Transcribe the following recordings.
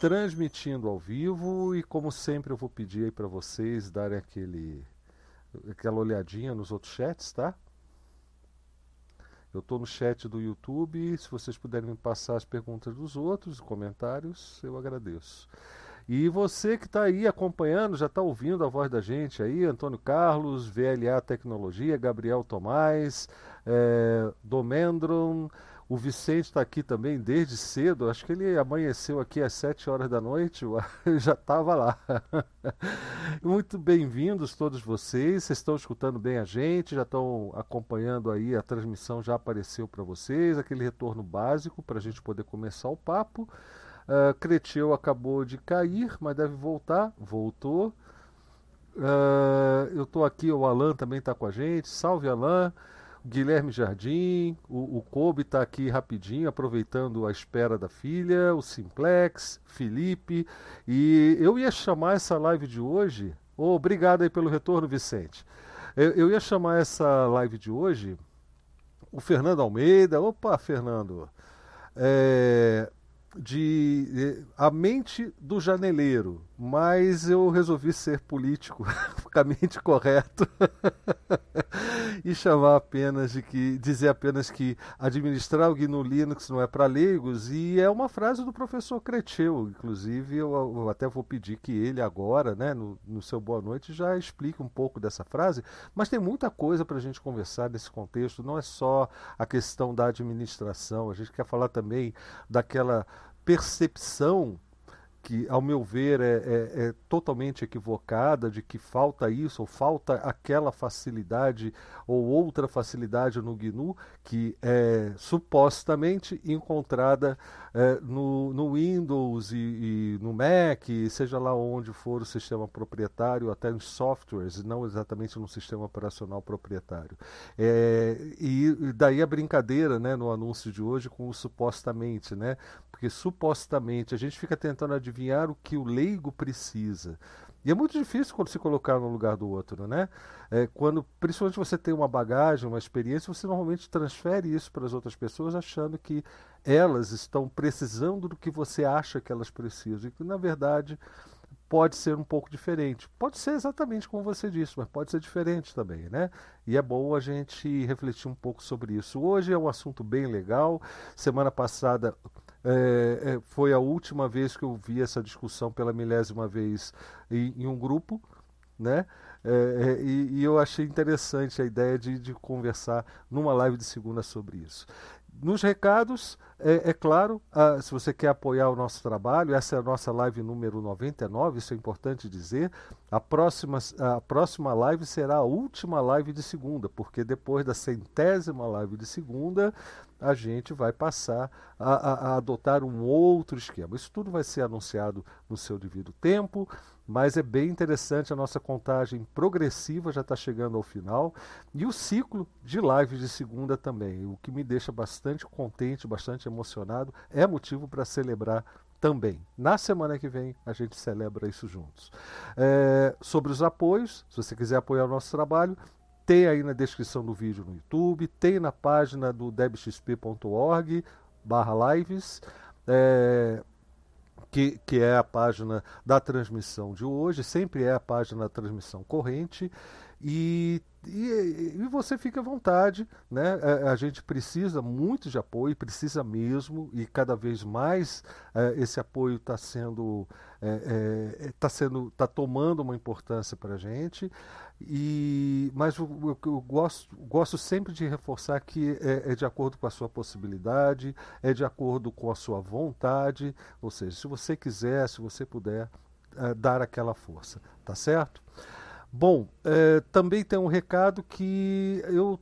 transmitindo ao vivo e como sempre eu vou pedir aí para vocês darem aquele aquela olhadinha nos outros chats, tá? Eu estou no chat do YouTube, se vocês puderem me passar as perguntas dos outros, comentários, eu agradeço. E você que está aí acompanhando, já está ouvindo a voz da gente aí, Antônio Carlos, VLA Tecnologia, Gabriel Tomás, é, Domendron, o Vicente está aqui também desde cedo, acho que ele amanheceu aqui às 7 horas da noite, eu já estava lá. Muito bem-vindos todos vocês, vocês estão escutando bem a gente, já estão acompanhando aí, a transmissão já apareceu para vocês, aquele retorno básico para a gente poder começar o papo. Uh, Creteu acabou de cair, mas deve voltar, voltou. Uh, eu estou aqui, o Alan também está com a gente, salve Alan. Guilherme Jardim, o, o Kobe está aqui rapidinho, aproveitando a espera da filha, o Simplex, Felipe. E eu ia chamar essa live de hoje. Oh, obrigado aí pelo retorno, Vicente. Eu, eu ia chamar essa live de hoje o Fernando Almeida. Opa, Fernando. É, de A Mente do Janeleiro, mas eu resolvi ser político, mente correto, e chamar apenas de que, dizer apenas que administrar o GNU Linux não é para leigos, e é uma frase do professor Creteu, inclusive eu, eu, até vou pedir que ele agora, né, no, no seu Boa Noite, já explique um pouco dessa frase, mas tem muita coisa para a gente conversar nesse contexto, não é só a questão da administração, a gente quer falar também daquela percepção que, ao meu ver, é, é, é, totalmente equivocada de que falta isso ou falta aquela facilidade ou outra facilidade no GNU que é supostamente encontrada é, no, no, Windows e, e, no Mac, seja lá onde for o sistema proprietário, até em softwares, não exatamente no sistema operacional proprietário. É, e daí a brincadeira né, no anúncio de hoje com o supostamente, né? porque supostamente a gente fica tentando adivinhar o que o leigo precisa. E é muito difícil quando se colocar no lugar do outro, né? É, quando, principalmente você tem uma bagagem, uma experiência, você normalmente transfere isso para as outras pessoas achando que elas estão precisando do que você acha que elas precisam. E que, na verdade, pode ser um pouco diferente. Pode ser exatamente como você disse, mas pode ser diferente também, né? E é bom a gente refletir um pouco sobre isso. Hoje é um assunto bem legal. Semana passada é, é, foi a última vez que eu vi essa discussão pela milésima vez em, em um grupo, né? É, é, e, e, eu achei interessante a ideia de, de conversar numa live de segunda sobre isso. Nos recados, é, é claro, ah, se você quer apoiar o nosso trabalho, essa é a nossa live número 99, isso é importante dizer. A próxima, a próxima live será a última live de segunda, porque depois da centésima live de segunda, a gente vai passar a, a, a, adotar um outro esquema. Isso tudo vai ser anunciado no seu devido tempo, mas é bem interessante a nossa contagem progressiva já está chegando ao final e o ciclo de lives de segunda também, o que me deixa bastante contente, bastante emocionado, é motivo para celebrar também. Na semana que vem a gente celebra isso juntos. É, sobre os apoios, se você quiser apoiar o nosso trabalho, tem aí na descrição do vídeo no YouTube, tem na página do debxp.org barra lives, é, que, que é a página da transmissão de hoje, sempre é a página da transmissão corrente. E, e, e, você fica à vontade, né? A, a, gente precisa muito de apoio, precisa mesmo, e cada vez mais é, esse apoio está sendo, é, é, tá sendo, está tomando uma importância para a gente. E, mas eu, eu, gosto, gosto sempre de reforçar que é, é, de acordo com a sua possibilidade, é de acordo com a sua vontade, ou seja, se você quiser, se você puder, é, dar aquela força, tá certo? Bom, é, também tem um recado que eu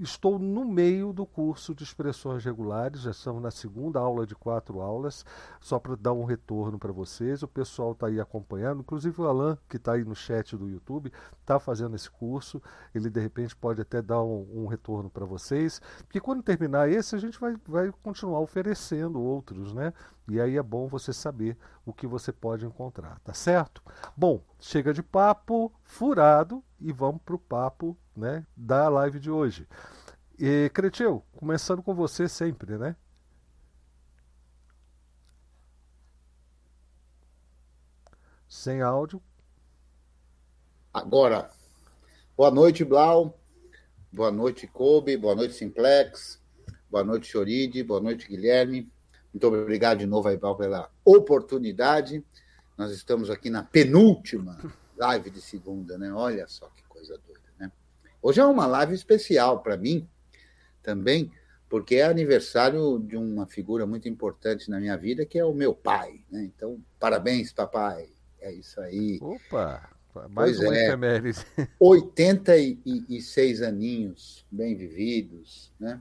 estou no meio do curso de expressões regulares, já estamos na segunda aula de quatro aulas, só para dar um retorno para vocês. O pessoal está aí acompanhando, inclusive o Alan, que está aí no chat do YouTube, está fazendo esse curso. Ele de repente pode até dar um, um retorno para vocês, porque quando terminar esse, a gente vai, vai continuar oferecendo outros, né? E aí é bom você saber o que você pode encontrar, tá certo? Bom, chega de papo furado e vamos para o papo né, da live de hoje. E, Creteu, começando com você sempre, né? Sem áudio. Agora. Boa noite, Blau. Boa noite, Kobe. Boa noite, Simplex. Boa noite, Choride. Boa noite, Guilherme. Muito obrigado de novo, Aibal, pela oportunidade. Nós estamos aqui na penúltima live de segunda, né? Olha só que coisa doida? Hoje é uma live especial para mim também, porque é aniversário de uma figura muito importante na minha vida, que é o meu pai, né? Então, parabéns, papai. É isso aí. Opa! Mais pois uma é. efeméride. 86 aninhos bem vividos, né?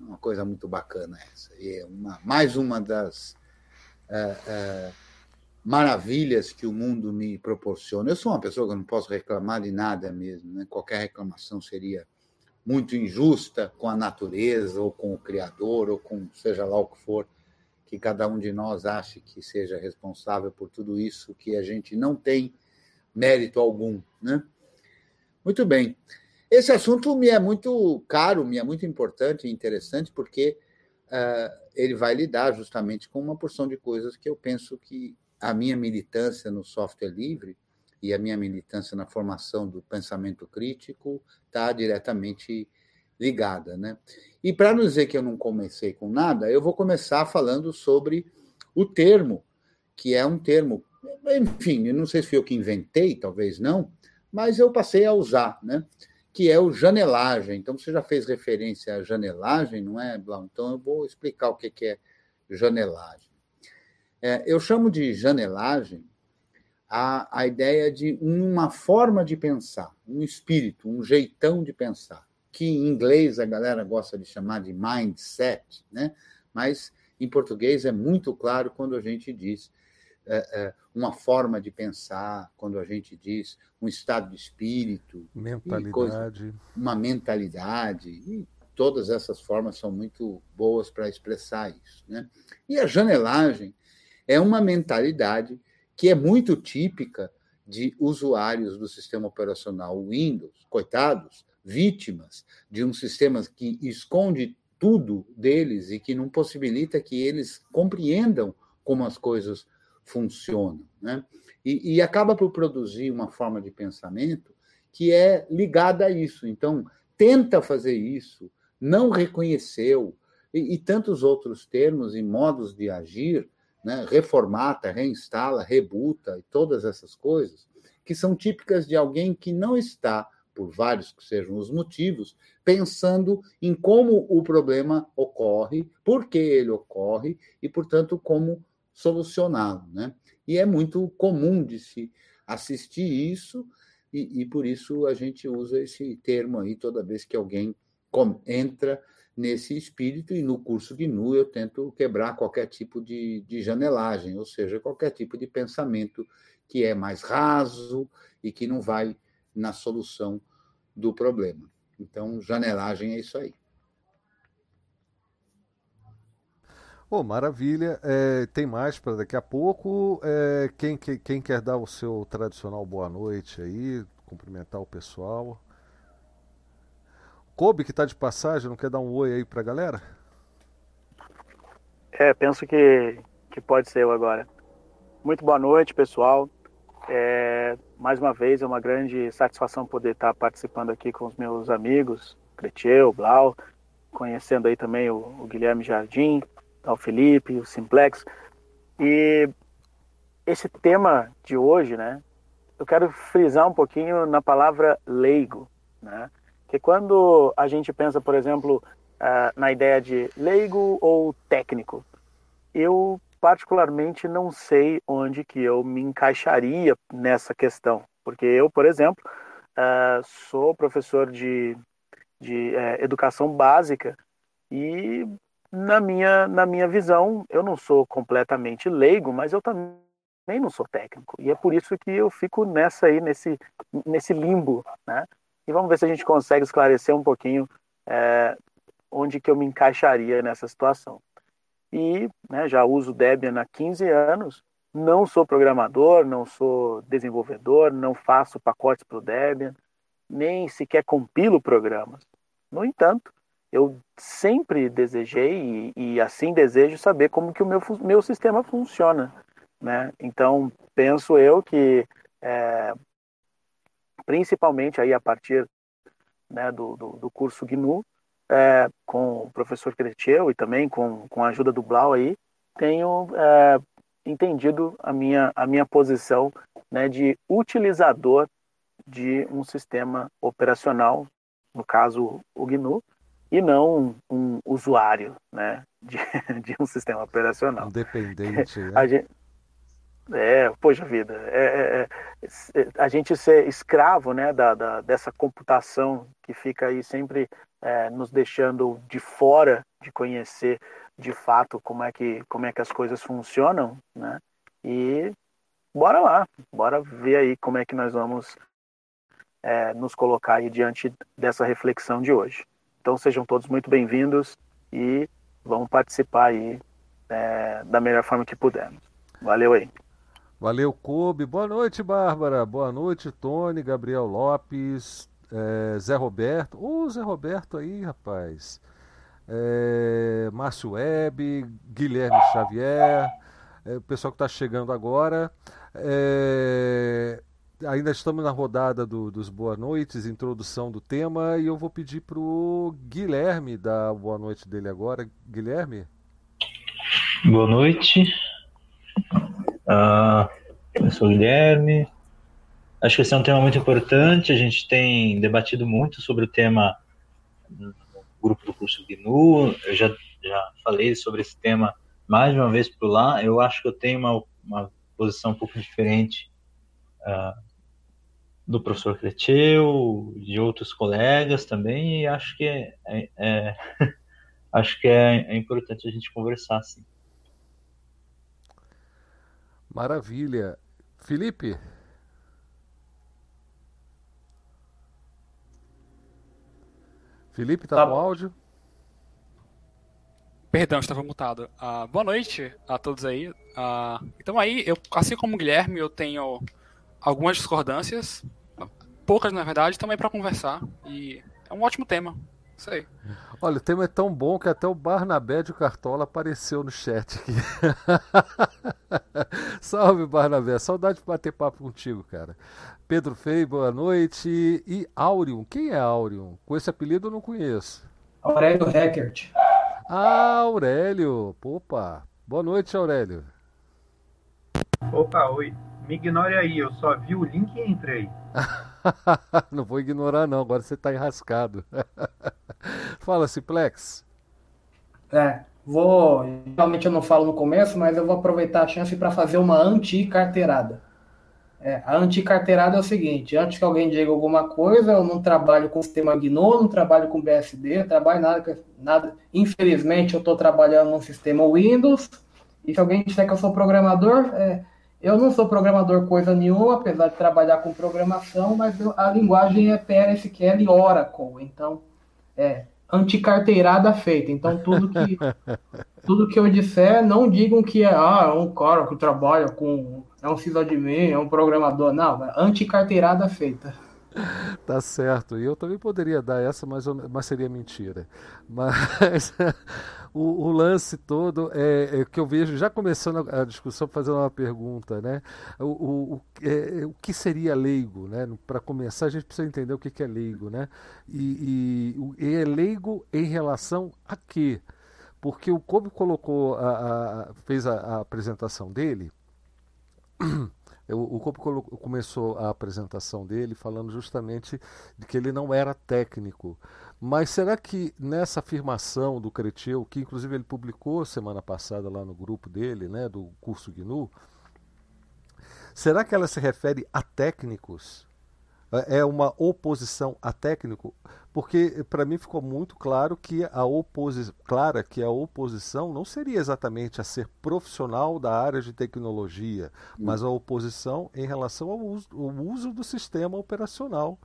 Uma coisa muito bacana essa. E é uma, mais uma das é, é, maravilhas que o mundo me proporciona. Eu sou uma pessoa que não posso reclamar de nada mesmo, né? Qualquer reclamação seria muito injusta com a natureza, ou com o Criador, ou com seja lá o que for, que cada um de nós ache que seja responsável por tudo isso que a gente não tem mérito algum, né? Muito bem. Esse assunto me é muito caro, me é muito importante e interessante, porque uh, ele vai lidar justamente com uma porção de coisas que eu penso que a minha militância no software livre e a minha militância na formação do pensamento crítico está diretamente ligada, né? E para não dizer que eu não comecei com nada, eu vou começar falando sobre o termo, que é um termo, enfim, eu não sei se foi eu que inventei, talvez não, mas eu passei a usar, né? que é o janelagem. Então, você já fez referência à janelagem, não é, Blau? Então, eu vou explicar o que é janelagem. É, eu chamo de janelagem a, a ideia de uma forma de pensar, um espírito, um jeitão de pensar, que em inglês a galera gosta de chamar de mindset, né? mas em português é muito claro quando a gente diz é, é, uma forma de pensar, quando a gente diz um estado de espírito, mentalidade, coisa, uma mentalidade, e todas essas formas são muito boas para expressar isso. Né? E a janelagem é uma mentalidade que é muito típica de usuários do sistema operacional Windows, coitados, vítimas de um sistema que esconde tudo deles e que não possibilita que eles compreendam como as coisas funcionam. Né? E, e acaba por produzir uma forma de pensamento que é ligada a isso. Então, tenta fazer isso, não reconheceu, e, e, tantos outros termos e modos de agir, né? reformata, reinstala, rebuta, e todas essas coisas, que são típicas de alguém que não está, por vários que sejam os motivos, pensando em como o problema ocorre, por que ele ocorre e, portanto, como solucioná-lo. Né? E é muito comum de se assistir isso, e, e, por isso a gente usa esse termo aí toda vez que alguém entra nesse espírito, e no curso GNU eu tento quebrar qualquer tipo de, de janelagem, ou seja, qualquer tipo de pensamento que é mais raso e que não vai na solução do problema. Então, janelagem é isso aí. Oh, maravilha. É, tem mais para daqui a pouco. É, quem, quem, quem, quer dar o seu tradicional boa noite aí, cumprimentar o pessoal? Kobe, que está de passagem, não quer dar um oi aí para a galera? É, penso que, que pode ser eu agora. Muito boa noite, pessoal. É, mais uma vez, é uma grande satisfação poder estar participando aqui com os meus amigos, Creteu, Blau, conhecendo aí também o, o Guilherme Jardim, ao Felipe, o Simplex. E esse tema de hoje, né, eu quero frisar um pouquinho na palavra leigo, né? Que quando a gente pensa, por exemplo, uh, na ideia de leigo ou técnico, eu particularmente não sei onde que eu me encaixaria nessa questão, porque eu, por exemplo, uh, sou professor de, de uh, educação básica e na minha, na minha visão, eu não sou completamente leigo, mas eu também não sou técnico. E é por isso que eu fico nessa aí, nesse, nesse limbo, né? E vamos ver se a gente consegue esclarecer um pouquinho é, onde que eu me encaixaria nessa situação. E né, já uso Debian há 15 anos, não sou programador, não sou desenvolvedor, não faço pacotes para o Debian, nem sequer compilo programas. No entanto, eu sempre desejei e, e, assim desejo saber como que o meu, meu sistema funciona. né? Então penso eu que é, principalmente aí a partir né, do, do, do curso GNU, é, com o professor Creteu e também com, com a ajuda do Blau aí, tenho é, entendido a minha, a minha posição né, de utilizador de um sistema operacional, no caso o GNU, e não um, um usuário né, de, de, um sistema operacional. Independente. Né? gente, é, poxa vida, é, é, é, a gente ser escravo né, da, da, dessa computação que fica aí sempre é, nos deixando de fora de conhecer de fato como é que, como é que as coisas funcionam, né? E bora lá, bora ver aí como é que nós vamos é, nos colocar aí diante dessa reflexão de hoje. Então sejam todos muito bem-vindos e vamos participar aí é, da melhor forma que pudermos. Valeu aí. Valeu, Kobe. Boa noite, Bárbara. Boa noite, Tony, Gabriel Lopes, é, Zé Roberto. Ô, Zé Roberto aí, rapaz. É, Márcio Web, Guilherme Xavier, é, o pessoal que está chegando agora. É, ainda estamos na rodada do, dos boa noites, introdução do tema, e eu vou pedir para o Guilherme dar boa noite dele agora. Guilherme? Boa noite. Uh, eu sou o Guilherme. Acho que esse é um tema muito importante. A gente tem debatido muito sobre o tema no grupo do curso GNU. Eu já, já falei sobre esse tema mais de uma vez por lá. Eu acho que eu tenho uma, uma posição um pouco diferente uh, do professor Creteu, de outros colegas também, e acho que é, é, é acho que é, é importante a gente conversar, sim. Maravilha. Felipe? Felipe, tá, tá com áudio? Perdão, estava mutado. Uh, boa noite a todos aí. Uh, então aí, eu, assim como o Guilherme, eu tenho algumas discordâncias, poucas na verdade, também para conversar. E é um ótimo tema. Isso aí. Olha, o tema é tão bom que até o Barnabé de Cartola apareceu no chat aqui. Salve, Barnabé. Saudade de bater papo contigo, cara. Pedro Fei, boa noite. E Aurium. Quem é Aurium? Com esse apelido eu não conheço. Aurélio Heckert. Ah, Aurélio. Opa. Boa noite, Aurélio. Opa, oi. Me ignore aí, eu só vi o link e entrei. não vou ignorar não, agora você está enrascado. Fala, Ciplex. É, vou. Realmente eu não falo no começo, mas eu vou aproveitar a chance para fazer uma anti-carteirada. É, a anti-carteirada é o seguinte: antes que alguém diga alguma coisa, eu não trabalho com sistema GNU, não trabalho com BSD, não trabalho nada, nada. Infelizmente, eu estou trabalhando no sistema Windows. E se alguém disser que eu sou programador, é, eu não sou programador coisa nenhuma, apesar de trabalhar com programação, mas a linguagem é PLSQL e Oracle. Então, é anticarteirada feita. Então, tudo que, tudo que eu disser, não digam que é, ah, é um cara que trabalha com. É um sysadmin, é um programador. Não, é anticarteirada feita. Tá certo. E eu também poderia dar essa, mas, mas seria mentira. Mas o, o, lance todo é, é, que eu vejo, já começando a, discussão, fazendo uma pergunta, né? O, o, o, é, o que seria leigo, né? Para começar, a gente precisa entender o que, que é leigo, né? E, e, e, é leigo em relação a quê? Porque o Kobe colocou, a, a fez a, a apresentação dele. O, o Copo começou a apresentação dele falando justamente de que ele não era técnico. Mas será que nessa afirmação do Cretil, que inclusive ele publicou semana passada lá no grupo dele, né, do curso GNU, será que ela se refere a técnicos? É, é uma oposição a técnico, porque para mim ficou muito claro que a oposição, clara que a oposição não seria exatamente a ser profissional da área de tecnologia, mas a oposição em relação ao uso, ao uso do sistema operacional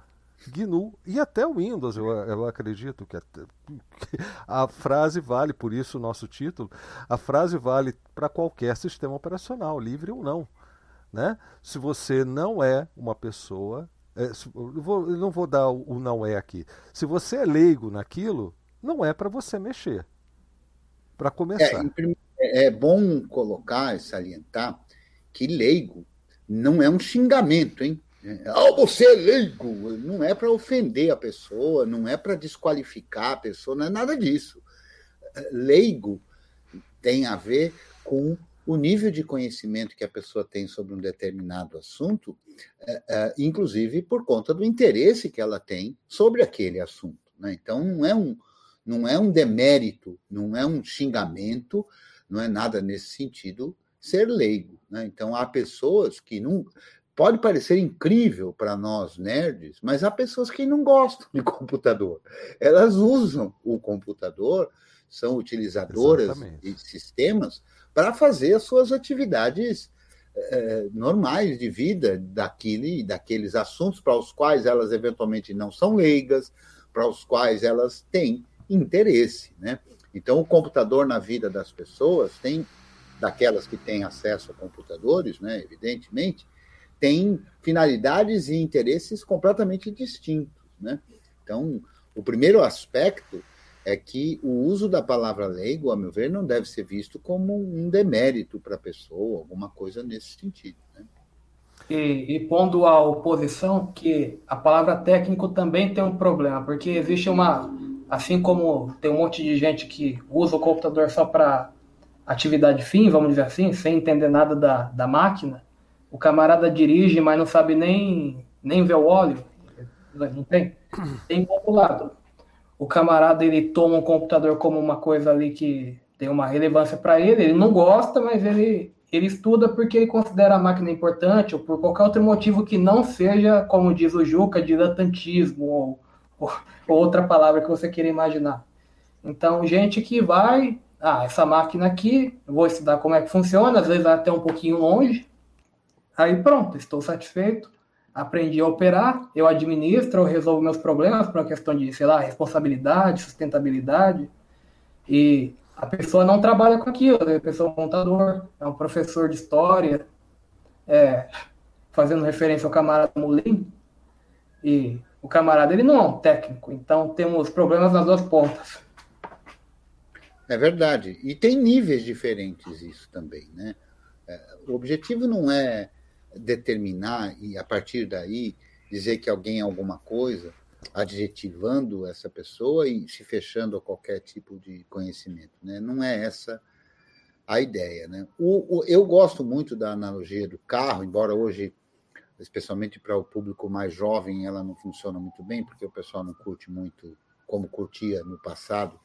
GNU e até o Windows, eu, eu acredito que, até, a frase vale, por isso o nosso título, a frase vale para qualquer sistema operacional, livre ou não. Né? Se você não é uma pessoa é, eu, vou, eu não vou dar o, o não é aqui. Se você é leigo naquilo, não é para você mexer. Para começar. É, é, é, bom colocar e salientar que leigo não é um xingamento, hein? Ah, você é leigo. Não é para ofender a pessoa, não é para desqualificar a pessoa, não é nada disso. Leigo tem a ver com o nível de conhecimento que a pessoa tem sobre um determinado assunto, é, é, inclusive por conta do interesse que ela tem sobre aquele assunto. Né? Então, não é, um, não é um demérito, não é um xingamento, não é nada nesse sentido ser leigo. Né? Então, há pessoas que não. Pode parecer incrível para nós nerds, mas há pessoas que não gostam de computador. Elas usam o computador, são utilizadoras Exatamente. de sistemas para fazer as suas atividades é, normais de vida daquele, daqueles assuntos para os quais elas eventualmente não são leigas, para os quais elas têm interesse. Né? Então, o computador na vida das pessoas tem, daquelas que têm acesso a computadores, né, evidentemente, tem finalidades e interesses completamente distintos. Né? Então, o primeiro aspecto é que o uso da palavra leigo, a meu ver, não deve ser visto como um demérito para a pessoa, alguma coisa nesse sentido. Né? E, e, pondo a oposição que a palavra técnico também tem um problema, porque existe uma. Assim como tem um monte de gente que usa o computador só para atividade fim, vamos dizer assim, sem entender nada da, da máquina, o camarada dirige, mas não sabe nem, nem ver o óleo. Não tem? Tem outro lado o camarada ele toma um computador como uma coisa ali que tem uma relevância para ele, ele não gosta, mas ele, ele estuda porque ele considera a máquina importante ou por qualquer outro motivo que não seja, como diz o Juca, diletantismo ou, ou, ou outra palavra que você queira imaginar. Então, gente que vai, ah, essa máquina aqui, vou estudar como é que funciona, às vezes até um pouquinho longe, aí pronto, estou satisfeito, aprendi a operar, eu administro, eu resolvo meus problemas por uma questão de, sei lá, responsabilidade, sustentabilidade. E a pessoa não trabalha com aquilo, a pessoa é um contador, é um professor de história, é, fazendo referência ao camarada Mulim. E o camarada, ele não é um técnico, então temos problemas nas duas pontas. É verdade. E tem níveis diferentes isso também, né? É, o objetivo não é determinar e, a partir daí, dizer que alguém é alguma coisa, adjetivando essa pessoa e se fechando a qualquer tipo de conhecimento. Né? Não é essa a ideia. Né? O, o, eu gosto muito da analogia do carro, embora hoje, especialmente para o público mais jovem, ela não funciona muito bem, porque o pessoal não curte muito como curtia no passado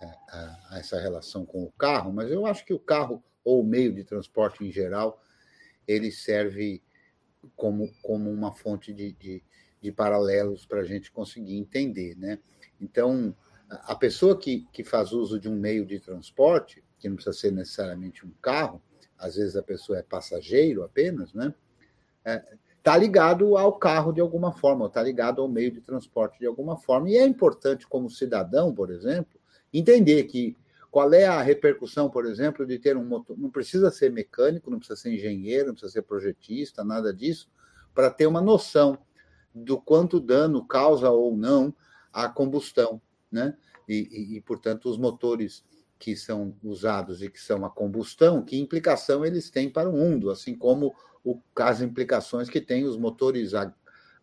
é, essa relação com o carro, mas eu acho que o carro, ou o meio de transporte em geral, ele serve como, como uma fonte de, de, de paralelos para a gente conseguir entender. Né? Então, a pessoa que, que faz uso de um meio de transporte, que não precisa ser necessariamente um carro, às vezes a pessoa é passageiro apenas, né? Está é, ligado ao carro de alguma forma, está ligado ao meio de transporte de alguma forma. E é importante, como cidadão, por exemplo, entender que qual é a repercussão, por exemplo, de ter um motor? Não precisa ser mecânico, não precisa ser engenheiro, não precisa ser projetista, nada disso, para ter uma noção do quanto dano causa ou não a combustão, né? E, e, e, portanto, os motores que são usados e que são a combustão, que implicação eles têm para o mundo, assim como o, as implicações que têm os motores a,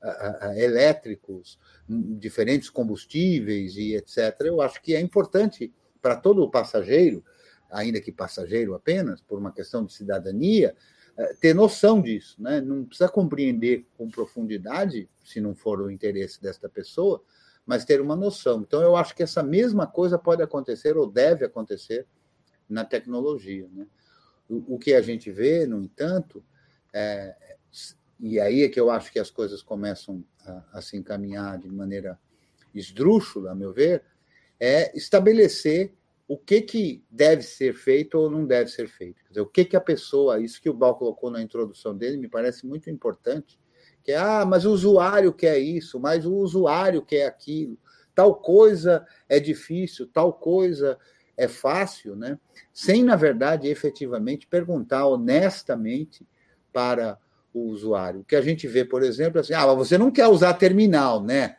a, a, elétricos, diferentes combustíveis e etc. Eu acho que é importante para todo passageiro, ainda que passageiro apenas, por uma questão de cidadania, é, ter noção disso, né? Não precisa compreender com profundidade, se não for o interesse desta pessoa, mas ter uma noção. Então, eu acho que essa mesma coisa pode acontecer ou deve acontecer na tecnologia. Né? O, o que a gente vê, no entanto, é, e aí é que eu acho que as coisas começam a, a se encaminhar de maneira esdrúxula, a meu ver, é estabelecer o que, que deve ser feito ou não deve ser feito. Dizer, o que, que a pessoa, isso que o Bal colocou na introdução dele, me parece muito importante, que é, ah, mas o usuário quer isso, mas o usuário quer aquilo, tal coisa é difícil, tal coisa é fácil, né? sem, na verdade, efetivamente perguntar honestamente para o usuário. O que a gente vê, por exemplo, é assim, ah, mas você não quer usar terminal, né?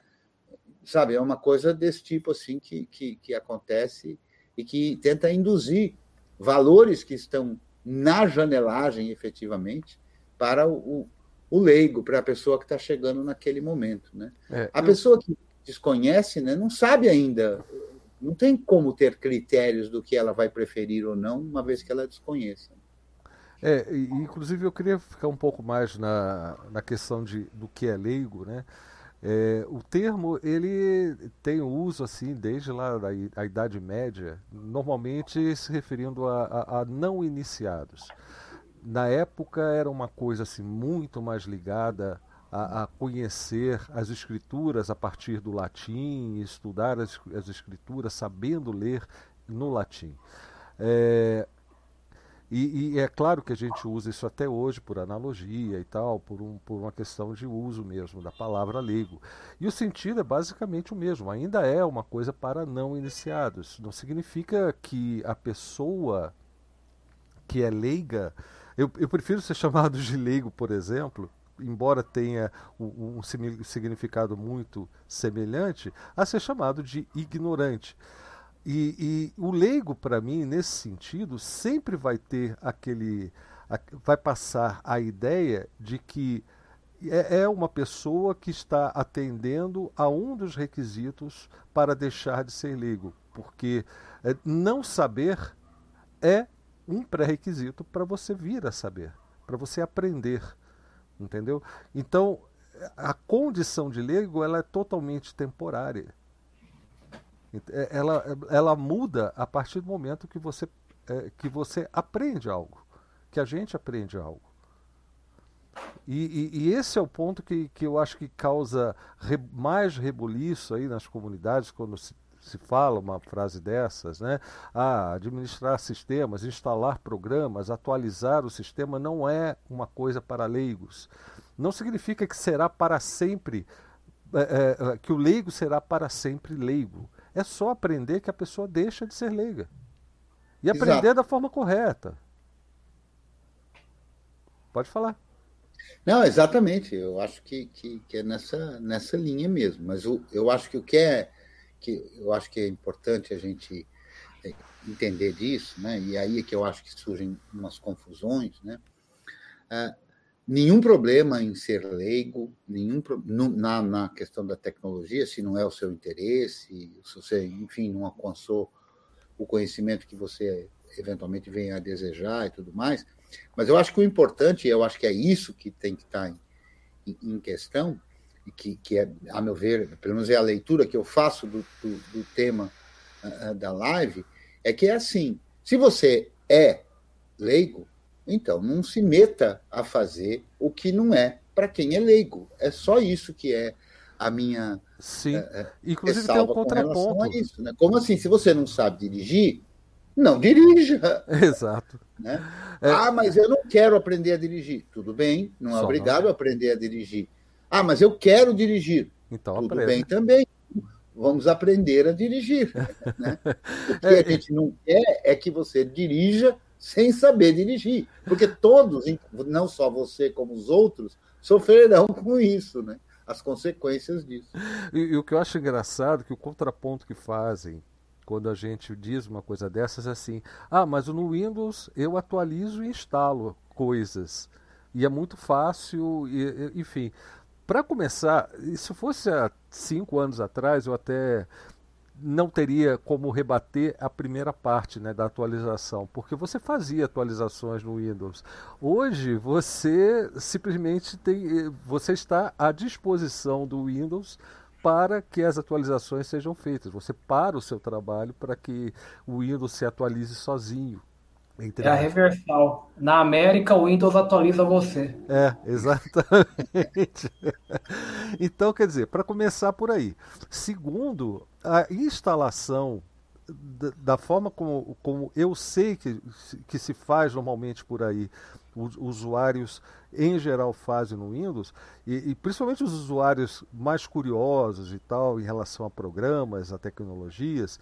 Sabe, é uma coisa desse tipo assim que, que, que acontece e que tenta induzir valores que estão na janelagem, efetivamente, para o, o leigo, para a pessoa que está chegando naquele momento. Né? É, a eu... pessoa que desconhece né, não sabe ainda, não tem como ter critérios do que ela vai preferir ou não, uma vez que ela desconheça. É, inclusive eu queria ficar um pouco mais na, na questão de, do que é leigo, né? É, o termo ele tem uso assim desde lá da a Idade Média, normalmente se referindo a, a, a, não iniciados. Na época era uma coisa assim muito mais ligada a, a conhecer as escrituras a partir do latim, estudar as, as escrituras sabendo ler no latim. É, e, e, é claro que a gente usa isso até hoje por analogia e tal, por, um, por uma questão de uso mesmo da palavra leigo. E o sentido é basicamente o mesmo, ainda é uma coisa para não iniciados. Não significa que a pessoa que é leiga. Eu, eu prefiro ser chamado de leigo, por exemplo, embora tenha um, um significado muito semelhante, a ser chamado de ignorante. E, e o leigo, para mim, nesse sentido, sempre vai ter aquele. vai passar a ideia de que é, é uma pessoa que está atendendo a um dos requisitos para deixar de ser leigo. Porque é, não saber é um pré-requisito para você vir a saber, para você aprender. Entendeu? Então, a condição de leigo ela é totalmente temporária. É, ela, ela muda a partir do momento que você, é, que você aprende algo, que a gente aprende algo. E, e, e, esse é o ponto que, que eu acho que causa re, mais rebuliço aí nas comunidades quando se, se fala uma frase dessas, né? Ah, administrar sistemas, instalar programas, atualizar o sistema não é uma coisa para leigos. Não significa que será para sempre, é, é, que o leigo será para sempre leigo. É só aprender que a pessoa deixa de ser leiga. E Exato. aprender da forma correta. Pode falar. Não, exatamente. Eu acho que, que, que, é nessa, nessa linha mesmo. Mas o, eu acho que o que é que eu acho que é importante a gente é, entender disso, né? E aí é que eu acho que surgem umas confusões, né? Ah, nenhum problema em ser leigo, nenhum na, na questão da tecnologia, se não é o seu interesse, se você, enfim, não alcançou o conhecimento que você eventualmente venha a desejar e tudo mais. Mas eu acho que o importante, eu acho que é isso que tem que estar em, em questão, que, que é, a meu ver, pelo menos é a leitura que eu faço do, do, do tema uh, da live, é que é assim: se você é leigo, então, não se meta a fazer o que não é para quem é leigo. É só isso que é a minha. Sim. É, Inclusive tem um contraponto. A isso, né? Como assim? Se você não sabe dirigir, não dirija. Exato. Né? É... Ah, mas eu não quero aprender a dirigir. Tudo bem, não é Só obrigado não. a aprender a dirigir. Ah, mas eu quero dirigir. Então, Tudo aprenda. bem também. Vamos aprender a dirigir. Né? O que é... a gente não quer é que você dirija sem saber dirigir. Porque todos, não só você como os outros, sofrerão com isso, né? As consequências disso. E, e o que eu acho engraçado, que o contraponto que fazem quando a gente diz uma coisa dessas é assim: ah, mas no Windows eu atualizo e instalo coisas. E é muito fácil, e, enfim. Para começar, se fosse há cinco anos atrás, eu até não teria como rebater a primeira parte né, da atualização, porque você fazia atualizações no Windows. Hoje você simplesmente tem, você está à disposição do Windows para que as atualizações sejam feitas. Você para o seu trabalho para que o Windows se atualize sozinho. Entre é a reversal. Na América, o Windows atualiza você. É, exatamente. então, quer dizer, para começar por aí. Segundo, a instalação da forma como, como eu sei que, que se faz normalmente por aí, os usuários em geral fazem no Windows, e, e, principalmente os usuários mais curiosos e tal, em relação a programas, a tecnologias,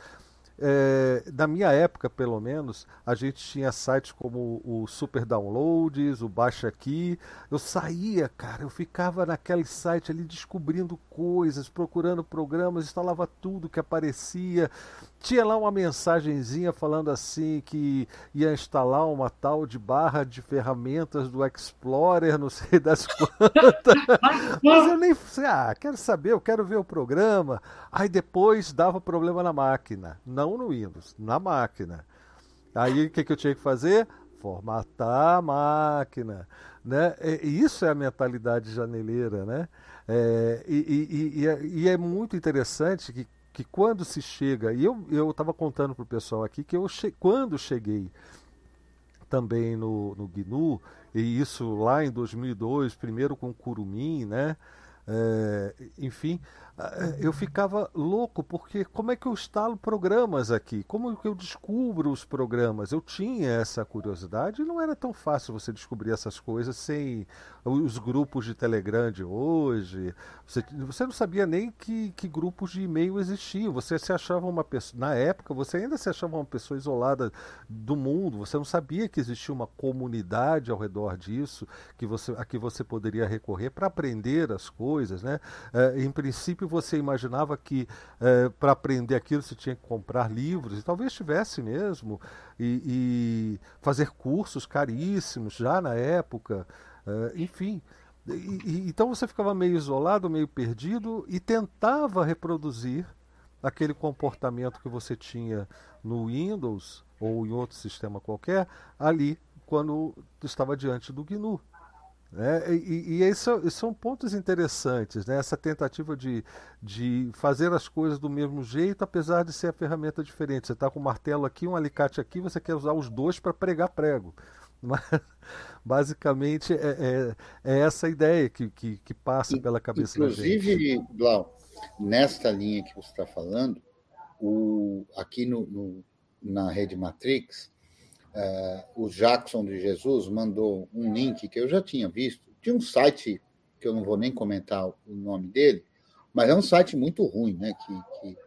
é, na minha época, pelo menos, a gente tinha sites como o Super Downloads, o Baixa Aqui. Eu saía, cara, eu ficava naquele site ali descobrindo coisas, procurando programas, instalava tudo que aparecia, tinha lá uma mensagenzinha falando assim que ia instalar uma tal de barra de ferramentas do Explorer, não sei das quantas. Mas eu nem sei, ah, quero saber, eu quero ver o programa. Aí depois dava problema na máquina, não no Windows, na máquina. Aí o que, que eu tinha que fazer? Formatar a máquina. Né? E isso é a mentalidade janeleira, né? É, e, e, e, é, e, é, muito interessante que, que quando se chega, e eu estava contando para o pessoal aqui que eu che, quando cheguei também no, no GNU, e isso lá em 2002, primeiro com Curumim, né? É, enfim, eu ficava louco porque como é que eu instalo programas aqui? Como que eu descubro os programas? Eu tinha essa curiosidade e não era tão fácil você descobrir essas coisas sem os grupos de Telegram de hoje. Você, você não sabia nem que, que grupos de e-mail existiam. Você se achava uma pessoa. Na época, você ainda se achava uma pessoa isolada do mundo. Você não sabia que existia uma comunidade ao redor disso que você, a que você poderia recorrer para aprender as coisas. Né? É, em princípio, você imaginava que é, para aprender aquilo você tinha que comprar livros, e talvez tivesse mesmo, e, e fazer cursos caríssimos já na época, é, enfim. E, e, então você ficava meio isolado, meio perdido e tentava reproduzir aquele comportamento que você tinha no Windows ou em outro sistema qualquer ali quando estava diante do GNU. Né? E, e isso, são pontos interessantes, né? essa tentativa de, de fazer as coisas do mesmo jeito, apesar de ser a ferramenta diferente. Você está com um martelo aqui, um alicate aqui, você quer usar os dois para pregar prego. Mas, basicamente, é, é, é, essa ideia que, que, que passa pela cabeça Inclusive, da gente. Inclusive, Blau, nesta linha que você está falando, o, aqui no, no, na rede Matrix, o Jackson de Jesus mandou um link que eu já tinha visto, de um site que eu não vou nem comentar o nome dele, mas é um site muito ruim, né? Que, que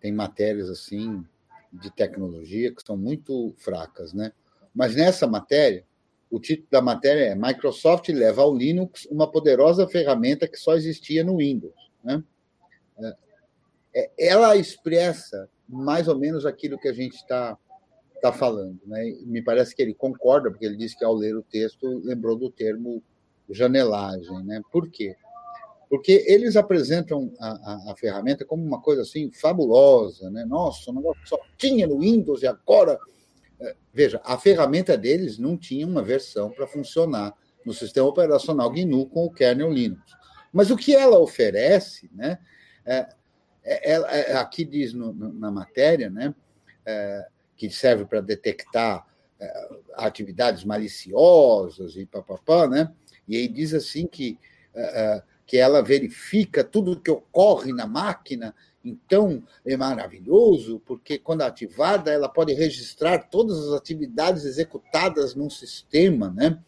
tem matérias assim de tecnologia que são muito fracas, né? Mas nessa matéria, o título da matéria é Microsoft leva ao Linux uma poderosa ferramenta que só existia no Windows, né? É, ela expressa mais ou menos aquilo que a gente está está falando. Né? Me parece que ele concorda, porque ele disse que ao ler o texto lembrou do termo janelagem. Né? Por quê? Porque eles apresentam a, a, a ferramenta como uma coisa assim fabulosa. Né? Nossa, o negócio só tinha no Windows e agora. É, veja, a ferramenta deles não tinha uma versão para funcionar no sistema operacional GNU com o kernel Linux. Mas o que ela oferece, né, é, é, é aqui diz no, na matéria, né, é, que serve para detectar é, atividades maliciosas e papapá, né? E aí diz assim que, é, que ela verifica tudo que ocorre na máquina, então é maravilhoso, porque quando ativada, ela pode registrar todas as atividades executadas num sistema, né?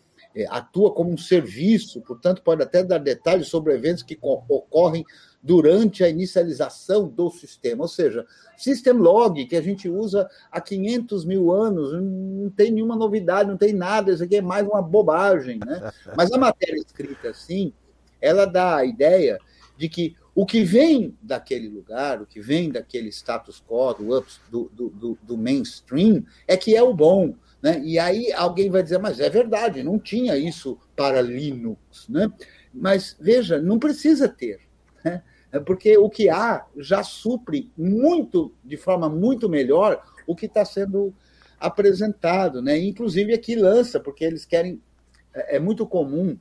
atua como um serviço, portanto, pode até dar detalhes sobre eventos que ocorrem durante a inicialização do sistema. Ou seja, System Log, que a gente usa há 500 mil anos, não tem nenhuma novidade, não tem nada, isso aqui é mais uma bobagem. Né? Mas a matéria escrita assim, ela dá a ideia de que o que vem daquele lugar, o que vem daquele status quo, do, do, do, do mainstream, é que é o bom. Né? E aí alguém vai dizer, mas é verdade, não tinha isso para Linux. Né? Mas veja, não precisa ter. Né? É porque o que há já supre muito, de forma muito melhor, o que está sendo apresentado, né? Inclusive aqui lança, porque eles querem. É, é muito comum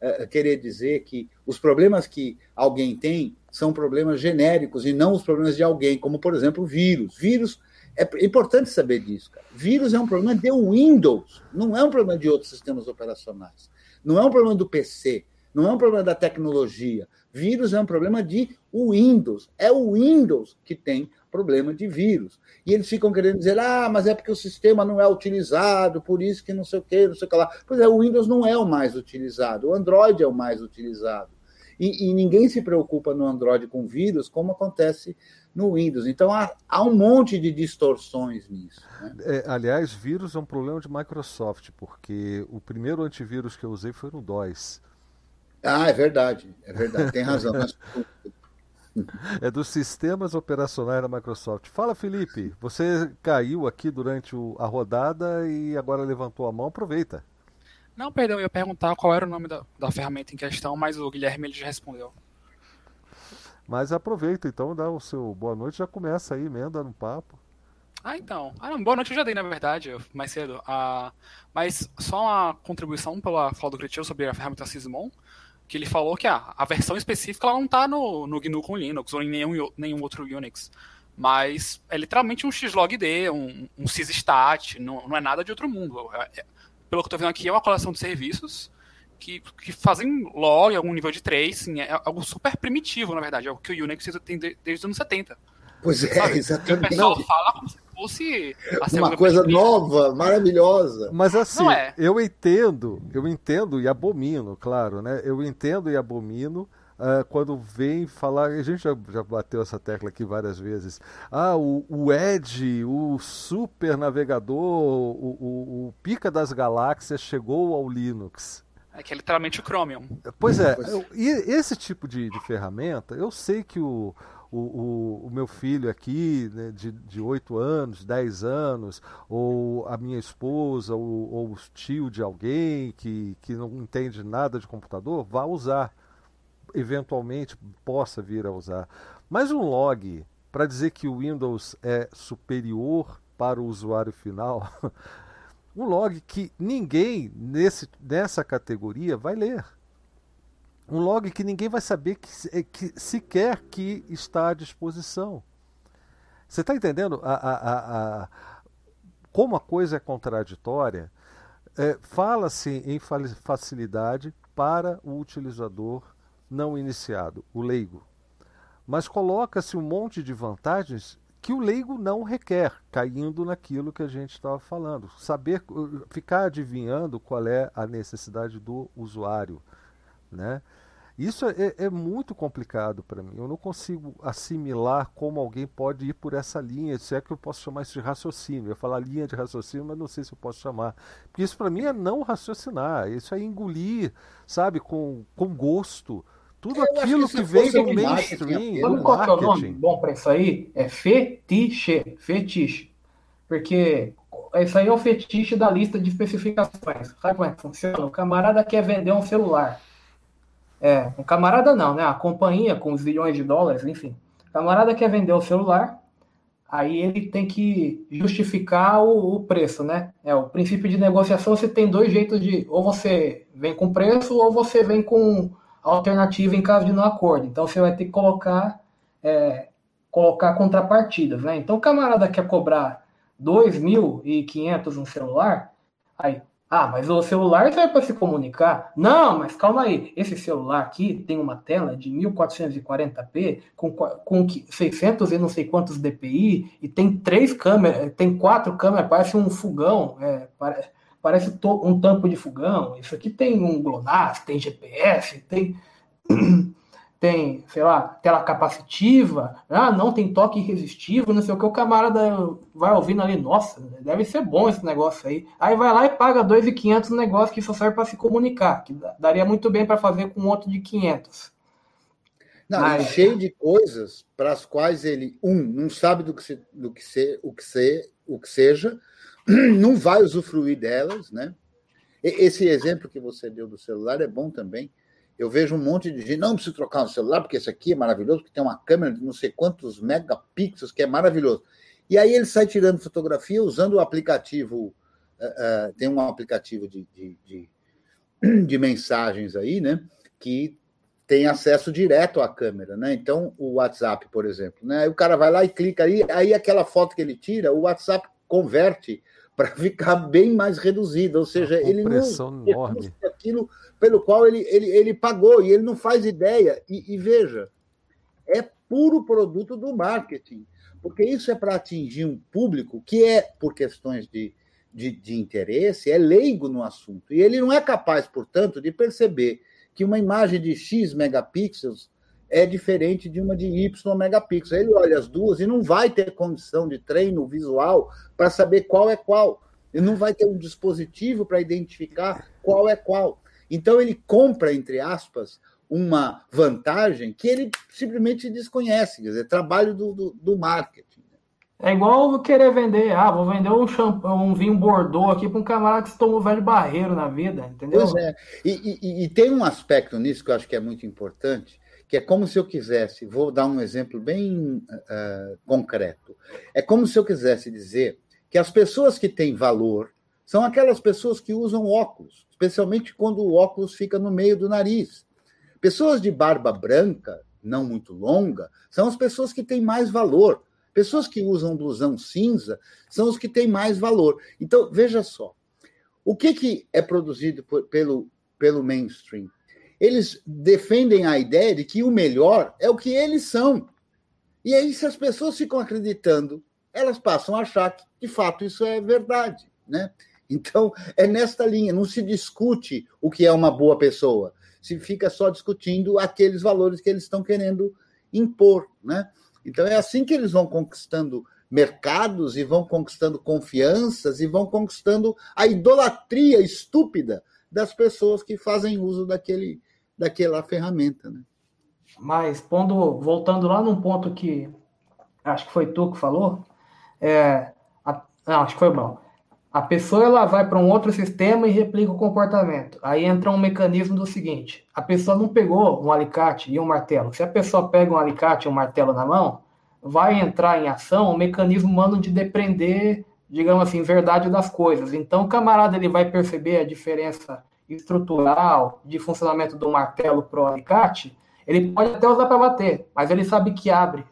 é, querer dizer que os problemas que alguém tem são problemas genéricos e não os problemas de alguém, como por exemplo vírus. Vírus é importante saber disso. Cara. Vírus é um problema de Windows, não é um problema de outros sistemas operacionais, não é um problema do PC, não é um problema da tecnologia. Vírus é um problema de Windows. É o Windows que tem problema de vírus. E eles ficam querendo dizer, ah, mas é porque o sistema não é utilizado, por isso que não sei o que, não sei o que lá. Pois é, o Windows não é o mais utilizado, o Android é o mais utilizado. E, e ninguém se preocupa no Android com vírus, como acontece no Windows. Então há, há um monte de distorções nisso. Né? É, aliás, vírus é um problema de Microsoft, porque o primeiro antivírus que eu usei foi no DOS. Ah, é verdade, é verdade, tem razão. É dos sistemas operacionais da Microsoft. Fala, Felipe. Você caiu aqui durante o, a rodada e agora levantou a mão. Aproveita. Não, perdão, eu ia perguntar qual era o nome da, da ferramenta em questão, mas o Guilherme ele já respondeu. Mas aproveita então, dá o seu boa noite, já começa aí, emenda no papo. Ah, então. Ah, não, boa noite eu já dei, na verdade, mais cedo. Ah, mas só uma contribuição pela fala do Cretil sobre a ferramenta Sysmon, que ele falou que ah, a versão específica ela não está no, no GNU com Linux ou em nenhum, nenhum outro Unix. Mas é literalmente um xlogd, um, um sysstat, não, não é nada de outro mundo. É, é, pelo que eu estou vendo aqui, é uma coleção de serviços que, que fazem log, algum nível de tracing, é algo super primitivo, na verdade, é o que o Unix tem desde os anos 70. Pois é, Sabe? exatamente. o pessoal fala como se fosse uma coisa nova, maravilhosa. Mas assim, é. eu entendo, eu entendo e abomino, claro, né? Eu entendo e abomino Uh, quando vem falar, a gente já, já, bateu essa tecla aqui várias vezes. Ah, o, o Edge, o super navegador, o, o, o, pica das galáxias chegou ao Linux. É que é literalmente o Chromium. Pois é, eu, e esse tipo de, de ferramenta, eu sei que o, o, o, o, meu filho aqui, né, de, de 8 anos, 10 anos, ou a minha esposa, ou, ou o tio de alguém que, que não entende nada de computador, vá usar. Eventualmente possa vir a usar. Mas um log, para dizer que o Windows é superior para o usuário final, um log que ninguém nesse, nessa categoria vai ler um log que ninguém vai saber que, é, que sequer que está à disposição. Você está entendendo a, a, a, como a coisa é contraditória? É, Fala-se em facilidade para o utilizador não iniciado, o leigo. Mas coloca-se um monte de vantagens que o leigo não requer, caindo naquilo que a gente estava falando. Saber, ficar adivinhando qual é a necessidade do usuário. Né? Isso é, é muito complicado para mim. Eu não consigo assimilar como alguém pode ir por essa linha, se é que eu posso chamar isso de raciocínio. Eu falar linha de raciocínio, mas não sei se eu posso chamar. Porque isso para mim é não raciocinar, isso é engolir, sabe, com, com gosto. Tudo eu aquilo que, que vem do mainstream. Sabe qual é o nome bom para isso aí? É fetiche. Fetiche. Porque isso aí é o fetiche da lista de especificações. Sabe como é que funciona? O camarada quer vender um celular. É, um camarada não, né? A companhia com os bilhões de dólares, enfim. Camarada quer vender o celular, aí ele tem que justificar o, o, preço, né? É, o princípio de negociação você tem dois jeitos de. Ou você vem com preço, ou você vem com alternativa em caso de não acordo. Então você vai ter que colocar, é, colocar contrapartidas, né? Então o camarada quer cobrar 2.500 um celular, aí ah, mas o celular serve para se comunicar. Não, mas calma aí. Esse celular aqui tem uma tela de 1440p com, com 600 e não sei quantos dpi e tem três câmeras, tem quatro câmeras, parece um fogão, é, parece, parece um tampo de fogão. Isso aqui tem um GLONASS, tem GPS, tem tem, sei lá, tela capacitiva, ah, não, tem toque irresistível, não sei o que, o camarada vai ouvindo ali, nossa, deve ser bom esse negócio aí. Aí vai lá e paga 2.500 no negócio que só serve para se comunicar, que daria muito bem para fazer com outro de 500. Não, Mas... cheio de coisas para as quais ele, um, não sabe do que, se, do que, ser, o que, ser, o que seja, não vai usufruir delas, né? Esse exemplo que você deu do celular é bom também, eu vejo um monte de gente, não preciso trocar um celular, porque esse aqui é maravilhoso, porque tem uma câmera de não sei quantos megapixels, que é maravilhoso. E aí ele sai tirando fotografia usando o aplicativo, uh, uh, tem um aplicativo de, de, de, de, mensagens aí, né? Que tem acesso direto à câmera, né? Então, o WhatsApp, por exemplo, né? Aí o cara vai lá e clica aí, aí aquela foto que ele tira, o WhatsApp converte para ficar bem mais reduzida, ou seja, ele não enorme. aquilo pelo qual ele, ele, ele pagou e ele não faz ideia. E, e veja, é puro produto do marketing, porque isso é para atingir um público que é, por questões de, de, de interesse, é leigo no assunto. E ele não é capaz, portanto, de perceber que uma imagem de X megapixels é diferente de uma de Y megapixels. Ele olha as duas e não vai ter condição de treino visual para saber qual é qual. Ele não vai ter um dispositivo para identificar qual é qual. Então ele compra, entre aspas, uma vantagem que ele simplesmente desconhece, quer dizer, trabalho do, do, do marketing. É igual querer vender, ah, vou vender um, shampoo, um vinho Bordeaux aqui para um camarada que se tomou velho barreiro na vida, entendeu? Pois é. E, e, e, tem um aspecto nisso que eu acho que é muito importante, que é como se eu quisesse, vou dar um exemplo bem uh, concreto. É como se eu quisesse dizer que as pessoas que têm valor são aquelas pessoas que usam óculos, especialmente quando o óculos fica no meio do nariz. Pessoas de barba branca, não muito longa, são as pessoas que têm mais valor Pessoas que usam blusão cinza são os que têm mais valor. Então, veja só. O que, que é produzido por, pelo, pelo mainstream? Eles defendem a ideia de que o melhor é o que eles são. E aí, se as pessoas ficam acreditando, elas passam a achar que, de fato, isso é verdade. Né? Então, é nesta linha, não se discute o que é uma boa pessoa, se fica só discutindo aqueles valores que eles estão querendo impor. Né? Então é assim que eles vão conquistando mercados e vão conquistando confianças e vão conquistando a idolatria estúpida das pessoas que fazem uso daquele, daquela ferramenta. Né? Mas pondo, voltando lá num ponto que acho que foi tu que falou, é, a, não, acho que foi bom. A pessoa ela vai para um outro sistema e replica o comportamento. Aí entra um mecanismo do seguinte: a pessoa não pegou um alicate e um martelo. Se a pessoa pega um alicate e um martelo na mão, vai entrar em ação o mecanismo humano de depreender, digamos assim, verdade das coisas. Então, o camarada ele vai perceber a diferença estrutural de funcionamento do martelo para o alicate. Ele pode até usar para bater, mas ele sabe que abre.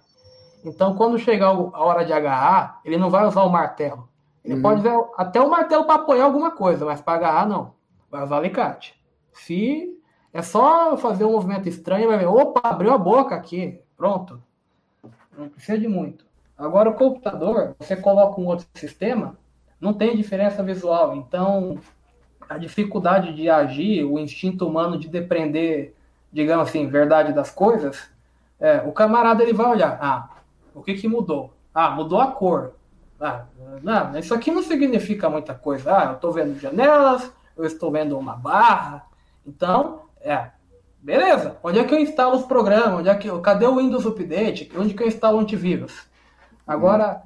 Então, quando chegar a hora de agarrar, ele não vai usar o martelo ele uhum. pode usar até o martelo para apoiar alguma coisa, mas para agarrar, não. Vai usar alicate. Se é só fazer um movimento estranho, vai ver, opa, abriu a boca aqui. Pronto. Não precisa de muito. Agora, o computador, você coloca um outro sistema, não tem diferença visual. Então, a dificuldade de agir, o instinto humano de depreender, digamos assim, verdade das coisas, é, o camarada ele vai olhar, ah, o que que mudou? Ah, mudou a cor. Ah, não, isso aqui não significa muita coisa. Ah, eu estou vendo janelas, eu estou vendo uma barra. Então, é, beleza. Onde é que eu instalo os programas? Onde é que, cadê o Windows Update? Onde que eu instalo o antivírus? Agora,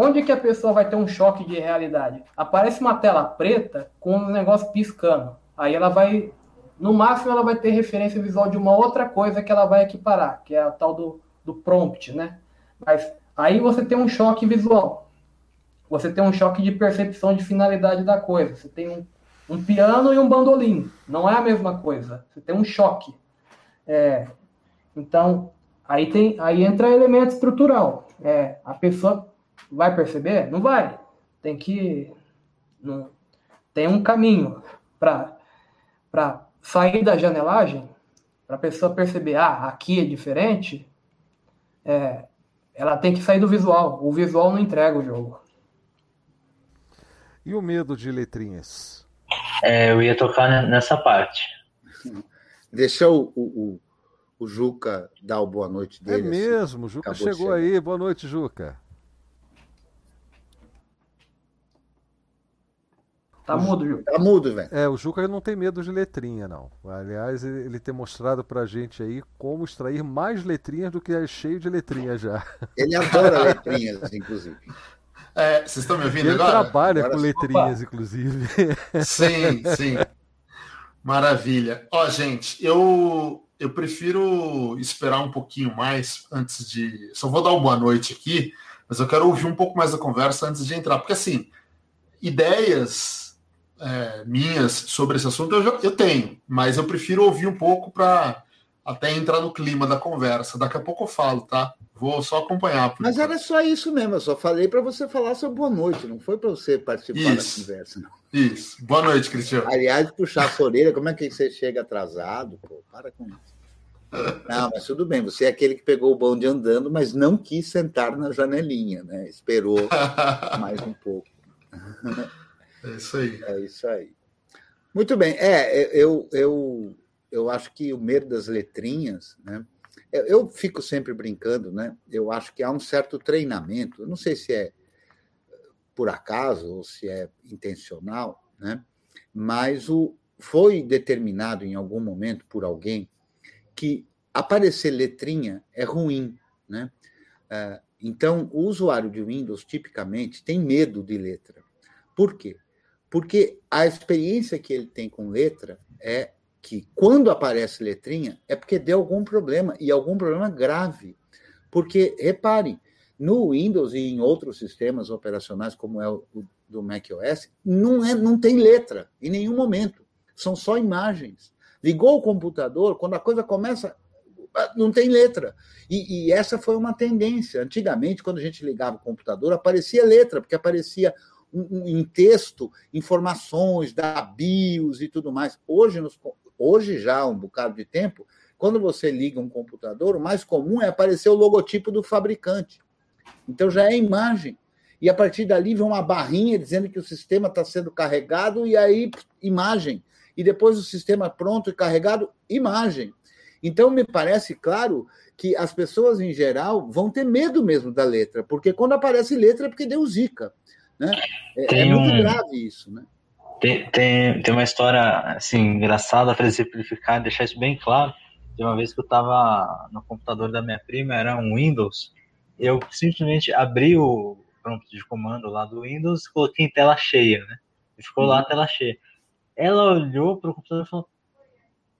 onde que a pessoa vai ter um choque de realidade? Aparece uma tela preta com um negócio piscando. Aí ela vai, no máximo, ela vai ter referência visual de uma outra coisa que ela vai equiparar, que é a tal do, do prompt, né? Mas aí você tem um choque visual você tem um choque de percepção de finalidade da coisa. Você tem um, um piano e um bandolim. Não é a mesma coisa. Você tem um choque. É, então, aí, tem, aí entra elemento estrutural. É, a pessoa vai perceber? Não vai. Tem que. Não, tem um caminho para sair da janelagem, para a pessoa perceber, ah, aqui é diferente. É, ela tem que sair do visual. O visual não entrega o jogo. E o medo de letrinhas? É, eu ia tocar nessa parte. Deixa o, o, o, Juca dar o boa noite é dele. É mesmo, o Juca chegou aí. Boa noite, Juca. Tá mudo, Juca. Tá mudo, velho. É, o Juca não tem medo de letrinha, não. Aliás, ele tem mostrado pra gente aí como extrair mais letrinhas do que é cheio de letrinhas já. Ele adora letrinhas, inclusive. É, vocês estão me ouvindo Ele agora? trabalha agora com letrinhas, opa. inclusive. Sim, sim. Maravilha. Ó, gente, eu eu prefiro esperar um pouquinho mais antes de. Só vou dar uma boa noite aqui, mas eu quero ouvir um pouco mais da conversa antes de entrar, porque assim, ideias é, minhas sobre esse assunto eu, já, eu tenho, mas eu prefiro ouvir um pouco para até entrar no clima da conversa. Daqui a pouco eu falo, tá? Vou só acompanhar. Mas enquanto. era só isso mesmo, eu só falei para você falar seu boa noite, não foi para você participar isso, da conversa. Não. Isso. Boa noite, Cristiano. Aliás, puxar a sua orelha, como é que você chega atrasado? Pô, para com isso. Não, mas tudo bem, você é aquele que pegou o bonde andando, mas não quis sentar na janelinha, né? Esperou mais um pouco. É isso aí. É isso aí. Muito bem. É, eu, eu, eu acho que o medo das letrinhas, né? Eu fico sempre brincando, né? Eu acho que há um certo treinamento, eu não sei se é por acaso ou se é intencional, né? Mas o, foi determinado em algum momento por alguém que aparecer letrinha é ruim, né? Uh, então, o usuário de Windows, tipicamente, tem medo de letra. Por quê? Porque a experiência que ele tem com letra é que, quando aparece letrinha, é porque deu algum problema, e algum problema grave. Porque, reparem, no Windows e em outros sistemas operacionais, como é o do macOS, não, é, não tem letra em nenhum momento. São só imagens. Ligou o computador, quando a coisa começa, não tem letra. E, e, essa foi uma tendência. Antigamente, quando a gente ligava o computador, aparecia letra, porque aparecia um, um, em texto informações da BIOS e tudo mais. Hoje, nos, hoje, já há um bocado de tempo, quando você liga um computador, o mais comum é aparecer o logotipo do fabricante. Então já é imagem. E a partir dali vem uma barrinha dizendo que o sistema está sendo carregado, e aí imagem. E depois o sistema pronto e carregado, imagem. Então, me parece claro que as pessoas, em geral, vão ter medo mesmo da letra, porque quando aparece letra é porque deu zica. Né? É, é muito um... grave isso. Né? Tem, tem, tem uma história assim, engraçada para exemplificar, deixar isso bem claro. De uma vez que eu estava no computador da minha prima, era um Windows, eu simplesmente abri o prompt de comando lá do Windows e coloquei em tela cheia, né? E ficou uhum. lá a tela cheia. Ela olhou para o computador e falou: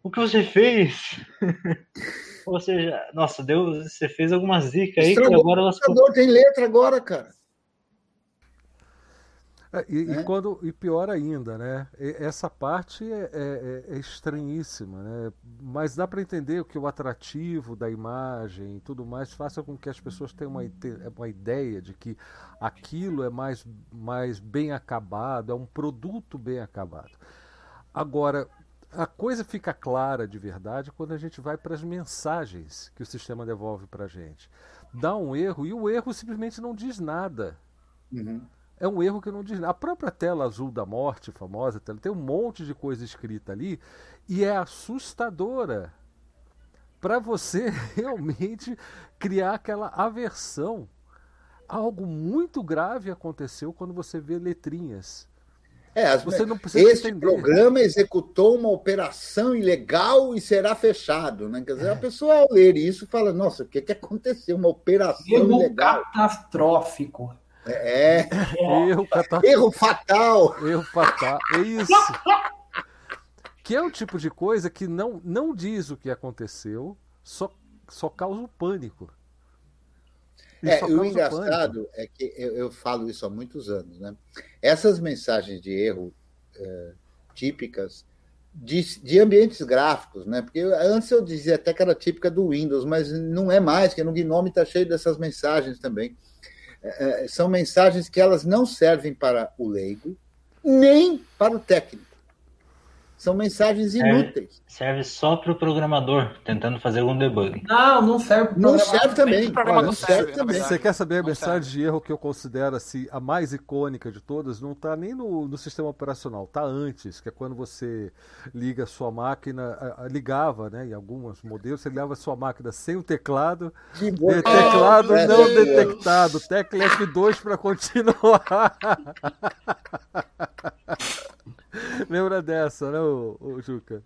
o que você fez? Ou seja, nossa, Deus, você fez alguma zica aí Estragou, que agora elas. Tem letra agora, cara. É, e, é. e, quando, e pior ainda, né? Essa parte é, é, é estranhíssima, né? Mas dá para entender que o atrativo da imagem e tudo mais faça com que as pessoas tenham uma, uma ideia de que aquilo é mais, mais bem acabado, é um produto bem acabado. Agora, a coisa fica clara de verdade quando a gente vai para as mensagens que o sistema devolve para a gente. Dá um erro e o erro simplesmente não diz nada. Uhum. É um erro que não diz nada. A própria tela azul da morte, famosa, tem um monte de coisa escrita ali e é assustadora para você realmente criar aquela aversão. Algo muito grave aconteceu quando você vê letrinhas é, as, Você não precisa esse entender. programa executou uma operação ilegal e será fechado. Né? Quer dizer, é. a pessoa ao ler isso fala, nossa, o que, que aconteceu? Uma operação Erro ilegal. catastrófico. É, é. Erro, Erro fatal. Erro fatal. É isso. que é um tipo de coisa que não, não diz o que aconteceu, só, só causa o pânico. É, o engraçado é que eu, eu, falo isso há muitos anos, né? Essas mensagens de erro é, típicas de, de, ambientes gráficos, né? Porque antes eu dizia até que era típica do Windows, mas não é mais, que no Gnome está cheio dessas mensagens também. É, é, são mensagens que elas não servem para o leigo, nem para o técnico. São mensagens inúteis. Serve, serve só para o programador, tentando fazer algum debug. Não, não serve para Não serve também. Olha, não serve também. Você quer saber a não mensagem serve. de erro que eu considero assim, a mais icônica de todas? Não está nem no, no, sistema operacional, está antes, que é quando você liga a sua máquina, a, a, ligava, né, em alguns modelos, você ligava a sua máquina sem o teclado, de teclado oh, não detectado, tecla F2 para continuar. Lembra dessa, né, o, o Juca?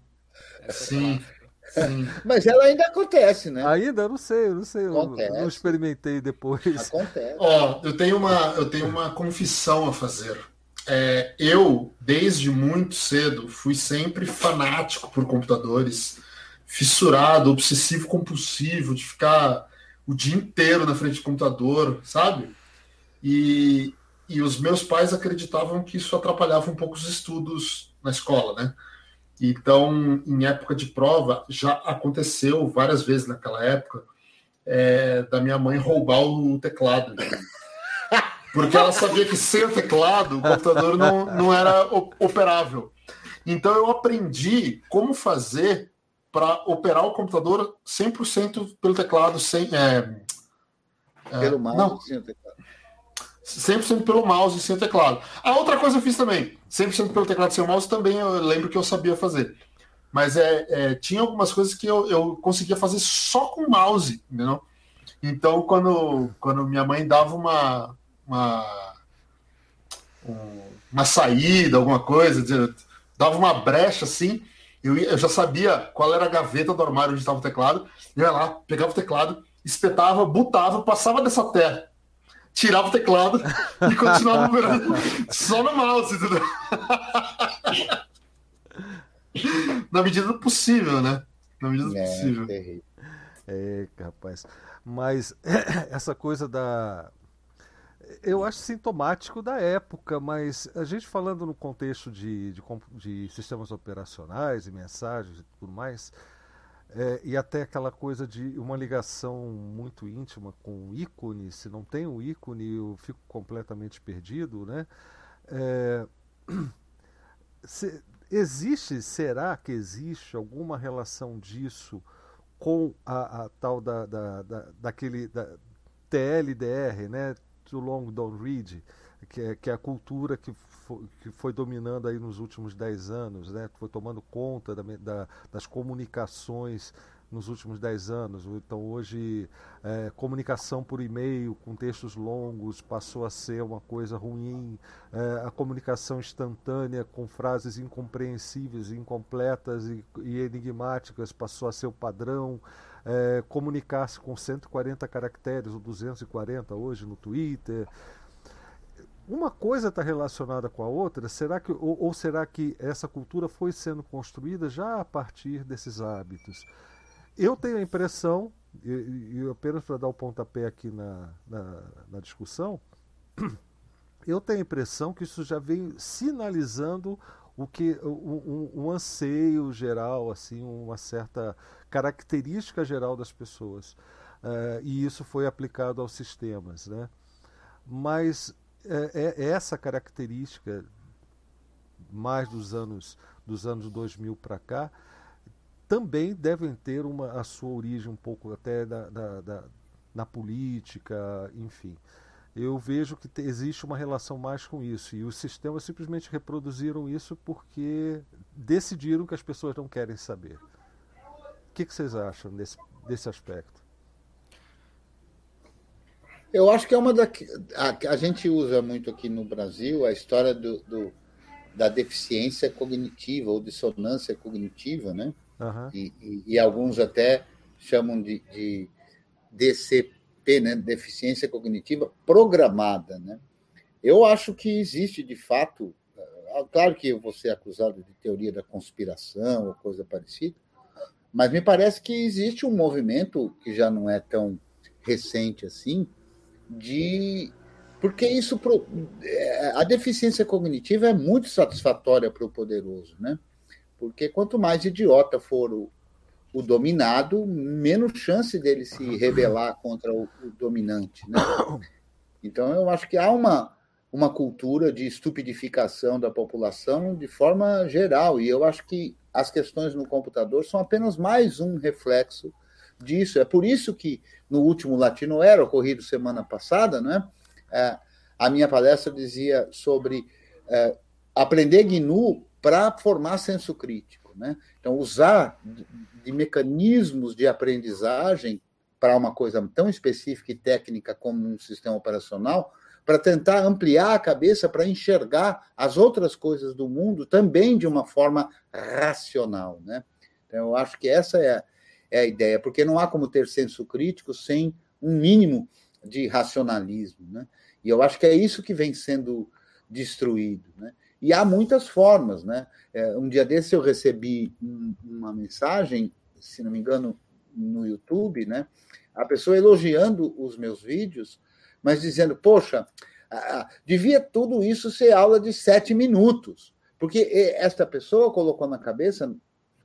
Sim. Sim. Mas ela ainda acontece, né? Ainda? não sei, eu não sei. Acontece. Eu não experimentei depois. Acontece. Ó, eu tenho uma, eu tenho uma confissão a fazer. É, eu, desde muito cedo, fui sempre fanático por computadores, fissurado, obsessivo compulsivo, de ficar o dia inteiro na frente do computador, sabe? E, e os meus pais acreditavam que isso atrapalhava um pouco os estudos na escola, né? Então, em época de prova, já aconteceu várias vezes naquela época é, da minha mãe roubar o teclado. Porque ela sabia que sem o teclado o computador não, não era operável. Então, eu aprendi como fazer para operar o computador 100% pelo teclado, sem. É, é, pelo mouse, não. 100% pelo mouse e sem teclado. A outra coisa eu fiz também, 100% pelo teclado sem mouse também eu lembro que eu sabia fazer. Mas é, é tinha algumas coisas que eu, eu conseguia fazer só com mouse, entendeu? Então, quando, quando minha mãe dava uma, uma, uma saída, alguma coisa, dava uma brecha assim, Eu, eu já sabia qual era a gaveta do armário onde estava o teclado, ia lá, pegava o teclado, espetava, botava, passava dessa terra, tirava o teclado e continuava numerando só no mouse, entendeu? Na medida do possível, né? Na medida do é, possível. É, rapaz. Mas essa coisa da. Eu acho sintomático da época, mas a gente falando no contexto de, de, de sistemas operacionais e mensagens e tudo mais, é, e até aquela coisa de uma ligação muito íntima com o ícone, se não tem o ícone eu fico completamente perdido, né? É, se, existe, será que existe alguma relação disso com a, a tal da, da, da, daquele da TLDR, né? Too Long Don't Read, que é, que é a cultura que foi, que foi dominando aí nos últimos dez anos, né? Foi tomando conta da, da, das comunicações nos últimos dez anos. Então hoje é, comunicação por e-mail com textos longos passou a ser uma coisa ruim. É, a comunicação instantânea com frases incompreensíveis, incompletas e, e enigmáticas passou a ser o padrão. É, comunicar-se com 140 caracteres ou 240 hoje no Twitter. Uma coisa está relacionada com a outra, será que, ou, ou será que essa cultura foi sendo construída já a partir desses hábitos? Eu tenho a impressão, e, e apenas para dar o pontapé aqui na, na, na discussão, eu tenho a impressão que isso já vem sinalizando o que um, um, um, anseio geral, assim, uma certa característica geral das pessoas. Uh, e isso foi aplicado aos sistemas. Né? Mas é, é essa característica, mais dos anos, dos anos 2000 para cá, também devem ter uma, a sua origem um pouco até da, da, da na política, enfim. Eu vejo que te, existe uma relação mais com isso. E os sistemas simplesmente reproduziram isso porque decidiram que as pessoas não querem saber. O que, que vocês acham desse, desse aspecto? Eu acho que é uma da. A, a gente usa muito aqui no Brasil a história do, do da deficiência cognitiva ou dissonância cognitiva, né? Uhum. E, e, e, alguns até chamam de, de DCP, né? deficiência cognitiva programada. Né? Eu acho que existe, de fato, ah, claro que eu vou ser acusado de teoria da conspiração ou coisa parecida, mas me parece que existe um movimento que já não é tão recente assim, de. Porque isso. É, a deficiência cognitiva é muito satisfatória para o poderoso, né? Porque quanto mais idiota for o, o dominado, menos chance dele se rebelar contra o, o dominante. Né? Então, eu acho que há uma, uma cultura de estupidificação da população de forma geral, e eu acho que as questões no computador são apenas mais um reflexo disso. É por isso que no último Latino Era, ocorrido semana passada, né, é, a minha palestra dizia sobre é, aprender GNU para formar senso crítico. Né? Então, usar de, mecanismos de aprendizagem para uma coisa tão específica e técnica como um sistema operacional, para tentar ampliar a cabeça para enxergar as outras coisas do mundo também de uma forma racional. Né? Então, eu acho que essa é é a ideia, porque não há como ter senso crítico sem um mínimo de racionalismo. Né? E eu acho que é isso que vem sendo destruído. Né? E há muitas formas, né? É, um dia desse eu recebi uma mensagem, se não me engano, no YouTube, né? A pessoa elogiando os meus vídeos, mas dizendo, poxa, devia tudo isso ser aula de sete minutos. Porque esta pessoa colocou na cabeça,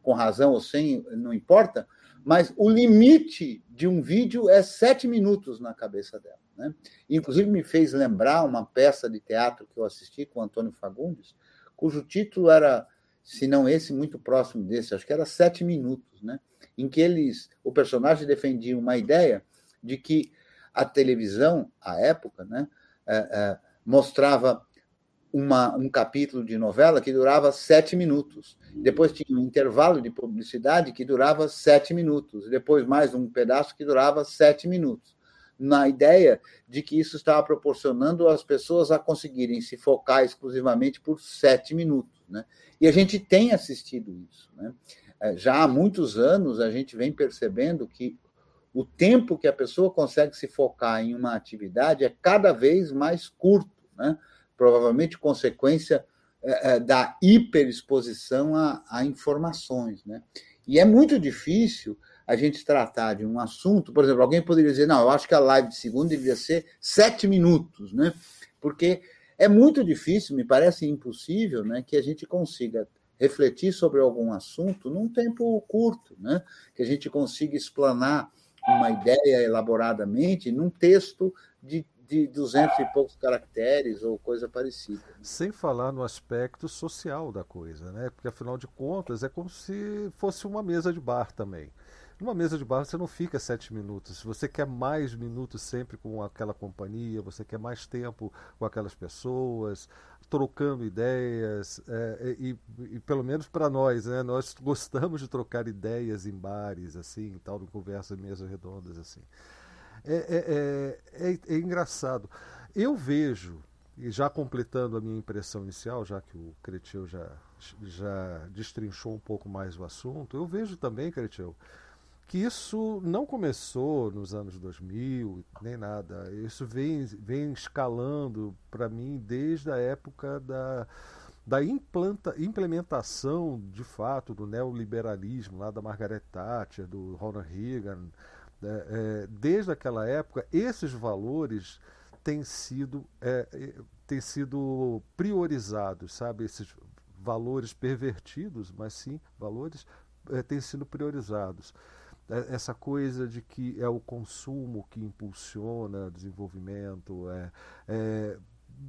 com razão ou sem, não importa, mas o limite de um vídeo é sete minutos na cabeça dela. Né? Inclusive, me fez lembrar uma peça de teatro que eu assisti com Antônio Fagundes, cujo título era, se não esse, muito próximo desse, acho que era Sete Minutos, né? em que eles, o personagem defendia uma ideia de que a televisão, à época, né, é, é, mostrava uma, um capítulo de novela que durava sete minutos. Depois tinha um intervalo de publicidade que durava sete minutos. Depois mais um pedaço que durava sete minutos. na ideia de que isso estava proporcionando as pessoas a conseguirem se focar exclusivamente por sete minutos. Né? E a gente tem assistido isso. Né? É, já há muitos anos a gente vem percebendo que o tempo que a pessoa consegue se focar em uma atividade é cada vez mais curto, né? Provavelmente consequência é, é, da hiperexposição a, a informações. Né? E é muito difícil a gente tratar de um assunto, por exemplo, alguém poderia dizer, não, eu acho que a live de segunda deveria ser sete minutos, né? Porque é muito difícil, me parece impossível, né, que a gente consiga refletir sobre algum assunto num tempo curto, né? Que a gente consiga explanar uma ideia elaboradamente num texto de de 200 e poucos caracteres ou coisa parecida. Sem falar no aspecto social da coisa, né? Porque afinal de contas é como se fosse uma mesa de bar também. Numa mesa de bar você não fica sete minutos. Se você quer mais minutos sempre com aquela companhia, você quer mais tempo com aquelas pessoas, trocando ideias, é, e, e, pelo menos para nós, né, nós gostamos de trocar ideias em bares, assim, tal, em conversas, mesas redondas, assim. É, é, é, é, é engraçado. Eu vejo, e já completando a minha impressão inicial, já que o Cretil já, já destrinchou um pouco mais o assunto, eu vejo também, Cretil, que isso não começou nos anos 2000, nem nada. Isso vem, vem escalando para mim desde a época da, da implanta, implementação, de fato, do neoliberalismo, lá da Margaret Thatcher, do Ronald Reagan. É, é, desde aquela época, esses valores têm sido, é, é têm sido priorizados, sabe? Esses valores pervertidos, mas sim, valores é, têm sido priorizados. É, essa coisa de que é o consumo que impulsiona desenvolvimento, é, é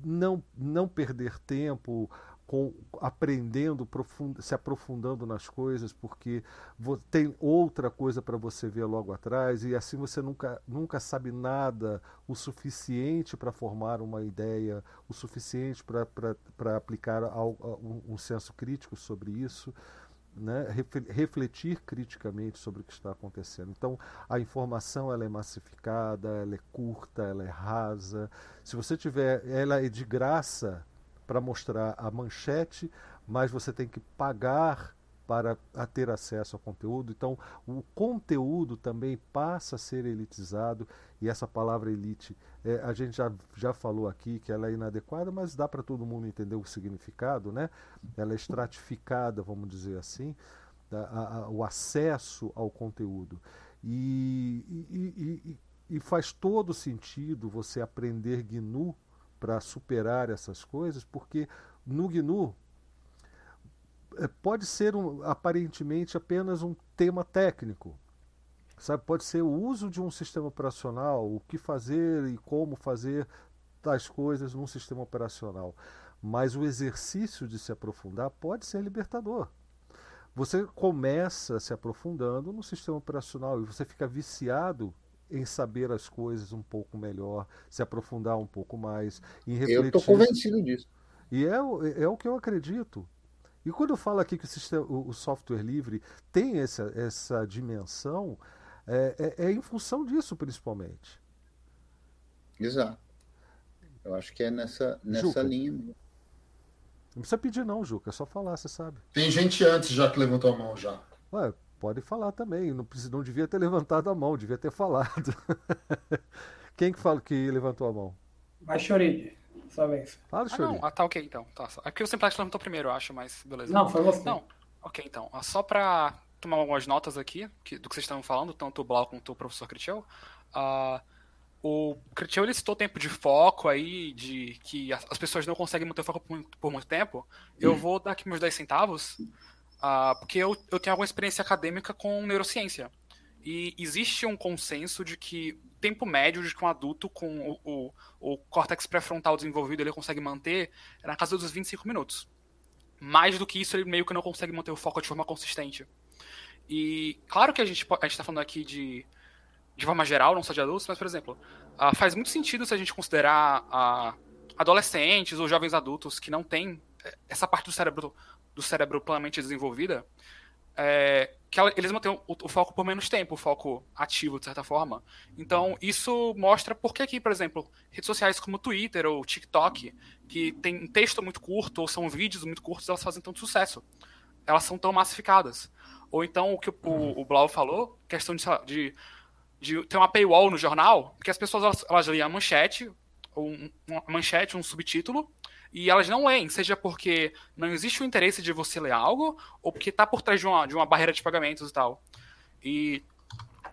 não, não perder tempo com, aprendendo, profund, se aprofundando nas coisas, porque tem outra coisa para você ver logo atrás, e assim você nunca, nunca sabe nada o suficiente para formar uma ideia, o suficiente para aplicar um, um senso crítico sobre isso né, refletir criticamente sobre o que está acontecendo. Então, a informação ela é massificada, ela é curta, ela é rasa. Se você tiver, ela é de graça para mostrar a manchete, mas você tem que pagar para ter acesso ao conteúdo. Então, o conteúdo também passa a ser elitizado, e essa palavra elite, é, a gente já, já falou aqui que ela é inadequada, mas dá para todo mundo entender o significado, né? Ela é estratificada, vamos dizer assim, a, a, o acesso ao conteúdo. E, e, e, e faz todo sentido você aprender GNU para superar essas coisas, porque no GNU é, pode ser um, aparentemente apenas um tema técnico. Sabe, pode ser o uso de um sistema operacional, o que fazer e como fazer tais coisas num sistema operacional. Mas o exercício de se aprofundar pode ser libertador. Você começa se aprofundando no sistema operacional e você fica viciado em saber as coisas um pouco melhor, se aprofundar um pouco mais, em refletir. Eu estou convencido disso. E é, é o que eu acredito. E quando eu falo aqui que o, sistema, o software livre tem essa, essa dimensão, é, é, é, em função disso principalmente. Exato. Eu acho que é nessa, nessa linha mesmo. Não precisa pedir não, Juca, é só falar, você sabe. Tem gente antes já que levantou a mão já. Ué, pode falar também, não, precisa, não devia ter levantado a mão, devia ter falado. Quem que fala que levantou a mão? Mas chorei. Sua vez. Fala, ah, não. Ah, tá, ok, então. Tá. É que o Simplexo levantou primeiro, eu acho, mas beleza. Não, foi você. Não, ok, então. Só pra tomar algumas notas aqui que, do que vocês estão falando, tanto o Blau quanto o professor Critiel. Uh, o Critiel ele citou tempo de foco aí, de que as pessoas não conseguem manter o foco por, por muito tempo. Eu hum. vou dar aqui meus 10 centavos, uh, porque eu, eu tenho alguma experiência acadêmica com neurociência. E existe um consenso de que tempo médio de que um adulto com o, o, o córtex pré-frontal desenvolvido ele consegue manter é na casa dos 25 minutos. Mais do que isso, ele meio que não consegue manter o foco de forma consistente. E claro que a gente a está falando aqui de, de forma geral, não só de adultos, mas, por exemplo, uh, faz muito sentido se a gente considerar uh, adolescentes ou jovens adultos que não têm eh, essa parte do cérebro, do cérebro plenamente desenvolvida, é, que eles mantêm o, o, foco por menos tempo, o foco ativo, de certa forma. Então, isso mostra por que, por exemplo, redes sociais como Twitter ou TikTok, que tem um texto muito curto ou são vídeos muito curtos, elas fazem tanto sucesso. Elas são tão massificadas. Ou então, o que o, o Blau falou, questão de, de, de, ter uma paywall no jornal, que as pessoas elas, elas liam a manchete, um, uma manchete, um subtítulo, e elas não leem, seja porque não existe o interesse de você ler algo, ou porque está por trás de uma, de uma barreira de pagamentos e tal. E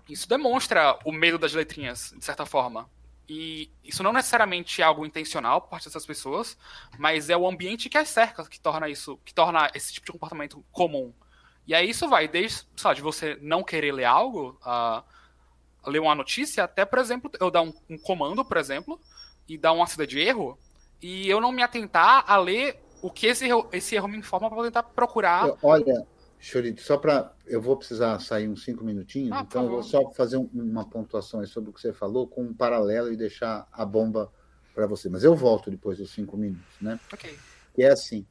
isso demonstra o medo das letrinhas, de certa forma. E isso não necessariamente é algo intencional por parte dessas pessoas, mas é o ambiente que as cerca que torna isso, que torna esse tipo de comportamento comum. E aí isso vai desde, sei lá, de você não querer ler algo, uh, ler uma notícia, até, por exemplo, eu dar um, um comando, por exemplo, e dar uma saída de erro, e eu não me atentar a ler o que esse erro, esse erro me informa para tentar procurar. Olha, Chorito, só para. Eu vou precisar sair uns cinco minutinhos, ah, então eu vou só fazer um, uma pontuação sobre o que você falou, com um paralelo e deixar a bomba para você. Mas eu volto depois dos cinco minutos, né? Ok. E é assim: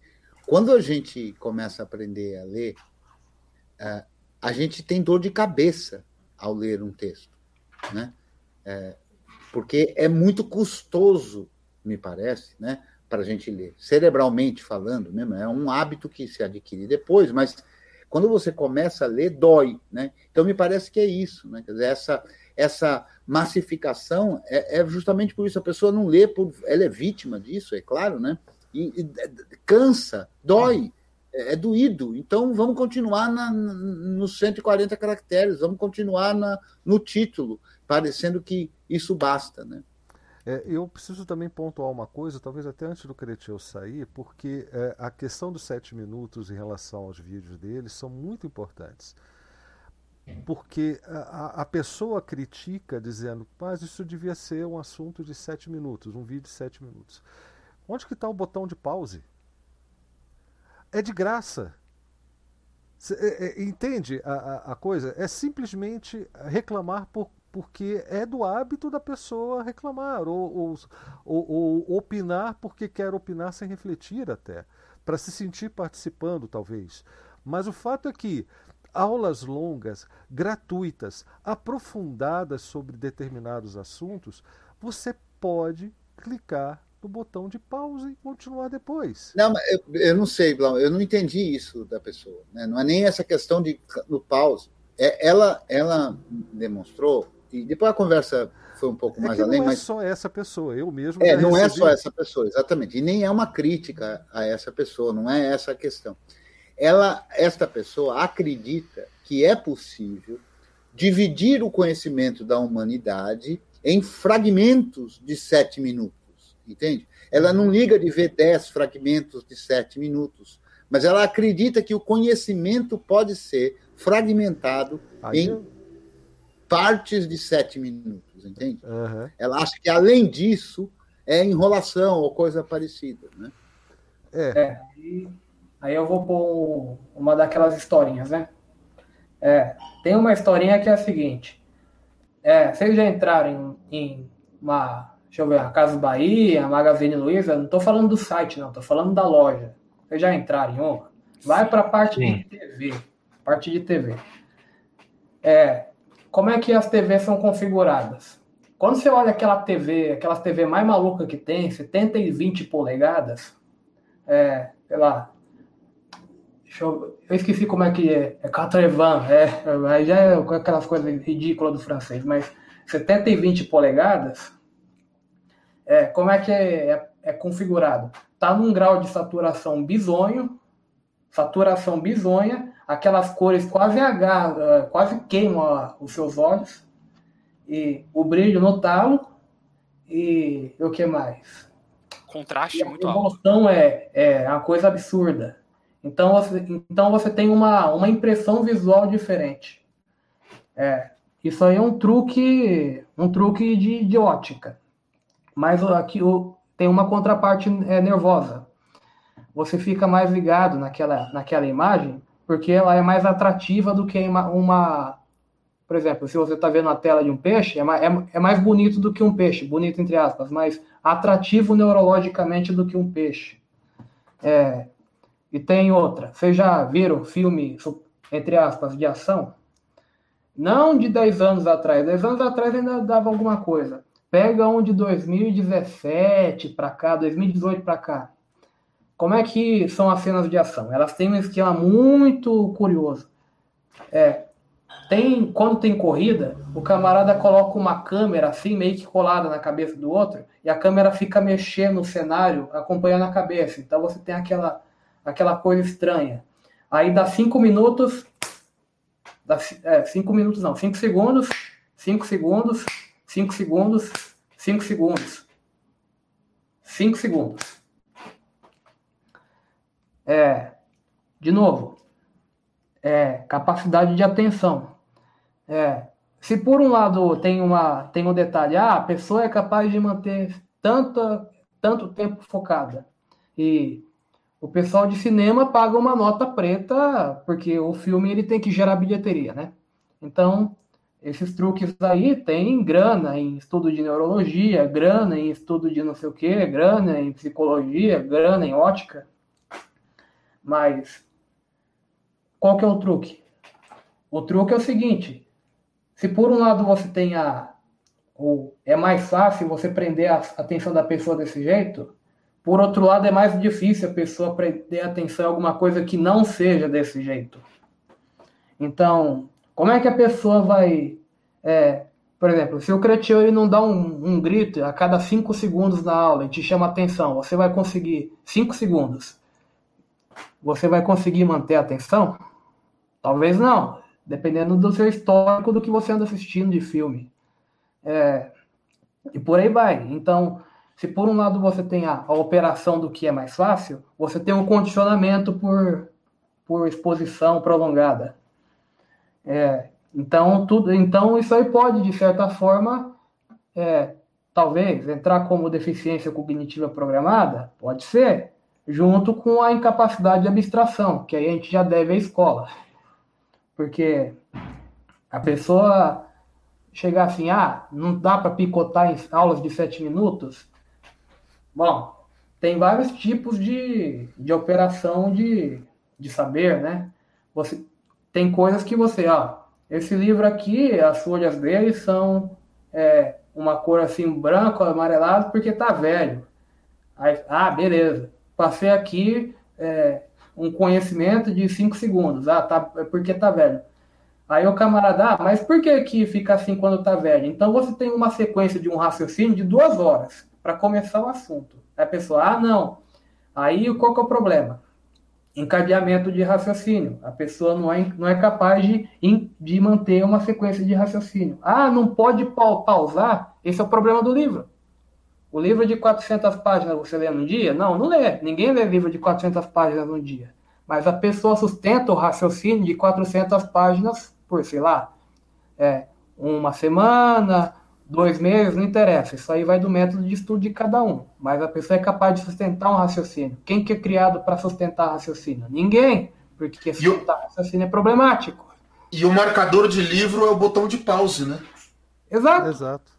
quando a gente começa a aprender a ler, uh, a gente tem dor de cabeça ao ler um texto, né? É, porque é muito custoso me parece, né? Para a gente ler. Cerebralmente falando, mesmo, é um hábito que se adquire depois, mas quando você começa a ler, dói, né? Então me parece que é isso, né? Quer dizer, essa, essa massificação é, é justamente por isso. A pessoa não lê, por, ela é vítima disso, é claro, né? E, e cansa, dói, é, é, doído. Então vamos continuar na, nos 140 caracteres, vamos continuar na, no título, parecendo que isso basta, né? É, eu preciso também pontuar uma coisa, talvez até antes do Cretil sair, porque é, a questão dos sete minutos em relação aos vídeos deles são muito importantes. Porque a, a pessoa critica dizendo, mas isso devia ser um assunto de sete minutos, um vídeo de sete minutos. Onde que está o botão de pause? É de graça. Cê, é, é, entende a, a, a coisa? É simplesmente reclamar por porque é do hábito da pessoa reclamar ou, ou, ou, ou opinar porque quer opinar sem refletir até, para se sentir participando, talvez. Mas o fato é que aulas longas, gratuitas, aprofundadas sobre determinados assuntos, você pode clicar no botão de pausa e continuar depois. Não, eu, eu não sei, Blau, eu não entendi isso da pessoa. Né? Não é nem essa questão de no pause. É, ela, ela demonstrou e depois a conversa foi um pouco é mais além. Não é mas... só essa pessoa, eu mesmo. É, não recebi... é só essa pessoa, exatamente. E nem é uma crítica a essa pessoa, não é essa a questão. Ela, esta pessoa acredita que é possível dividir o conhecimento da humanidade em fragmentos de sete minutos, entende? Ela não liga de ver dez fragmentos de sete minutos, mas ela acredita que o conhecimento pode ser fragmentado Aí em eu partes de sete minutos, entende? Uhum. Ela acha que, além disso, é enrolação ou coisa parecida, né? É. é aí eu vou pôr uma daquelas historinhas, né? É, tem uma historinha que é a seguinte. É, vocês já entraram em, em uma, deixa eu ver, a Casa Bahia, a Magazine Luiza, não estou falando do site, não, estou falando da loja. Vocês já entraram em uma? Vai para a parte Sim. de TV. Parte de TV. É, como é que as TVs são configuradas? Quando você olha aquela TV, aquelas TV mais maluca que tem, 70 e 20 polegadas, é, sei lá, eu, eu, esqueci como é que é, é Catrevan, é, aí já é aquelas coisas ridículas do francês, mas 70 e 20 polegadas, é, como é que é, é, é configurado? Está num grau de saturação bizonho, saturação bizonha, aquelas cores quase eh, quase queimam os seus olhos, e o brilho no talo, e o que mais? Contraste e muito alto. A emoção é, é uma coisa absurda. Então você, então você tem uma, uma impressão visual diferente. É, isso aí é um truque, um truque de, de ótica. Mas aqui o, tem uma contraparte é, nervosa. Você fica mais ligado naquela, naquela imagem porque ela é mais atrativa do que uma. por exemplo, se você está vendo a tela de um peixe, é mais, é, é mais bonito do que um peixe, bonito entre aspas, mas atrativo neurologicamente do que um peixe. É, e tem outra. Vocês já viram filme entre aspas, de ação, não de 10 anos atrás, 10 anos atrás ainda dava alguma coisa. Pega um de 2017 para cá, 2018 para cá. Como é que são as cenas de ação? Elas têm um esquema muito curioso. É, tem, quando tem corrida, o camarada coloca uma câmera assim, meio que colada na cabeça do outro, e a câmera fica mexendo no cenário, acompanhando a cabeça. Então você tem aquela, aquela coisa estranha. Aí dá cinco minutos, dá, é, cinco minutos não, cinco segundos, cinco segundos, cinco segundos, cinco segundos, cinco segundos. É, de novo, é, capacidade de atenção. É, se por um lado tem, uma, tem um detalhe, ah, a pessoa é capaz de manter tanta, tanto tempo focada. E o pessoal de cinema paga uma nota preta, porque o filme ele tem que gerar bilheteria, né? Então, esses truques aí tem grana em estudo de neurologia, grana em estudo de não sei o que, grana em psicologia, grana em ótica. Mas qual que é o truque? O truque é o seguinte: se por um lado você tem a. Ou é mais fácil você prender a atenção da pessoa desse jeito, por outro lado é mais difícil a pessoa prender atenção em alguma coisa que não seja desse jeito. Então, como é que a pessoa vai. É, por exemplo, se o cretino ele não dá um, um, grito a cada cinco segundos na aula e te chama atenção, você vai conseguir cinco segundos. Você vai conseguir manter a atenção? Talvez não, dependendo do seu histórico do que você anda assistindo de filme. É, e por aí vai. Então, se por um lado você tem a, a, operação do que é mais fácil, você tem um condicionamento por, por exposição prolongada. É, então, tudo, então, isso aí pode, de certa forma, é, talvez entrar como deficiência cognitiva programada, pode ser, junto com a incapacidade de abstração, que aí a gente já deve à escola. Porque a pessoa chegar assim, ah, não dá para picotar em aulas de sete minutos. Bom, tem vários tipos de, de operação de, de saber, né? Você tem coisas que você, ó, esse livro aqui, as folhas dele são é, uma cor assim branco, amarelado, porque tá velho. Aí, ah, beleza. Passei aqui, é, um conhecimento de 5 segundos. Ah, tá, é porque tá velho. Aí o camarada, ah, mas por que que fica assim quando tá velho? Então você tem uma sequência de um raciocínio de duas horas para começar o assunto. Aí a pessoa, ah, não. Aí qual que é o problema? Encadeamento de raciocínio. A pessoa não é, não é capaz de, de manter uma sequência de raciocínio. Ah, não pode pausar? Esse é o problema do livro. O livro de 400 páginas você lê num dia? Não, não lê. Ninguém lê livro de 400 páginas num dia. Mas a pessoa sustenta o raciocínio de 400 páginas por, sei lá, é, uma semana, dois meses, não interessa. Isso aí vai do método de estudo de cada um. Mas a pessoa é capaz de sustentar um raciocínio. Quem que é criado para sustentar raciocínio? Ninguém. Porque sustentar o... raciocínio é problemático. E o marcador de livro é o botão de pause, né? Exato. Exato.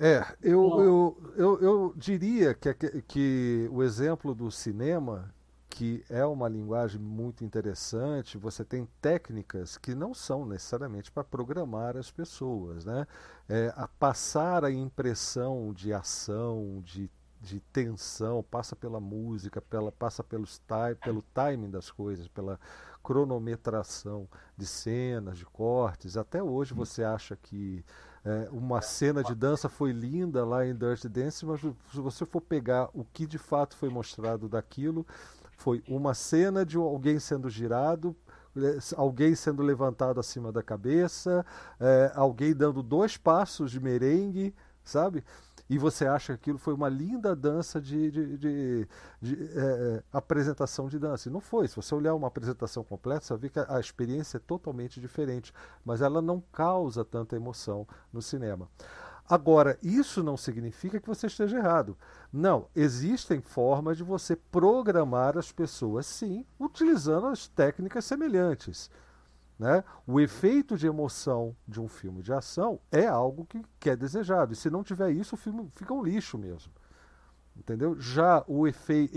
É, eu, eu, eu, eu diria que, que o exemplo do cinema, que é uma linguagem muito interessante, você tem técnicas que não são necessariamente para programar as pessoas, né? É, a passar a impressão de ação, de, de tensão, passa pela música, pela, passa pelos pelo timing das coisas, pela cronometração de cenas, de cortes. Até hoje você acha que é, uma cena de dança foi linda lá em Dirty Dance, mas se você for pegar o que de fato foi mostrado daquilo, foi uma cena de alguém sendo girado, é, alguém sendo levantado acima da cabeça, é, alguém dando dois passos de merengue, sabe? E você acha que aquilo foi uma linda dança de, de, de, de é, é, apresentação de dança. E não foi. Se você olhar uma apresentação completa, você ver que a, a experiência é totalmente diferente, mas ela não causa tanta emoção no cinema. Agora, isso não significa que você esteja errado. Não, existem formas de você programar as pessoas, sim, utilizando as técnicas semelhantes. Né? O efeito de emoção de um filme de ação é algo que, que é desejado. E se não tiver isso, o filme fica um lixo mesmo. Entendeu? Já o efe...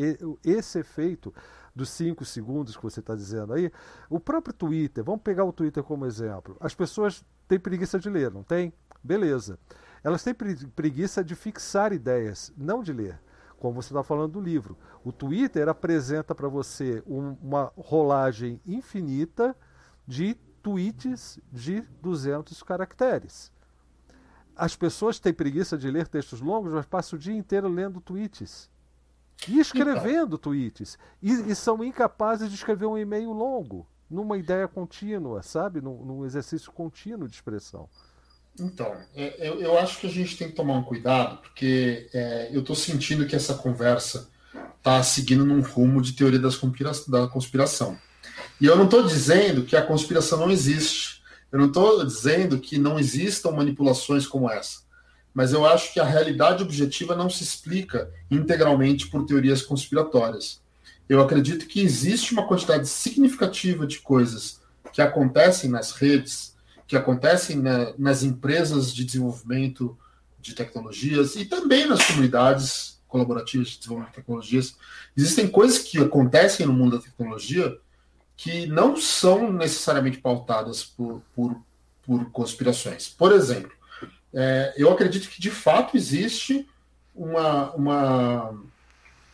esse efeito dos 5 segundos que você está dizendo aí, o próprio Twitter, vamos pegar o Twitter como exemplo. As pessoas têm preguiça de ler, não tem? Beleza. Elas têm preguiça de fixar ideias, não de ler como você está falando do livro. O Twitter apresenta para você um, uma rolagem infinita de tweets de 200 caracteres. As pessoas têm preguiça de ler textos longos, mas passam o dia inteiro lendo tweets. E escrevendo tweets. E, e, são incapazes de escrever um e-mail longo, numa ideia contínua, sabe? Num, num exercício contínuo de expressão. Então, é, eu, eu, acho que a gente tem que tomar um cuidado, porque é, eu estou sentindo que essa conversa está seguindo num rumo de teoria das da conspiração. E eu não estou dizendo que a conspiração não existe. Eu não estou dizendo que não existam manipulações como essa. Mas eu acho que a realidade objetiva não se explica integralmente por teorias conspiratórias. Eu acredito que existe uma quantidade significativa de coisas que acontecem nas redes que acontecem na, nas empresas de desenvolvimento de tecnologias e também nas comunidades colaborativas de desenvolvimento de tecnologias. Existem coisas que acontecem no mundo da tecnologia que não são necessariamente pautadas por, por, por conspirações. Por exemplo, é, eu acredito que de fato existe uma, uma,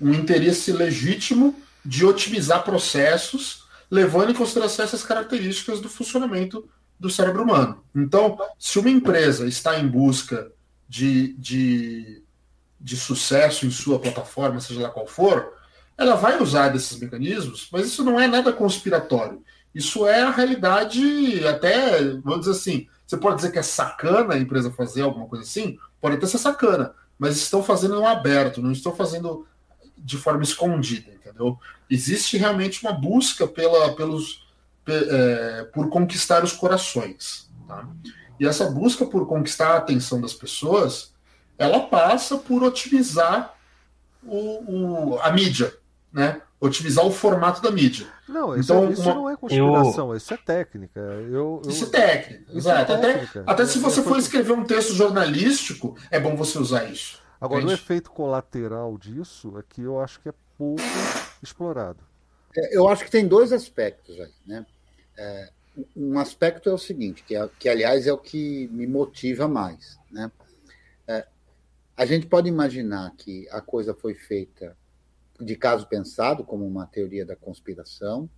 um interesse legítimo de otimizar processos, levando em consideração essas características do funcionamento do cérebro humano. Então, se uma empresa está em busca de, de, de sucesso em sua plataforma, seja lá qual for, ela vai usar desses mecanismos, mas isso não é nada conspiratório. Isso é a realidade, até, vamos dizer assim, você pode dizer que é sacana a empresa fazer alguma coisa assim? Pode até ser sacana, mas estão fazendo no aberto, não estão fazendo de forma escondida, entendeu? Existe realmente uma busca pela, pelos, é, por conquistar os corações. Tá? E essa busca por conquistar a atenção das pessoas, ela passa por otimizar o, o, a mídia, né? otimizar o formato da mídia. Não, isso, então, isso uma... não é conspiração, eu... isso é técnica. Eu, eu... Isso é técnica, isso exato. É técnica. Até, até se você for escrever um texto jornalístico, é bom você usar isso. Agora, entende? o efeito colateral disso é que eu acho que é pouco explorado. É, eu acho que tem dois aspectos aí, né? É, um aspecto é o seguinte, que, é, que aliás é o que me motiva mais. Né? É, a gente pode imaginar que a coisa foi feita de caso pensado, como uma teoria da conspiração,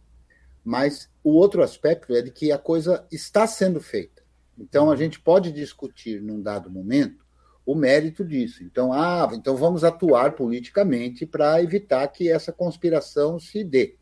mas o outro aspecto é de que a coisa está sendo feita. Então a gente pode discutir num dado momento o mérito disso. Então, ah, então vamos atuar politicamente para evitar que essa conspiração se dê.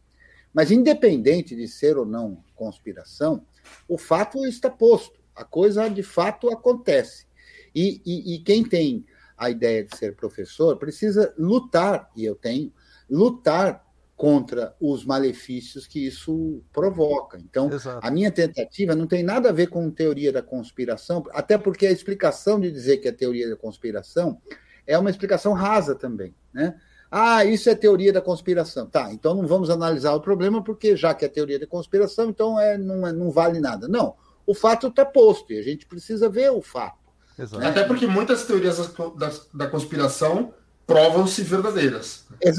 Mas, independente de ser ou não conspiração, o fato está posto, a coisa de fato acontece. E, e, e quem tem a ideia de ser professor precisa lutar, e eu tenho, lutar contra os malefícios que isso provoca. Então, Exato. a minha tentativa não tem nada a ver com teoria da conspiração, até porque a explicação de dizer que é teoria da conspiração é uma explicação rasa também, né? Ah, isso é teoria da conspiração. Tá, então não vamos analisar o problema, porque já que é teoria da conspiração, então é, não, é, não vale nada. Não, o fato está posto e a gente precisa ver o fato. Exato. Até porque muitas teorias da, da conspiração provam-se verdadeiras. Um,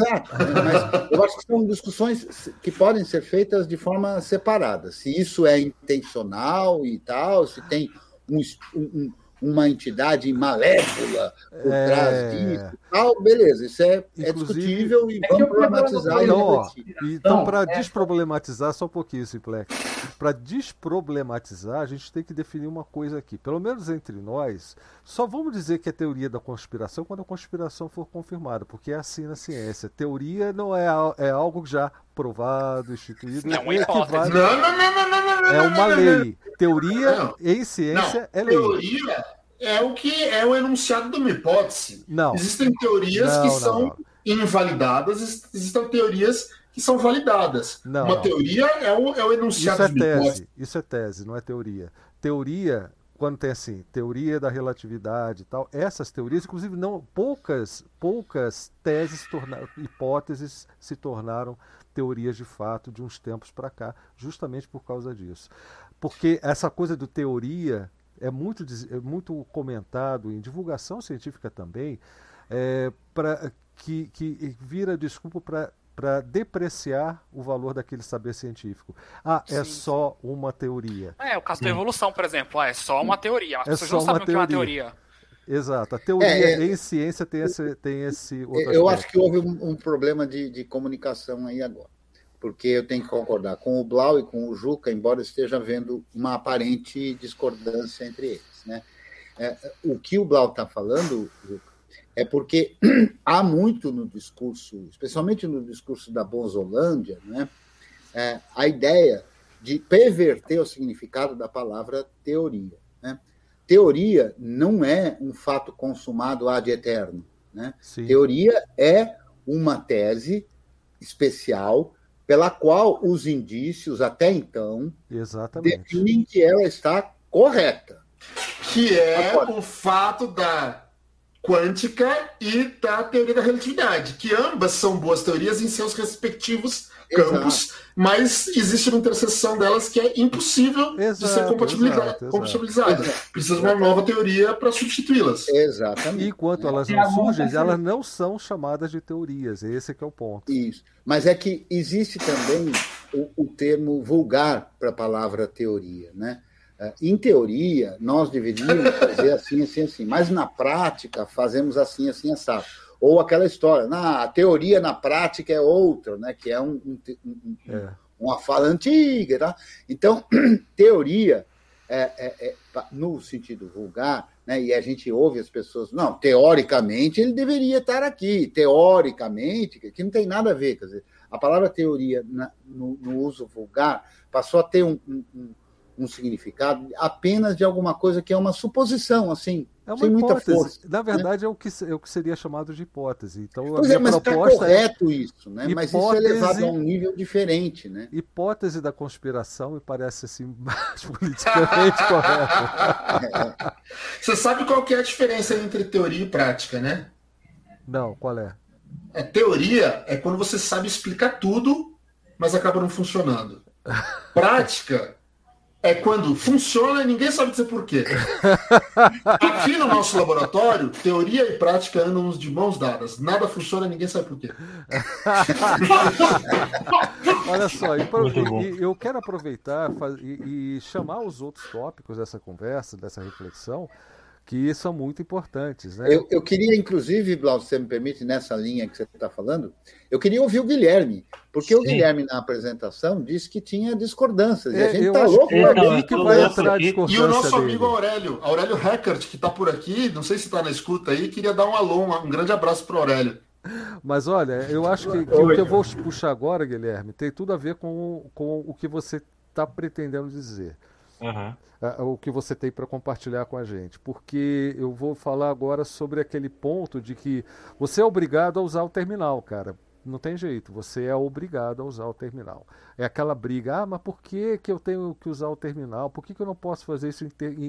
mas eu acho que são discussões que podem ser feitas de forma separada. Se isso é intencional e tal, se tem um, um uma entidade malévola por é... trás disso. Tal, beleza, isso é, é discutível e é vamos problematizar. Então, então para é... desproblematizar, só um pouquinho, Simplex. Para desproblematizar, a gente tem que definir uma coisa aqui. Pelo menos entre nós, só vamos dizer que é teoria da conspiração quando a conspiração for confirmada, porque é assim na ciência. Teoria não é, é algo já provado, instituído. Não, é não, não, não, não, não, É uma lei. Teoria não, em ciência não, é lei. Teoria é o que é o enunciado de uma hipótese. Não. Existem teorias não, que são invalidadas, existem teorias que são validadas. Não, uma teoria é o, é o enunciado Isso é tese. Hipótese. Isso é tese, não é teoria. Teoria quando tem assim, teoria da relatividade e tal, essas teorias, inclusive não poucas, poucas teses tornaram, hipóteses se tornaram teorias de fato de uns tempos para cá, justamente por causa disso. Porque essa coisa do teoria é muito, é muito comentado em divulgação científica também, é, pra, que, que vira desculpa para para depreciar o valor daquele saber científico. Ah, é Sim, só uma teoria. É, o caso da evolução, por exemplo, ah, é só uma teoria. As É pessoas só não sabem o que é uma teoria. Exato. A teoria É, é- em ciência tem esse, tem esse outro Eu aspecto. acho que houve um, um problema de, de comunicação aí agora. Porque eu tenho que concordar com o Blau e com o Juca, embora esteja havendo uma aparente discordância entre eles. Né? É, o que o Blau está falando, Juca, é porque há muito no discurso, especialmente no discurso da Bonzolândia, né, é, a ideia de perverter o significado da palavra teoria. Né? Teoria não é um fato consumado ad eterno. Né? Sim. Teoria é uma tese especial pela qual os indícios, até então, Exatamente. definem que ela está correta. Que é Agora. o fato da quântica e da teoria da relatividade, que ambas são boas teorias em seus respectivos campos, mas existe uma interseção delas que é impossível de ser Exato, compatibiliza- exato, exato. compatibilizada. Exato. Precisa de uma nova teoria para substituí-las. Exatamente. E enquanto elas Tem não surgem, elas não são chamadas de teorias. Esse é que é o ponto. Isso. Mas é que existe também o, o termo vulgar para a palavra teoria, né? Eh, Em teoria, nós deveríamos fazer assim, assim, assim, mas na prática fazemos assim, assim, assado. Ou aquela história, na a teoria na prática é outra, né? Que é um, um É. uma fala antiga, tá? Então, teoria, é, é- é, no sentido vulgar, né? E a gente ouve as pessoas, não, teoricamente ele deveria estar aqui, teoricamente, que não tem nada a ver, quer dizer, a palavra teoria na- no, no uso vulgar passou a ter um- um- um significado apenas de alguma coisa que é uma suposição, assim, É uma sem muita hipótese. força. Na verdade, é, o que, é o que seria chamado de hipótese. Então, a Pois minha é, mas está proposta é correto isso, né? Mas isso é hipótese- levado a um nível diferente, né? hipótese da conspiração me parece assim mais politicamente correto. Você sabe qual que é a diferença entre teoria e prática, né? Não, qual é? É, teoria é quando você sabe explicar tudo, mas acaba não funcionando. Prática é quando funciona e ninguém sabe dizer por quê. Aqui no nosso laboratório, teoria e prática andam de mãos dadas. Nada funciona e ninguém sabe por quê. Olha só, e e- eu quero aproveitar faz- e, e chamar os outros tópicos dessa conversa, dessa reflexão, que são muito importantes. Né? Eu, eu queria, inclusive, Blau, se você me permite, nessa linha que você está falando, eu queria ouvir o Guilherme, porque o Sim. Guilherme, na apresentação, disse que tinha discordâncias. e É, a gente eu está louco pra é ver. que vai entrar a aqui. E discordância o nosso dele. amigo Aurélio, Aurélio Hackert, que está por aqui, não sei se está na escuta aí, queria dar um alô, um um grande abraço para o Aurélio. Mas olha, eu acho que, que o que eu vou puxar agora, Guilherme, tem tudo a ver com, com o que você está pretendendo dizer. Aham. ah, o que você tem para compartilhar com a gente, porque eu vou falar agora sobre aquele ponto de que você é obrigado a usar o terminal, cara. Não tem jeito, você é obrigado a usar o terminal. É aquela briga, ah, mas por que, que eu tenho que usar o terminal? Por que, que eu não posso fazer isso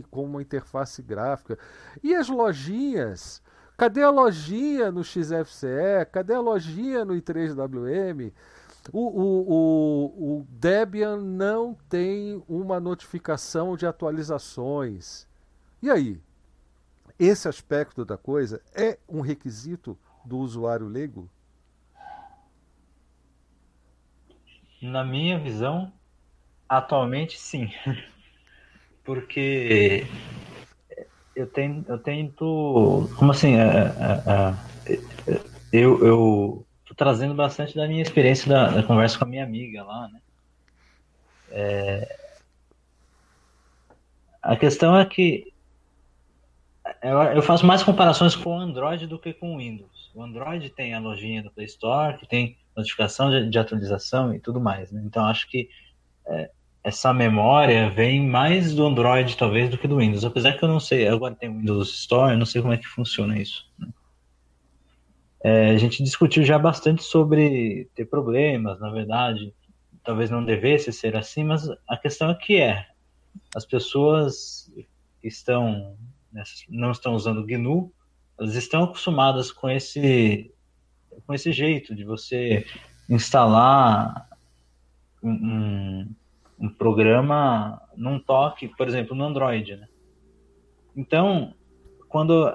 com uma interface gráfica? E as lojinhas? Cadê a lojinha no XFCE? Cadê a lojinha no i3WM? O, o, o, o Debian não tem uma notificação de atualizações. E aí? Esse aspecto da coisa é um requisito do usuário leigo? Na minha visão, atualmente sim. Porque eu tento, eu tento como assim, é, é, é, eu, eu tô trazendo bastante da minha experiência da, da conversa com a minha amiga lá, né? É, a questão é que eu, faço mais comparações com o Android do que com o Windows. O Android tem a lojinha do Play Store, que tem notificação de, de atualização e tudo mais. Né? Então acho que é, essa memória vem mais do Android talvez do que do Windows. Apesar que eu não sei, agora tem o Windows Store, eu não sei como é que funciona isso. Né? É, a gente discutiu já bastante sobre ter problemas, na verdade, talvez não devesse ser assim, mas a questão é que é. As pessoas estão não estão usando GNU, elas estão acostumadas com esse com esse jeito de você instalar um, um programa num toque, por exemplo, no Android, né? Então, quando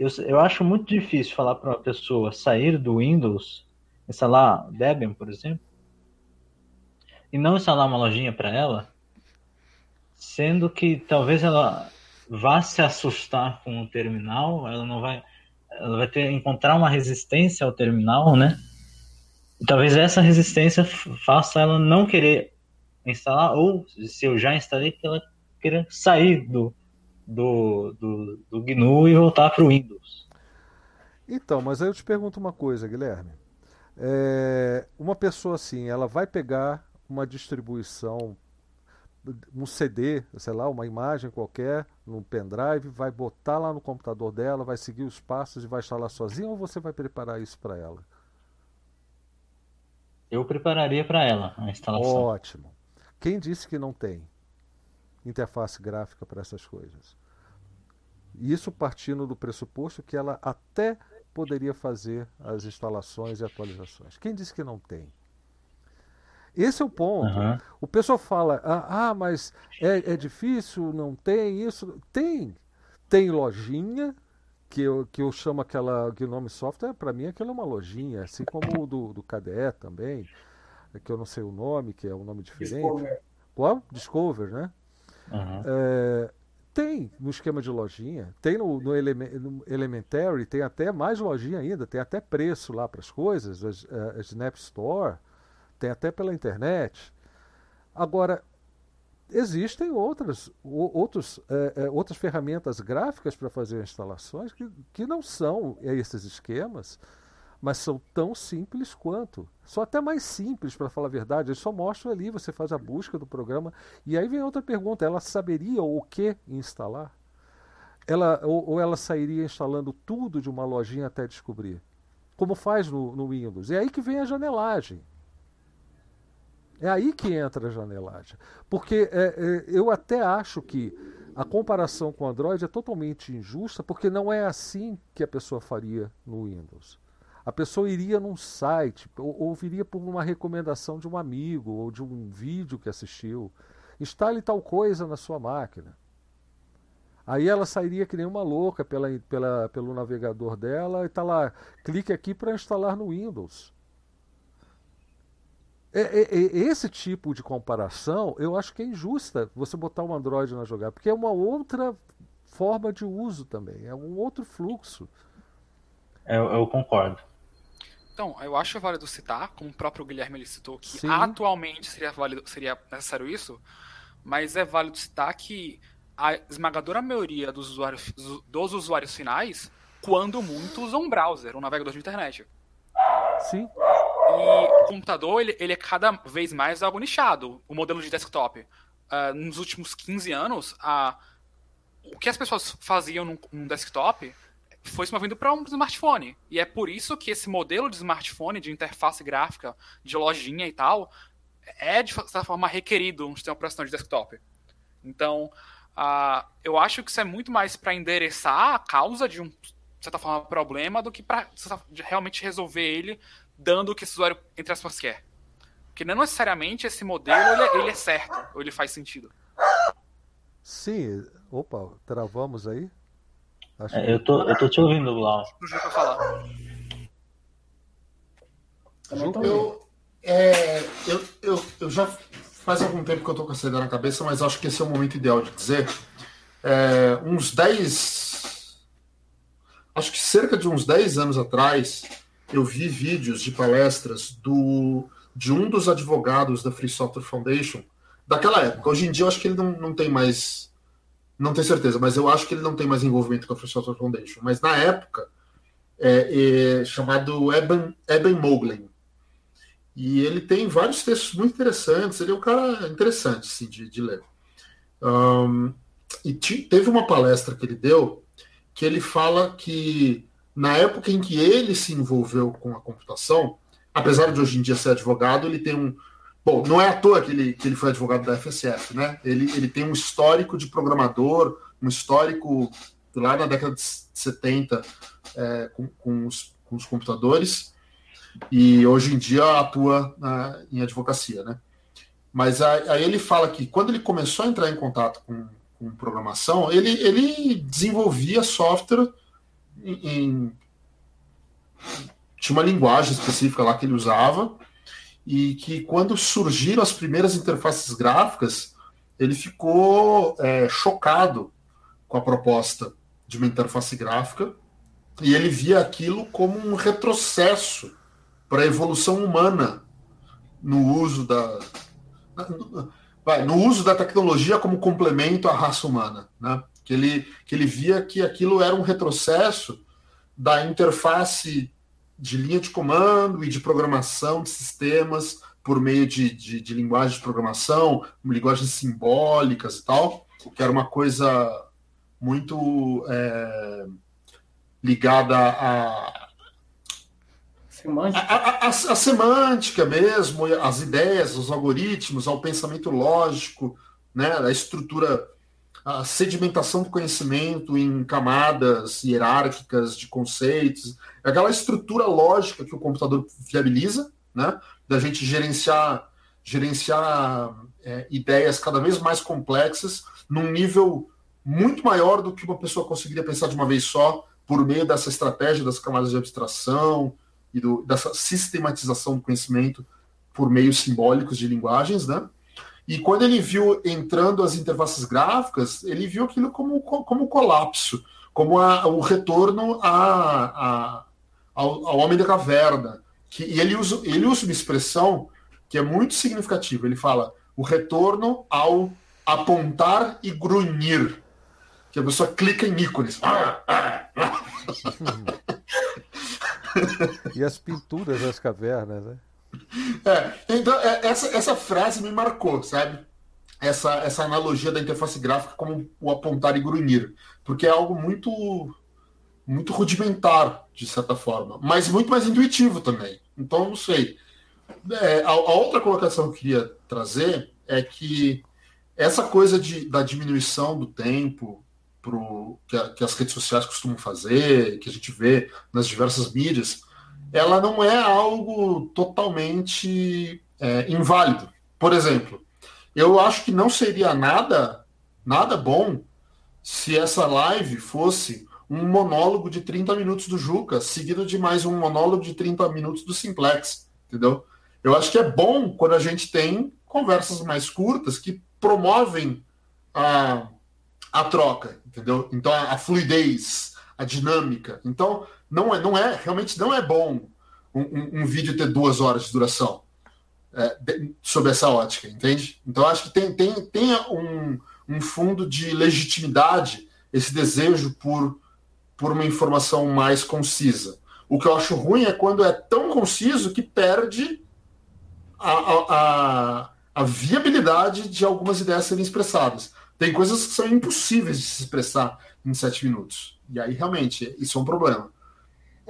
eu, eu acho muito difícil falar para uma pessoa sair do Windows instalar Debian, por exemplo, e não instalar uma lojinha para ela, sendo que talvez ela vá se assustar com o terminal, ela não vai, ela vai ter encontrar uma resistência ao terminal, né? E talvez essa resistência faça ela não querer instalar, ou se eu já instalei, que ela queira sair do, do, do, do GNU e voltar para o Windows. Então, mas aí eu te pergunto uma coisa, Guilherme. É, uma pessoa assim, ela vai pegar uma distribuição, um CD, sei lá, uma imagem qualquer, num pendrive, vai botar lá no computador dela, vai seguir os passos e vai instalar sozinha ou você vai preparar isso para ela? Eu prepararia para ela a instalação. Ótimo. Quem disse que não tem interface gráfica para essas coisas? Isso partindo do pressuposto que ela até poderia fazer as instalações e atualizações. Quem disse que não tem? Esse é o ponto. Uhum. O pessoal fala, ah, ah mas é, é, difícil, não tem isso. Tem. Tem lojinha, que eu, que eu chamo aquela Gnome Software, para mim aquilo é uma lojinha, assim como o do, do KDE também, que eu não sei o nome, que é um nome diferente. Discover. Qual? Discover, né? Uhum. É, tem no esquema de lojinha, tem no, no, no, Elementary, tem até mais lojinha ainda, tem até preço lá para as coisas, a, a Snap Store, tem até pela internet. Agora, existem outras, outros, é, é, outras ferramentas gráficas para fazer instalações que, que não são esses esquemas, mas são tão simples quanto. São até mais simples, para falar a verdade. Eles só mostram ali, você faz a busca do programa. E aí vem outra pergunta: ela saberia o que instalar? Ela, ou, ou ela sairia instalando tudo de uma lojinha até descobrir? Como faz no, no Windows. É aí que vem a janelagem. É aí que entra a janelagem. Porque é, é, eu até acho que a comparação com o Android é totalmente injusta, porque não é assim que a pessoa faria no Windows. A pessoa iria num site, ou, viria por uma recomendação de um amigo ou de um vídeo que assistiu. Instale tal coisa na sua máquina. Aí ela sairia que nem uma louca pela, pela, pelo navegador dela e está lá, clique aqui para instalar no Windows. É, é, é, esse tipo de comparação eu acho que é injusta você botar um Android na jogada, porque é uma outra forma de uso também, é um outro fluxo. Eu, eu concordo. Então, eu acho válido citar, como o próprio Guilherme ele citou, que Sim. atualmente seria, válido, seria necessário isso, mas é válido citar que a esmagadora maioria dos usuários, dos usuários finais, quando muito, usam um browser, um navegador de internet. Sim. E o computador, ele, ele é cada vez mais algo nichado, o modelo de desktop. Uh, nos últimos 15 anos, a, o que as pessoas faziam num, num desktop foi se movendo para um smartphone. E é por isso que esse modelo de smartphone, de interface gráfica, de lojinha e tal, é de certa forma requerido um sistema operacional de desktop. Então, uh, eu acho que isso é muito mais para endereçar a causa de um, de certa forma, problema do que para realmente resolver ele dando o que esse usuário, entre aspas, quer. Porque não necessariamente esse modelo ele é, ele é certo, ou ele faz sentido. Sim. Opa, travamos aí? É, eu, tô, eu tô te ouvindo, Blau. Eu, é, eu, eu, eu já faz algum tempo que eu tô com essa ideia na cabeça, mas acho que esse é o momento ideal de dizer. É, uns 10. Acho que cerca de uns 10 anos atrás, eu vi vídeos de palestras do, de um dos advogados da Free Software Foundation daquela época. Hoje em dia, eu acho que ele não, não tem mais não tenho certeza, mas eu acho que ele não tem mais envolvimento com a Free Software Foundation. Mas na época, é, é chamado Eben, Eben Moglen. E ele tem vários textos muito interessantes. Ele é um cara interessante assim, de, de ler. Um, e teve uma palestra que ele deu que ele fala que na época em que ele se envolveu com a computação, apesar de hoje em dia ser advogado, ele tem um, Bom, não é à toa que ele, que ele foi advogado da FSF, né? Ele, ele tem um histórico de programador, um histórico lá na década de 70 é, com, com, os, com os computadores, e hoje em dia atua em advocacia, né? Mas aí ele fala que quando ele começou a entrar em contato com, com programação, ele, ele desenvolvia software em, em tinha uma linguagem específica lá que ele usava, e que quando surgiram as primeiras interfaces gráficas, ele ficou é, chocado com a proposta de uma interface gráfica, e ele via aquilo como um retrocesso para a evolução humana no uso da no uso da tecnologia como complemento à raça humana, né? Que ele que ele via que aquilo era um retrocesso da interface de linha de comando e de programação de sistemas por meio de, de, de linguagem de programação, linguagens simbólicas e tal, que era uma coisa muito é, ligada a, Semântica. A, a, a, a, semântica mesmo, as ideias, os algoritmos, ao pensamento lógico, né, a estrutura, a sedimentação do conhecimento em camadas hierárquicas de conceitos, aquela estrutura lógica que o computador viabiliza, né, da gente gerenciar, gerenciar é, ideias cada vez mais complexas num nível muito maior do que uma pessoa conseguiria pensar de uma vez só por meio dessa estratégia das camadas de abstração, e do, dessa sistematização do conhecimento por meios simbólicos de linguagens, né? E quando ele viu entrando as interfaces gráficas, ele viu aquilo como, como colapso, como a, o retorno a, a, ao, ao, homem da caverna. Que, e ele usa, ele usa uma expressão que é muito significativa. Ele fala o retorno ao apontar e grunhir. Que a pessoa clica em ícones. e as pinturas das cavernas, né? É, então, é, essa, essa frase me marcou, sabe? Essa, essa analogia da interface gráfica como o apontar e grunhir. Porque é algo muito muito rudimentar, de certa forma, mas muito mais intuitivo também. Então, não sei. É, a, a, outra colocação que eu queria trazer é que essa coisa de, da diminuição do tempo pro, que, a, que as redes sociais costumam fazer, que a gente vê nas diversas mídias, ela não é algo totalmente é, inválido. Por exemplo, eu acho que não seria nada, nada bom se essa live fosse um monólogo de 30 minutos do Juca, seguido de mais um monólogo de 30 minutos do Simplex, entendeu? Eu acho que é bom quando a gente tem conversas mais curtas que promovem a, a troca, entendeu? Então a, a, fluidez, a dinâmica. Então não é, não é realmente não é bom um, um, um vídeo ter duas horas de duração é, de, sob essa ótica, entende? Então acho que tem, tem, tem um, um fundo de legitimidade esse desejo por, por uma informação mais concisa. O que eu acho ruim é quando é tão conciso que perde a, a, a, a viabilidade de algumas ideias serem expressadas. Tem coisas que são impossíveis de se expressar em sete minutos. E aí, realmente, isso é um problema.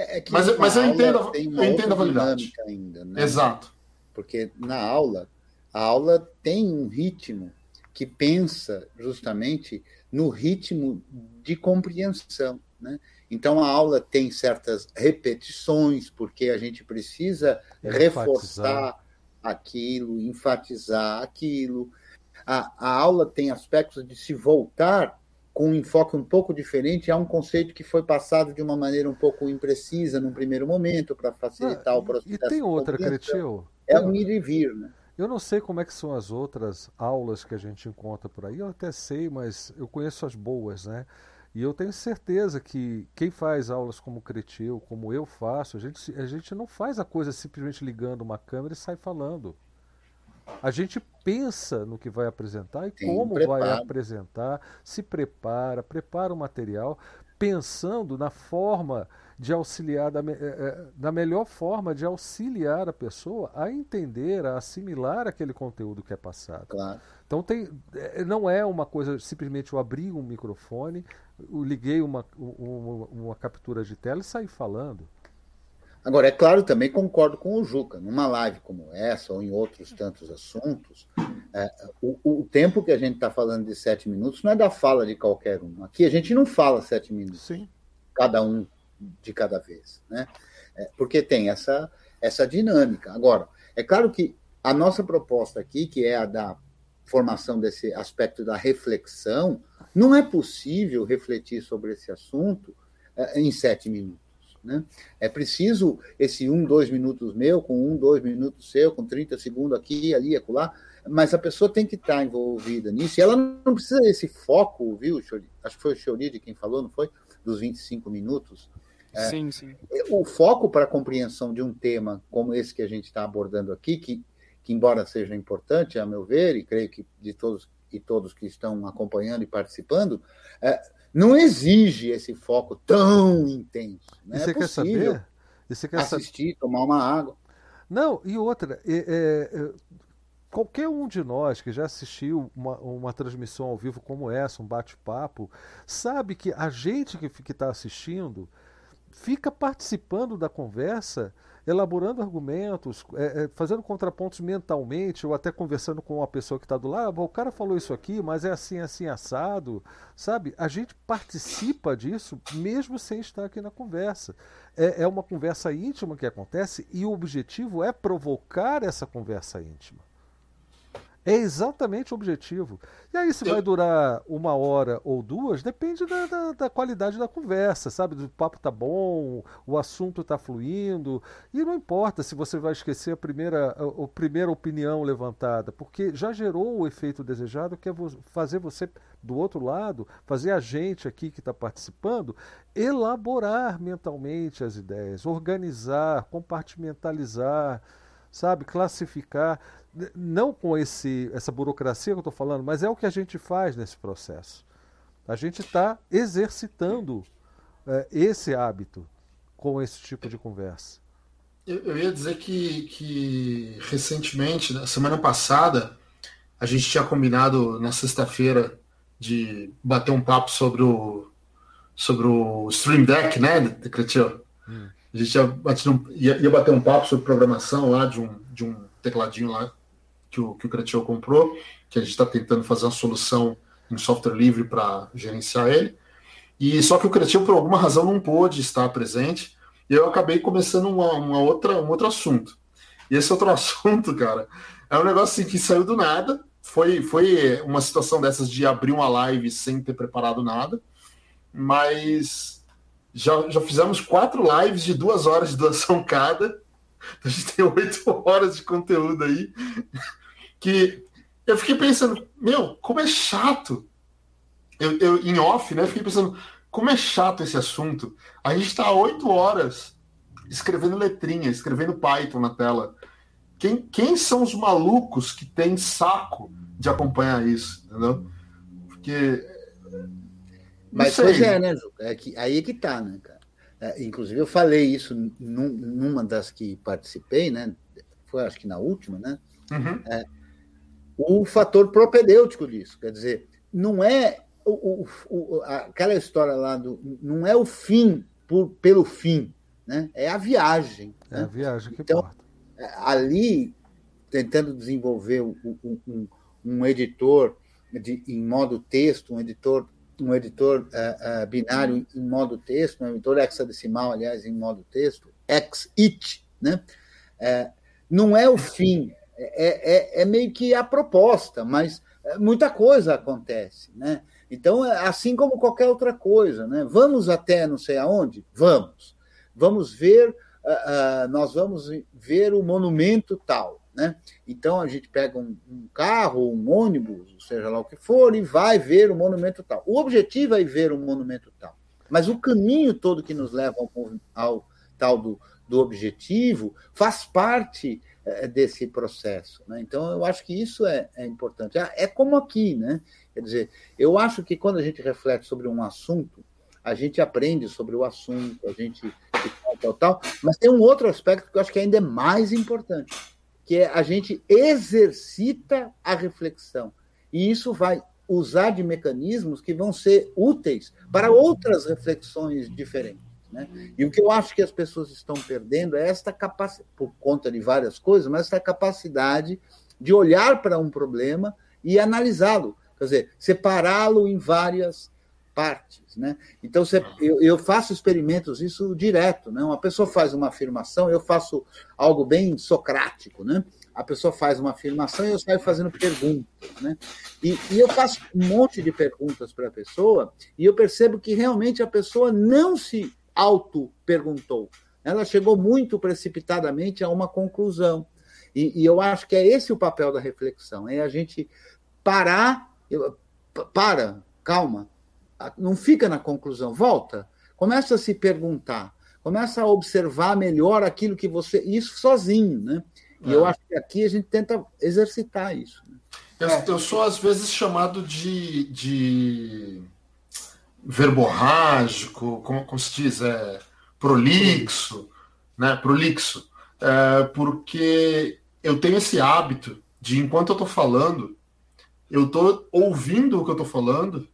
É, é mas, mas eu entendo, eu entendo a validade. Ainda, né? Exato. Porque na aula, a aula tem um ritmo que pensa justamente no ritmo de compreensão. Né? Então a aula tem certas repetições, porque a gente precisa enfatizar. reforçar aquilo, enfatizar aquilo a, a aula tem aspectos de se voltar com um enfoque um pouco diferente a um conceito que foi passado de uma maneira um pouco imprecisa num primeiro momento para facilitar ah, o processo. E tem outra, Cretil. É um ir e vir, né? Eu não sei como é que são as outras aulas que a gente encontra por aí, eu até sei, mas eu conheço as boas, né? E eu tenho certeza que quem faz aulas como Cretil, como eu faço, a gente, a gente não faz a coisa simplesmente ligando uma câmera e sai falando. A gente pensa no que vai apresentar e Sim, como prepara. vai apresentar, se prepara, prepara o material, pensando na forma de auxiliar, da, da eh, melhor forma de auxiliar a pessoa a entender, a assimilar aquele conteúdo que é passado. Claro. Então tem, eh, não é uma coisa simplesmente eu abri um microfone, eu liguei uma, uma, uma captura de tela e saí falando. Agora, é claro, também concordo com o Juca. Numa live como essa, ou em outros tantos assuntos, é, o, o, tempo que a gente está falando de sete minutos não é da fala de qualquer um. Aqui a gente não fala sete minutos, Sim. cada um de cada vez, né? É, porque tem essa, essa dinâmica. Agora, é claro que a nossa proposta aqui, que é a da formação desse aspecto da reflexão, não é possível refletir sobre esse assunto é, em sete minutos Né? É preciso esse um, dois minutos meu, com um, dois minutos seu, com 30 segundos aqui, ali, acolá, mas a pessoa tem que estar envolvida nisso, e ela não precisa desse foco, viu, acho que foi o de quem falou, não foi? Dos 25 minutos. É, sim, sim. O foco para a compreensão de um tema como esse que a gente está abordando aqui, que, que embora seja importante, a meu ver, e creio que de todos e todos que estão acompanhando e participando, é, não exige esse foco tão intenso. Né? E você é quer saber? E você quer assistir, tomar uma água. Não, e outra, é, é, qualquer um de nós que já assistiu uma, uma transmissão ao vivo como essa, um bate-papo, sabe que a gente que está assistindo fica participando da conversa elaborando argumentos, é, é, fazendo contrapontos mentalmente, ou até conversando com uma pessoa que está do lado, ah, o cara falou isso aqui, mas é assim, assim, assado, sabe? A gente participa disso mesmo sem estar aqui na conversa. É, é uma conversa íntima que acontece e o objetivo é provocar essa conversa íntima. É exatamente o objetivo. E aí, se vai durar uma hora ou duas, depende da, da, da, qualidade da conversa, sabe? O papo tá bom, o assunto tá fluindo. E não importa se você vai esquecer a primeira, a, a primeira opinião levantada, porque já gerou o efeito desejado, que é fazer você, do outro lado, fazer a gente aqui que está participando, elaborar mentalmente as ideias, organizar, compartimentalizar sabe, classificar não com esse, essa burocracia que eu estou falando, mas é o que a gente faz nesse processo. A gente está exercitando é, esse hábito com esse tipo de conversa. Eu, eu ia dizer que, que recentemente, na semana passada, a gente tinha combinado na sexta-feira de bater um papo sobre o sobre o Stream Deck, né, Decretio? Hum. A gente ia, ia, ia bater um papo sobre programação lá de um, de um tecladinho lá que o, que o Cretio comprou, que a gente está tentando fazer uma solução em software livre para gerenciar ele. E só que o Cretio, por alguma razão, não pôde estar presente. E eu acabei começando uma, uma outra, um outro assunto. E esse outro assunto, cara, é um negócio assim, que saiu do nada. Foi, foi uma situação dessas de abrir uma live sem ter preparado nada. Mas já, já fizemos quatro lives de duas horas de duração cada. A gente tem oito horas de conteúdo aí que eu fiquei pensando, meu, como é chato. Eu, eu em off, né? Fiquei pensando, como é chato esse assunto. A gente está oito horas escrevendo letrinha, escrevendo Python na tela. Quem, quem são os malucos que têm saco de acompanhar isso, entendeu? Porque. Mas pois é, né, Ju? É que, aí é que tá, né, cara? É, inclusive, eu falei isso num, numa das que participei, né? Foi acho que na última, né? Uhum. É, o fator propedêutico disso. Quer dizer, não é o, o, aquela história lá do. Não é o fim por, pelo fim, né? é a viagem. É né? a viagem que então, importa. É, ali, tentando desenvolver um, um, um editor de, em modo texto, um editor um editor uh, uh, binário em modo texto, um editor hexadecimal, aliás, em modo texto, ex-it, né? Uh, não é o fim, é, é, é meio que a proposta, mas é, muita coisa acontece, né? Então, é assim como qualquer outra coisa, né? Vamos até não sei aonde? Vamos. Vamos ver, uh, uh, nós vamos ver o monumento tal, né? Então, a gente pega um, um, carro, um ônibus, seja lá o que for, e vai ver o monumento tal. O objetivo é ver o monumento tal. Mas o caminho todo que nos leva ao, ao tal do, do objetivo faz parte desse processo. Né? Então, eu acho que isso é, é importante. É, é como aqui, né? Quer dizer, eu acho que quando a gente reflete sobre um assunto, a gente aprende sobre o assunto, a gente tal, tal, tal, mas tem um outro aspecto que eu acho que ainda é mais importante, que é a gente exercita a reflexão. E isso vai usar de mecanismos que vão ser úteis para outras reflexões diferentes. Né? E o que eu acho que as pessoas estão perdendo é esta capacidade, por conta de várias coisas, mas esta capacidade de olhar para um problema e analisá-lo, quer dizer, separá-lo em várias partes. Né? Então, eu, eu, faço experimentos, isso direto. Né? Uma pessoa faz uma afirmação, eu faço algo bem socrático. Né? A pessoa faz uma afirmação e eu saio fazendo perguntas. Né? E, e eu faço um monte de perguntas para a pessoa e eu percebo que realmente a pessoa não se auto-perguntou. Ela chegou muito precipitadamente a uma conclusão. E, e, eu acho que é esse o papel da reflexão: é a gente parar, para, calma, não fica na conclusão, volta, começa a se perguntar, começa a observar melhor aquilo que você. Isso sozinho, né? E é. eu acho que aqui a gente tenta exercitar isso. Né? Eu, eu, sou, às vezes, chamado de, de verborrágico, como, como se diz? É, prolixo, né? Prolixo. É, porque eu tenho esse hábito de, enquanto eu estou falando, eu estou ouvindo o que eu estou falando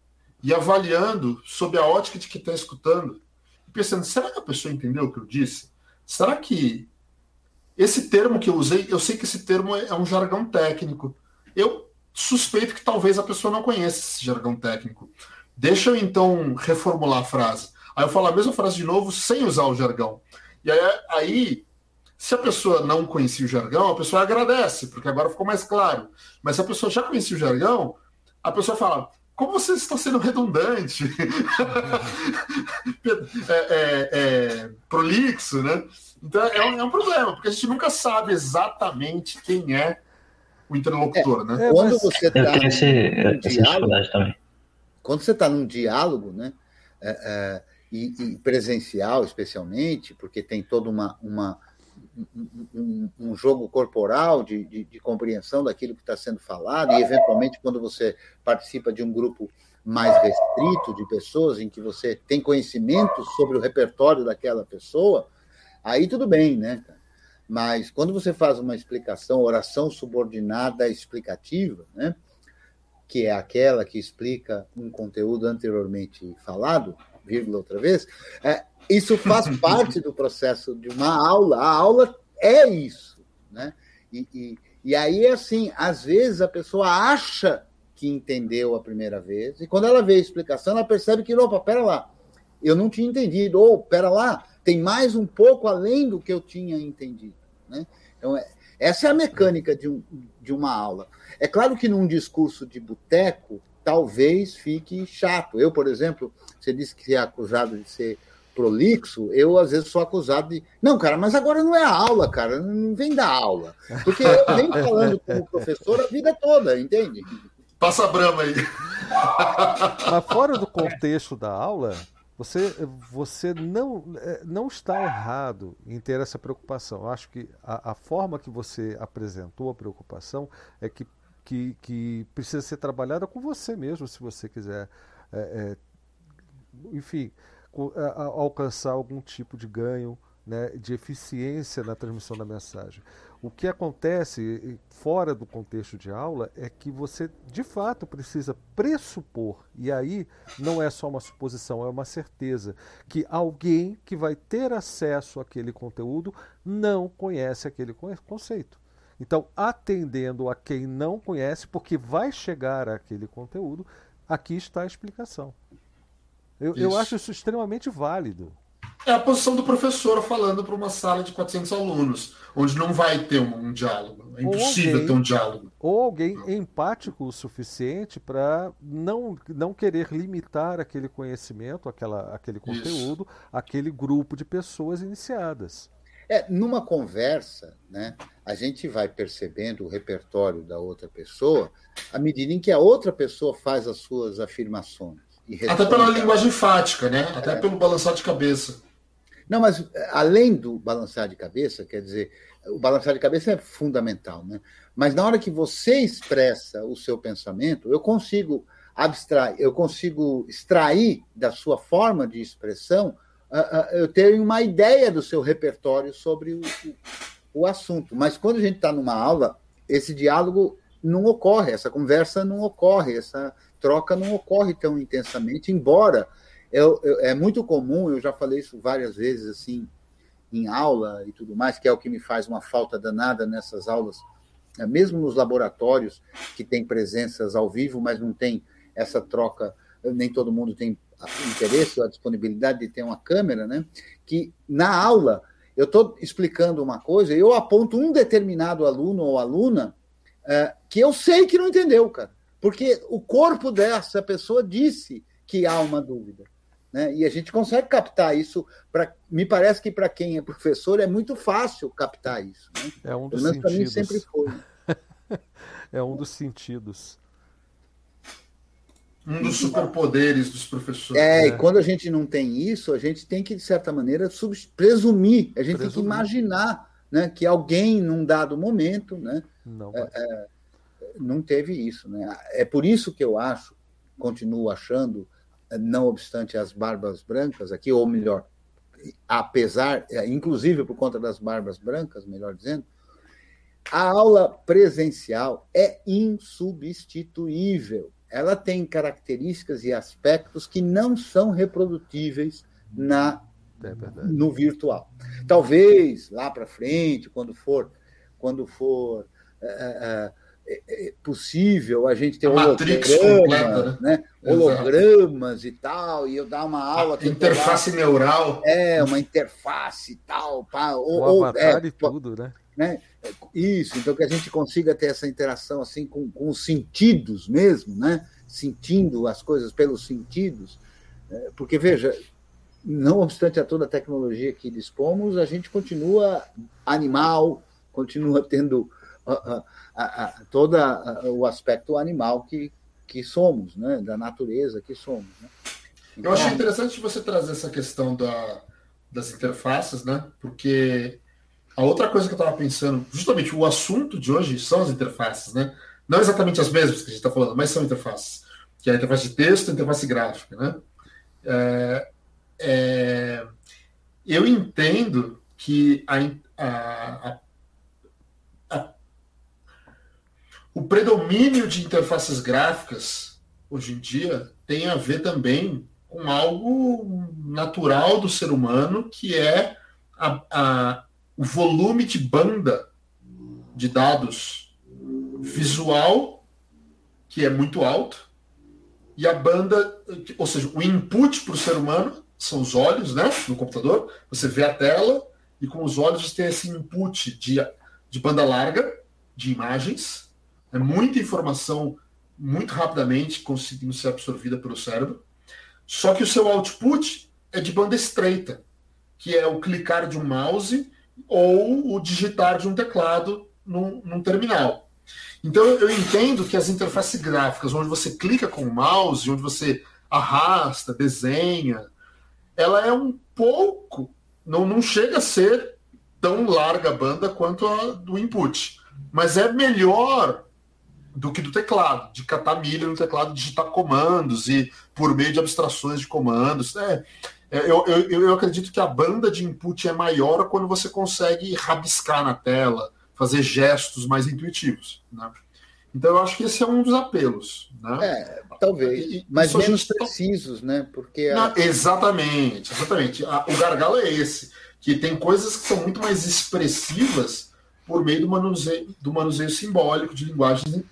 e avaliando sob a ótica de quem está escutando. E pensando, será que a pessoa entendeu o que eu disse? Será que esse termo que eu usei, eu sei que esse termo é um jargão técnico. Eu suspeito que talvez a pessoa não conheça esse jargão técnico. Deixa eu então reformular a frase. Aí eu falo a mesma frase de novo sem usar o jargão. E aí, aí, se a pessoa não conhecia o jargão, a pessoa agradece, porque agora ficou mais claro. Mas se a pessoa já conhecia o jargão, a pessoa fala: como você está sendo redundante, é, é, é, prolixo, né? Então é um, é um, problema, porque a gente nunca sabe exatamente quem é o interlocutor, né? É, quando você está diálogo, também. Quando você está num diálogo, né? É, é, e, e, presencial, especialmente, porque tem toda uma, uma um, um, jogo corporal de, de, de compreensão daquilo que está sendo falado, e eventualmente quando você participa de um grupo mais restrito de pessoas, em que você tem conhecimento sobre o repertório daquela pessoa, aí tudo bem, né? Mas quando você faz uma explicação, oração subordinada explicativa, né? Que é aquela que explica um conteúdo anteriormente falado, vírgula outra vez, é, isso faz parte do processo de uma aula. A aula é isso, né? E, e, e aí, assim, às vezes a pessoa acha que entendeu a primeira vez, e quando ela vê a explicação, ela percebe que, opa, pera lá, eu não tinha entendido, ou pera lá, tem mais um pouco além do que eu tinha entendido. Né? Então, é, essa é a mecânica de, um, de uma aula. É claro que num discurso de boteco, talvez fique chato. Eu, por exemplo, você disse que é acusado de ser prolixo, eu às vezes sou acusado de. Não, cara, mas agora não é a aula, cara, não vem da aula. Porque eu venho falando como professor a vida toda, entende? Passa a brama aí. Mas fora do contexto da aula, você, você não, é, não está errado em ter essa preocupação. Eu acho que a, a forma que você apresentou a preocupação é que, que, que precisa ser trabalhada com você mesmo, se você quiser. É, é, enfim, alcançar algum tipo de ganho né, de eficiência na transmissão da mensagem. O que acontece fora do contexto de aula é que você de fato precisa pressupor, e aí não é só uma suposição, é uma certeza, que alguém que vai ter acesso àquele conteúdo não conhece aquele conceito. Então, atendendo a quem não conhece, porque vai chegar àquele conteúdo, aqui está a explicação. Eu, eu acho isso extremamente válido. É a posição do professor falando para uma sala de 400 alunos, onde não vai ter um, um diálogo. É impossível alguém, ter um diálogo. Ou alguém empático o suficiente para não, não querer limitar aquele conhecimento, aquela, aquele conteúdo, Isso. aquele grupo de pessoas iniciadas. É, numa conversa, né, a gente vai percebendo o repertório da outra pessoa à medida em que a outra pessoa faz as suas afirmações. Até pela linguagem enfática, né? Até é. pelo balançar de cabeça. Não, mas eh, além do balançar de cabeça, quer dizer, o balançar de cabeça é fundamental, né? Mas na hora que você expressa o seu pensamento, eu consigo abstrair, eu consigo extrair da sua forma de expressão, uh, uh, eu tenho uma ideia do seu repertório sobre o, o assunto. Mas quando a gente está numa aula, esse diálogo não ocorre, essa conversa não ocorre, essa troca não ocorre tão intensamente, embora é muito comum, eu já falei isso várias vezes assim em aula e tudo mais, que é o que me faz uma falta danada nessas aulas, né? mesmo nos laboratórios que tem presenças ao vivo, mas não tem essa troca, nem todo mundo tem interesse ou a disponibilidade de ter uma câmera, né? Que na aula eu estou explicando uma coisa e eu aponto um determinado aluno ou aluna é, que eu sei que não entendeu, cara. Porque o corpo dessa pessoa disse que há uma dúvida. Né? E a gente consegue captar isso. Pra, me parece que para quem é professor é muito fácil captar isso. Né? É um dos sentidos. Para mim sempre foi. é um dos sentidos. Um dos superpoderes dos professores. É, é, e quando a gente não tem isso, a gente tem que, de certa maneira, presumir, a gente presumir. tem que imaginar né, que alguém, num dado momento, né, não, é, é, não teve isso. Né? É por isso que eu acho, continuo achando, não obstante as barbas brancas aqui, ou melhor, apesar, é, inclusive por conta das barbas brancas, melhor dizendo, a aula presencial é insubstituível ela tem características e aspectos que não são reprodutíveis na é no virtual. Talvez lá para frente, quando for, quando for é, é, é possível a gente ter hologramas, né? né? hologramas e tal, e eu dar uma aula. Interface neural. É, uma interface e tal. Pá, ou, o avatar é, e tudo, né? né? Isso, então que a gente consiga ter essa interação assim com, com os sentidos mesmo, né? Sentindo as coisas pelos sentidos, é, porque veja, não obstante a toda a tecnologia que dispomos, a gente continua animal, continua tendo todo o aspecto animal que, que somos, né? Da natureza que somos. Né? Então, Eu achei interessante você trazer essa questão da, das interfaces, né? Porque a outra coisa que eu estava pensando, justamente o assunto de hoje são as interfaces, né? Não exatamente as mesmas que a gente está falando, mas são interfaces. Que é a interface de texto e a interface gráfica, né? É, é, eu entendo que a, a, a, o predomínio de interfaces gráficas hoje em dia tem a ver também com algo natural do ser humano, que é a, o volume de banda de dados visual, que é muito alto, e a banda, ou seja, o input para o ser humano são os olhos, né, no computador. Você vê a tela e com os olhos tem esse input de, de banda larga de imagens. É muita informação muito rapidamente conseguindo ser absorvida pelo cérebro. Só que o seu output é de banda estreita, que é o clicar de um mouse ou o digitar de um teclado num, num terminal. Então eu entendo que as interfaces gráficas, onde você clica com o mouse, onde você arrasta, desenha, ela é um pouco, não, não chega a ser tão larga a banda quanto a do input, mas é melhor do que do teclado, de catar milha no teclado, digitar comandos e por meio de abstrações de comandos. É, é, eu, eu, eu acredito que a banda de input é maior quando você consegue rabiscar na tela, fazer gestos mais intuitivos. Né? Então eu acho que esse é um dos apelos. Né? É, talvez. mas menos precisos, né? Porque a... Não, exatamente, exatamente. o gargalo é esse, que tem coisas que são muito mais expressivas por meio do manuseio, do manuseio simbólico de linguagem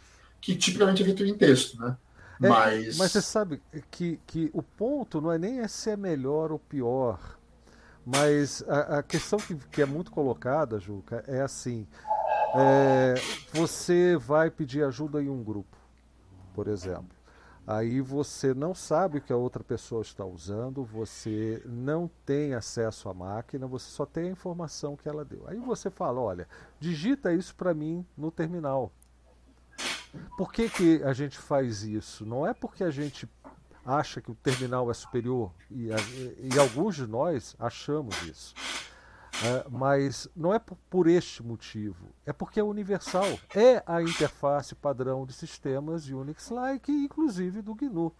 que tipicamente é feito em texto, né? É, mas... mas você sabe que, que o ponto não é nem se é melhor ou pior, mas a, a questão que, que, é muito colocada, Juca, é assim: é, você vai pedir ajuda em um grupo, por exemplo. Aí você não sabe o que a outra pessoa está usando, você não tem acesso à máquina, você só tem a informação que ela deu. Aí você fala: olha, digita isso para mim no terminal. Por que, que a gente faz isso? Não é porque a gente acha que o terminal é superior, e, e alguns de nós achamos isso. É, mas não é por, por, este motivo, é porque é universal. É a interface padrão de sistemas Unix-like, inclusive do GNU.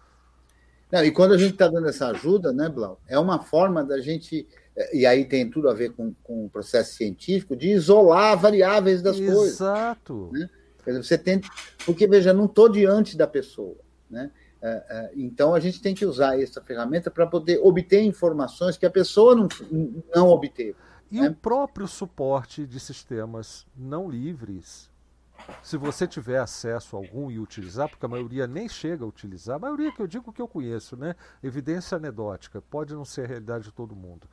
Não, e quando a gente está dando essa ajuda, né, Blau, é uma forma da gente, e aí tem tudo a ver com, com o processo científico, de isolar variáveis das Exato. coisas. Exato. Né? Você tenta, porque veja, não estou diante da pessoa, né? É, é, então a gente tem que usar essa ferramenta para poder obter informações que a pessoa não, não obteve. E né? o próprio suporte de sistemas não livres, se você tiver acesso a algum e utilizar, porque a maioria nem chega a utilizar, a maioria que eu digo que eu conheço, né? Evidência anedótica, pode não ser a realidade de todo mundo.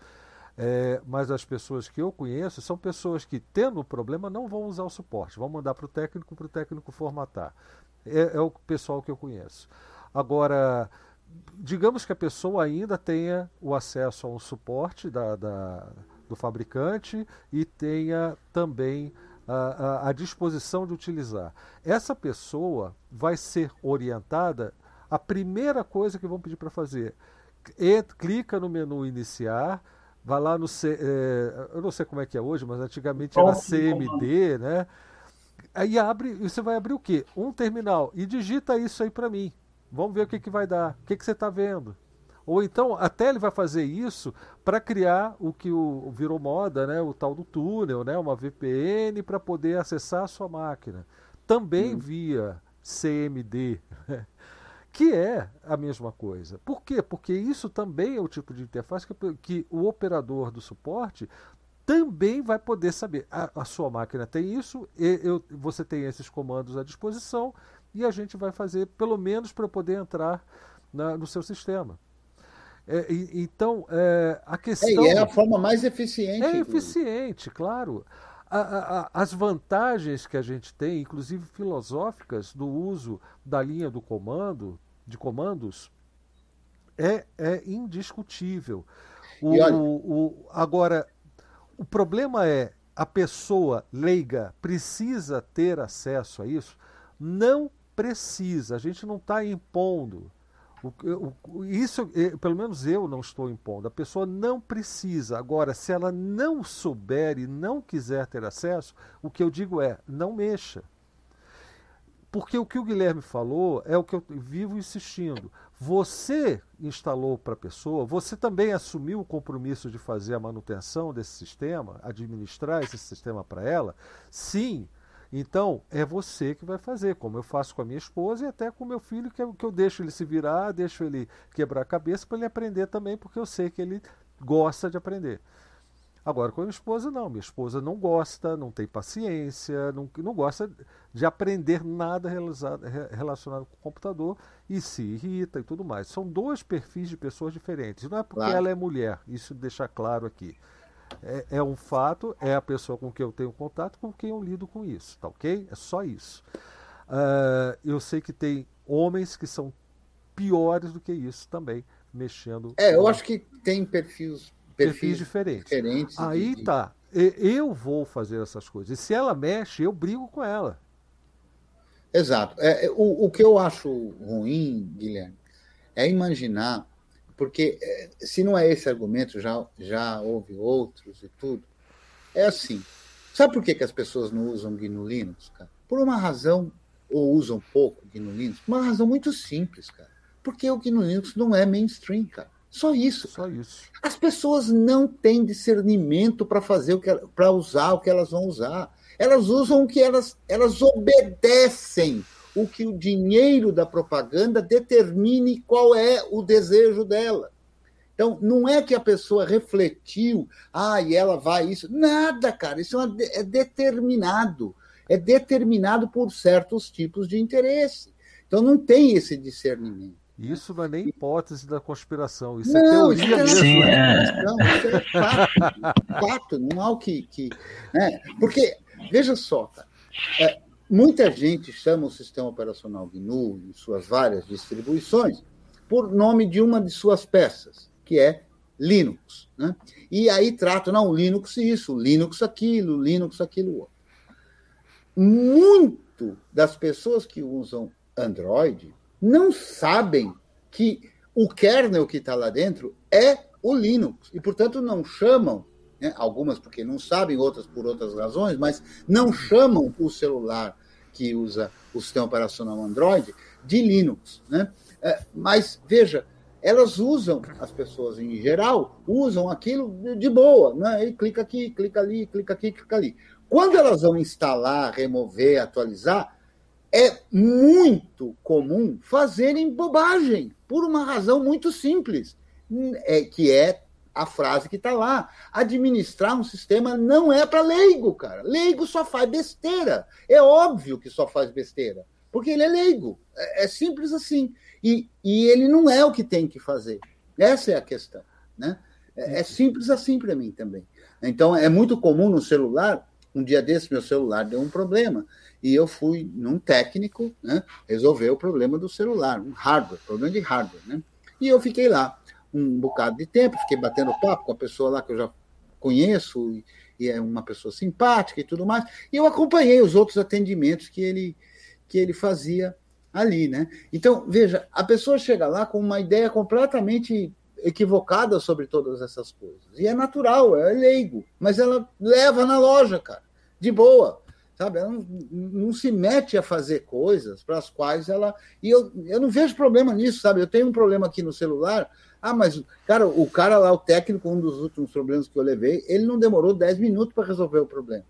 É, mas as pessoas que eu conheço são pessoas que, tendo o problema, não vão usar o suporte, vão mandar para o técnico, para o técnico formatar. É, é, o pessoal que eu conheço. Agora, digamos que a pessoa ainda tenha o acesso a um suporte da, da do fabricante e tenha também a, a, disposição de utilizar. Essa pessoa vai ser orientada. A primeira coisa que vão pedir para fazer é clica no menu iniciar, vai lá no C, é, eu não sei como é que é hoje, mas antigamente era CMD, né? Aí abre, você vai abrir o quê? Um terminal e digita isso aí para mim. Vamos ver o que, que vai dar. O que, que você está vendo? Ou então, até ele vai fazer isso para criar o que o, virou moda, né? o tal do túnel, né? uma VPN para poder acessar a sua máquina. Também hum. via CMD, né? que é a mesma coisa. Por quê? Porque isso também é o tipo de interface que, que o operador do suporte também vai poder saber. A, a sua máquina tem isso, eu, você tem esses comandos à disposição e a gente vai fazer, pelo menos para poder entrar na, no seu sistema. É, e, então, é, a questão. É, é a forma mais eficiente. É eficiente, claro. A, a, as vantagens que a gente tem, inclusive filosóficas, do uso da linha do comando, de comandos, é, é indiscutível. O, olha... o, o, agora, o problema é a pessoa leiga precisa ter acesso a isso? Não precisa. A gente não está impondo. O, o, isso, pelo menos eu não estou impondo. A pessoa não precisa. Agora, se ela não souber e não quiser ter acesso, o que eu digo é: não mexa. Porque o que o Guilherme falou é o que eu vivo insistindo. Você instalou para a pessoa, você também assumiu o compromisso de fazer a manutenção desse sistema, administrar esse sistema para ela? Sim. Então, é você que vai fazer, como eu faço com a minha esposa e até com o meu filho, que eu, que eu deixo ele se virar, deixo ele quebrar a cabeça para ele aprender também, porque eu sei que ele gosta de aprender. Agora, com a minha esposa, não. Minha esposa não gosta, não tem paciência, não, não gosta de aprender nada relacionado com o computador e se irrita e tudo mais. São dois perfis de pessoas diferentes. Não é porque claro. ela é mulher, isso deixa claro aqui é, é, um fato, é a pessoa com quem eu tenho contato, com quem eu lido com isso, tá ok? É só isso. Uh, eu sei que tem homens que são piores do que isso também, mexendo. É, eu acho que tem perfis, perfis, perfis diferentes. diferentes. Aí de... tá. Eu vou fazer essas coisas. E se ela mexe, eu brigo com ela. Exato. É, é o, o que eu acho ruim, Guilherme, é imaginar porque eh, se não é esse argumento, já, já houve outros e tudo. É assim. Sabe por que, que as pessoas não usam GNU Linux, cara? Por uma razão, ou usam pouco GNU Linux, uma razão muito simples, cara. Porque o GNU Linux não é mainstream, cara. Só isso. Só isso. As pessoas não têm discernimento para fazer o que para usar o que elas vão usar. Elas usam o que elas elas obedecem o que o dinheiro da propaganda determine qual é o desejo dela. Então, não é que a pessoa refletiu, ah, e ela vai isso. Nada, cara, isso é, é determinado. É determinado por certos tipos de interesse. Então, não tem esse discernimento. Isso não é nem hipótese da conspiração, isso é não, é teoria mesmo. Sim, é. Não, isso é fato, fato, não há o que. que né? Porque, veja só, cara, é, Muita gente chama o sistema operacional GNU e suas várias distribuições por nome de uma de suas peças, que é Linux. Né? E aí trata, não, Linux isso, Linux aquilo, Linux aquilo outro. Muito das pessoas que usam Android não sabem que o kernel que está lá dentro é o Linux, e, portanto, não chamam, né, algumas porque não sabem, outras por outras razões, mas não chamam o celular que usa o sistema operacional Android de Linux. Né? É, mas, veja, elas usam, as pessoas em geral, usam aquilo de boa, né? E clica aqui, clica ali, clica aqui, clica ali. Quando elas vão instalar, remover, atualizar, é muito comum fazerem bobagem, por uma razão muito simples, é, que é a frase que está lá. Administrar um sistema não é para leigo, cara. Leigo só faz besteira. É óbvio que só faz besteira, porque ele é leigo. É, é simples assim. E, e ele não é o que tem que fazer. Essa é a questão. Né? É, é simples assim para mim também. Então, é muito comum no celular. Um dia desse, meu celular deu um problema. E eu fui num técnico né, resolver o problema do celular, um hardware, problema de hardware. Né? E eu fiquei lá um bocado de tempo, fiquei batendo papo com a pessoa lá que eu já conheço, e, e é uma pessoa simpática e tudo mais. E eu acompanhei os outros atendimentos que ele, que ele fazia ali, né? Então, veja, a pessoa chega lá com uma ideia completamente equivocada sobre todas essas coisas. E é natural, é leigo, mas ela leva na loja, cara, de boa. Sabe? Ela não, não se mete a fazer coisas para as quais ela. E eu, eu não vejo problema nisso, sabe? Eu tenho um problema aqui no celular. Ah, mas, cara, o cara lá, o técnico, um dos últimos problemas que eu levei, ele não demorou 10 minutos para resolver o problema.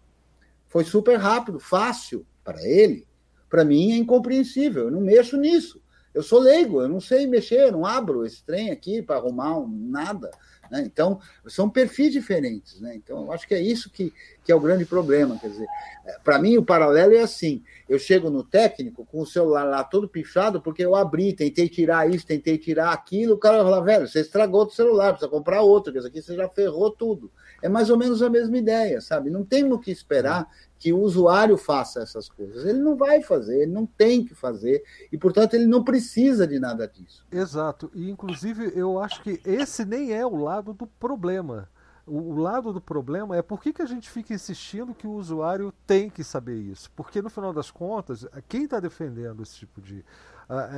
Foi super rápido, fácil para ele. Para mim é incompreensível, eu não mexo nisso. Eu sou leigo, eu não sei mexer, eu não abro esse trem aqui para arrumar um, nada. Né? Então, são perfis diferentes. Né? Então, eu acho que é isso que, que é o grande problema. Quer dizer, é, para mim, o paralelo é assim: eu chego no técnico com o celular lá todo pichado, porque eu abri, tentei tirar isso, tentei tirar aquilo. O cara vai falar, velho, você estragou o celular, precisa comprar outro, porque isso aqui você já ferrou tudo. É mais ou menos a mesma ideia, sabe? Não tem o que esperar que o usuário faça essas coisas. Ele não vai fazer, ele não tem que fazer, e, portanto, ele não precisa de nada disso. Exato. E, inclusive, eu acho que esse nem é o lado do problema. O, lado do problema é por que, que a gente fica insistindo que o usuário tem que saber isso. Porque, no final das contas, quem está defendendo esse tipo de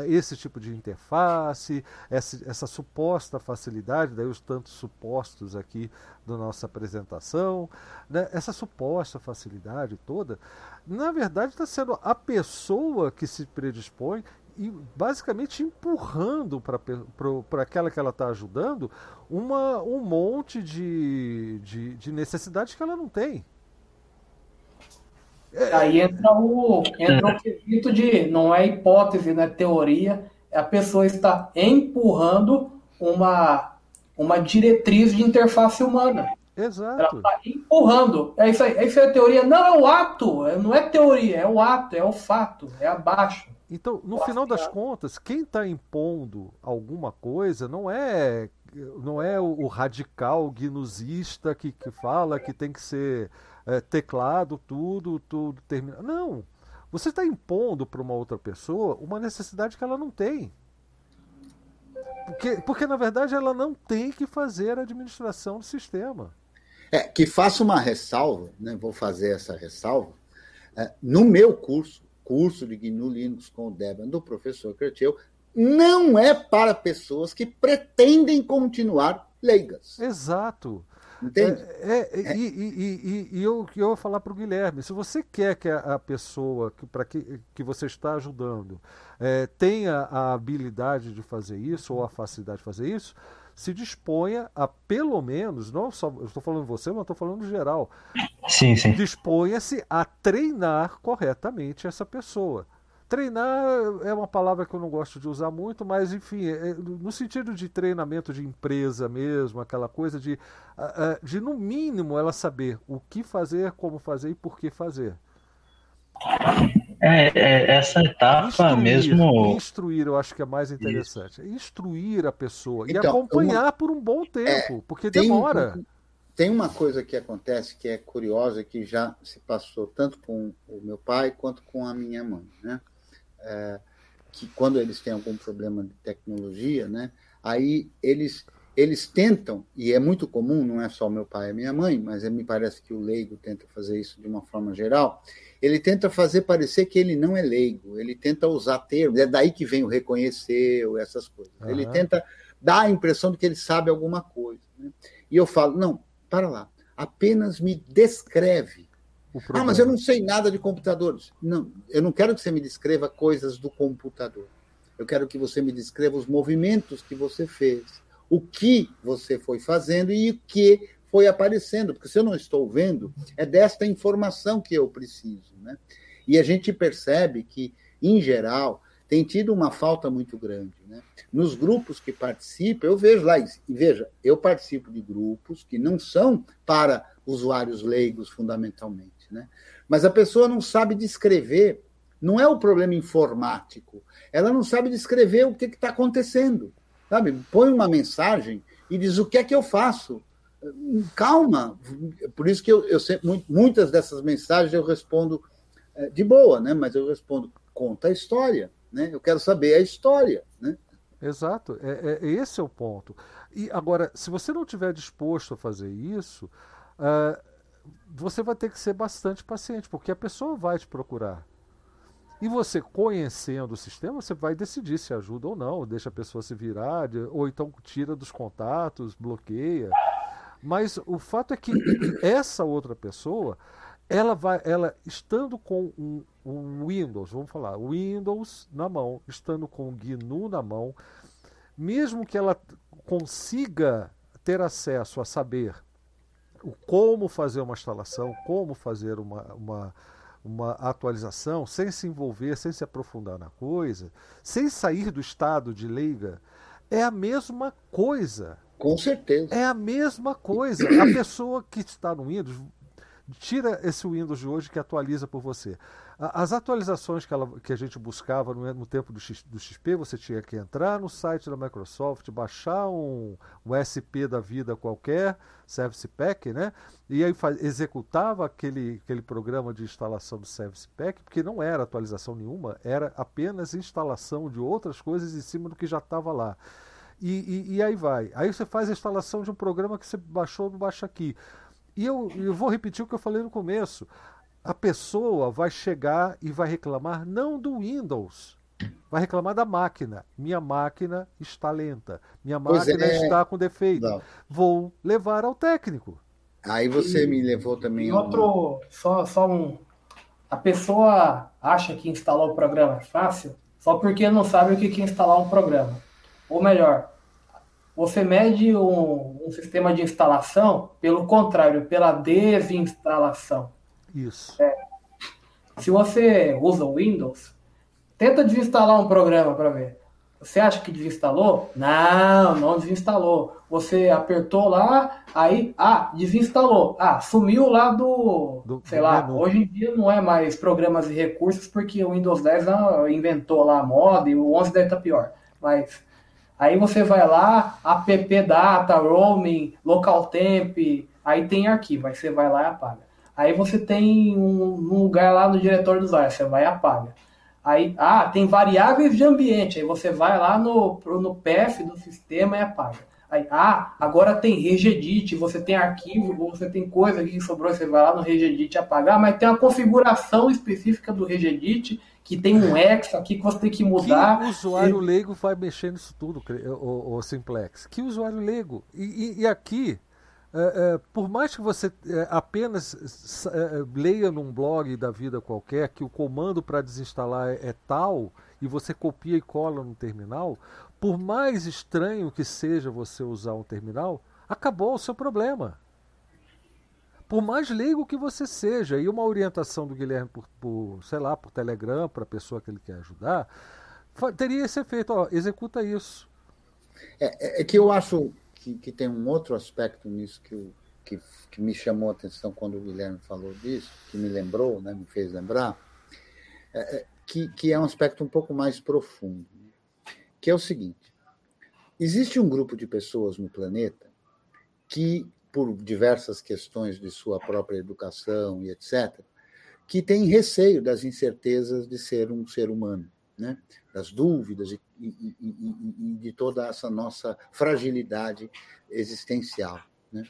esse tipo de interface, essa, essa, suposta facilidade, daí os tantos supostos aqui da nossa apresentação, né? essa suposta facilidade toda, na verdade está sendo a pessoa que se predispõe e basicamente empurrando para aquela que ela está ajudando uma, um monte de, de, de necessidades que ela não tem. Aí entra o, entra o quesito de não é hipótese, não é teoria, a pessoa está empurrando uma, uma diretriz de interface humana. Exato. Ela está empurrando. É isso aí. Isso é teoria. Não, é o ato. É, não é teoria, é o ato, é o fato, é abaixo. Então, no final das contas, quem está impondo alguma coisa não é não é o, radical gnusista que, que fala que tem que ser é, teclado, tudo, tudo termina. Não. Você está impondo para uma outra pessoa uma necessidade que ela não tem. Porque, porque, na verdade, ela não tem que fazer a administração do sistema. É, que faça uma ressalva, né? vou fazer essa ressalva. É, no meu curso, curso de GNU Linux com o Debian do professor Kertel, não é para pessoas que pretendem continuar leigas. Exato. Entende? É, é, é. E, e, e, e, eu, eu vou falar para o Guilherme: se você quer que a, a pessoa que, para que, que você está ajudando é, tenha a habilidade de fazer isso ou a facilidade de fazer isso, se disponha a pelo menos, não só, eu estou falando você, mas estou falando geral. Sim, sim. Disponha-se a treinar corretamente essa pessoa. Treinar é uma palavra que eu não gosto de usar muito, mas enfim, é, no sentido de treinamento de empresa mesmo, aquela coisa de, de no mínimo ela saber o que fazer, como fazer e por que fazer. É, é essa etapa instruir, mesmo. Instruir, eu acho que é mais interessante. Isso. Instruir a pessoa então, e acompanhar uma... por um bom tempo, é, porque demora. tem uma coisa que acontece que é curiosa, que já se passou tanto com o meu pai quanto com a minha mãe. Né? É, que quando eles têm algum problema de tecnologia, né, aí eles eles tentam, e é muito comum, não é só meu pai e minha mãe, mas me parece que o leigo tenta fazer isso de uma forma geral, ele tenta fazer parecer que ele não é leigo, ele tenta usar termos, é daí que vem o reconhecer, ou essas coisas. Uhum. Ele tenta dar a impressão de que ele sabe alguma coisa. Né? E eu falo, não, para lá, apenas me descreve ah, mas eu não sei nada de computadores. Não, eu não quero que você me descreva coisas do computador. Eu quero que você me descreva os movimentos que você fez, o que você foi fazendo e o que foi aparecendo, porque se eu não estou vendo, é desta informação que eu preciso. Né? E a gente percebe que, em geral, tem tido uma falta muito grande. Né? Nos grupos que participam, eu vejo lá, e veja, eu participo de grupos que não são para usuários leigos, fundamentalmente. Né? Mas a pessoa não sabe descrever, não é o problema informático, ela não sabe descrever o que está acontecendo. Sabe? Põe uma mensagem e diz o que é que eu faço. Calma, por isso que eu, eu sempre, muitas dessas mensagens eu respondo é, de boa, né? mas eu respondo, conta a história. Né? Eu quero saber a história. Né? Exato, é, é, esse é o ponto. E agora, se você não estiver disposto a fazer isso, uh, você vai ter que ser bastante paciente, porque a pessoa vai te procurar. E você conhecendo o sistema, você vai decidir se ajuda ou não, deixa a pessoa se virar, ou então tira dos contatos, bloqueia. Mas o fato é que essa outra pessoa, ela vai, ela estando com um, um Windows, vamos falar, Windows na mão, estando com o GNU na mão, mesmo que ela consiga ter acesso a saber o como fazer uma instalação, como fazer uma, uma uma atualização, sem se envolver, sem se aprofundar na coisa, sem sair do estado de leiga, é a mesma coisa. Com certeza. É a mesma coisa. A pessoa que está no Windows, tira esse Windows de hoje que atualiza por você. As atualizações que, ela, que a gente buscava no, no tempo do, X, do, XP, você tinha que entrar no site da Microsoft, baixar um, um SP da vida qualquer, Service Pack, né? E aí faz, executava aquele, aquele programa de instalação do Service Pack, porque não era atualização nenhuma, era apenas instalação de outras coisas em cima do que já estava lá. E, e, e, aí vai. Aí você faz a instalação de um programa que você baixou no Baixa Aqui. E eu, eu vou repetir o que eu falei no começo a pessoa vai chegar e vai reclamar não do Windows, vai reclamar da máquina. Minha máquina está lenta, minha máquina é. está com defeito. Não. Vou levar ao técnico. Aí você e, me levou também. outro, só, só um. A pessoa acha que instalar o programa é fácil só porque não sabe o que é instalar um programa. Ou melhor, você mede um, um sistema de instalação pelo contrário, pela desinstalação. Isso. É. Se você usa o Windows, tenta desinstalar um programa para ver. Você acha que desinstalou? Não, não desinstalou. Você apertou lá, aí, ah, desinstalou. Ah, sumiu lá do, do sei do lá, hoje em dia não é mais programas e recursos porque o Windows 10 inventou lá a moda e o 11 deve estar pior. Mas aí você vai lá, app data, roaming, local temp, aí tem arquivo, aí você vai lá e apaga. Aí você tem um, um lugar lá no diretório do usuário, você vai e apaga. Aí, ah, tem variáveis de ambiente, aí você vai lá no, no PF do sistema e apaga. Aí, ah, agora tem regedit, você tem arquivo, você tem coisa que sobrou, você vai lá no regedit e apagar, mas tem uma configuração específica do regedit que tem um X aqui que você tem que mudar. Que usuário e... leigo vai mexer nisso tudo, o, o Simplex? Que usuário leigo? E, e, e aqui, é, é, por mais que você é, apenas leia num blog da vida qualquer que o comando para desinstalar é, tal e você copia e cola no terminal, por mais estranho que seja você usar um terminal, acabou o seu problema. Por mais leigo que você seja, e uma orientação do Guilherme por, por sei lá, por Telegram, para a pessoa que ele quer ajudar, teria esse efeito, ó, executa isso. É, é que eu acho que, que tem um outro aspecto nisso que, eu, que, que, me chamou a atenção quando o Guilherme falou disso, que me lembrou, né, me fez lembrar, é, é, que, que é um aspecto um pouco mais profundo, né, que é o seguinte: existe um grupo de pessoas no planeta que, por diversas questões de sua própria educação e etc., que tem receio das incertezas de ser um ser humano né? das dúvidas e, e, e, e, de toda essa nossa fragilidade existencial. Né?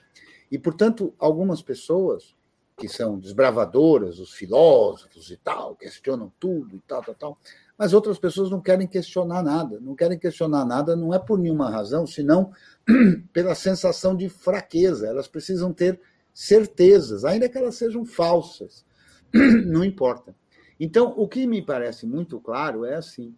E, portanto, algumas pessoas que são desbravadoras, os filósofos e tal, questionam tudo e tal, tal, tal, mas outras pessoas não querem questionar nada. Não querem questionar nada não é por nenhuma razão, senão pela sensação de fraqueza. Elas precisam ter certezas, ainda que elas sejam falsas. Não importa. Então, o que me parece muito claro é assim: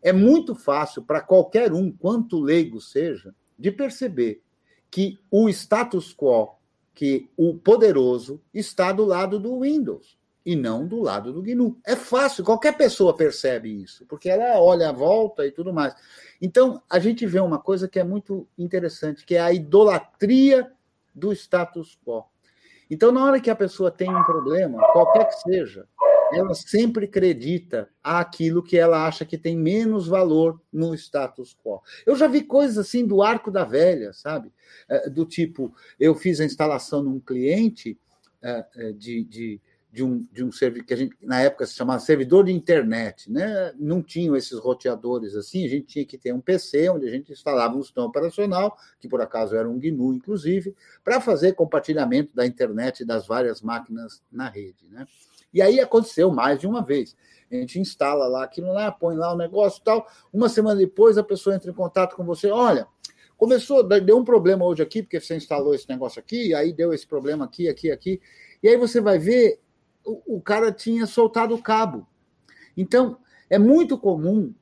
é muito fácil para qualquer um, quanto leigo seja, de perceber que o status quo, que o poderoso, está do lado do Windows e não do lado do GNU. É fácil, qualquer pessoa percebe isso, porque ela olha a volta e tudo mais. Então, a gente vê uma coisa que é muito interessante, que é a idolatria do status quo. Então, na hora que a pessoa tem um problema, qualquer que seja, ela sempre acredita aquilo que ela acha que tem menos valor no status quo. Eu já vi coisas assim do arco da velha, sabe? É, do tipo, eu fiz a instalação num cliente é, é, de, de, de um, de um servidor que a gente, na época se chamava servidor de internet, né? Não tinham esses roteadores assim, a gente tinha que ter um PC onde a gente instalava um sistema operacional, que por acaso era um GNU, inclusive, para fazer compartilhamento da internet das várias máquinas na rede, né? E aí aconteceu mais de uma vez. A gente instala lá aquilo lá, põe lá o negócio tal. Uma semana depois a pessoa entra em contato com você, olha, começou, deu um problema hoje aqui, porque você instalou esse negócio aqui, aí deu esse problema aqui, aqui, aqui. E aí você vai ver, o, o cara tinha soltado o cabo. Então, é muito comum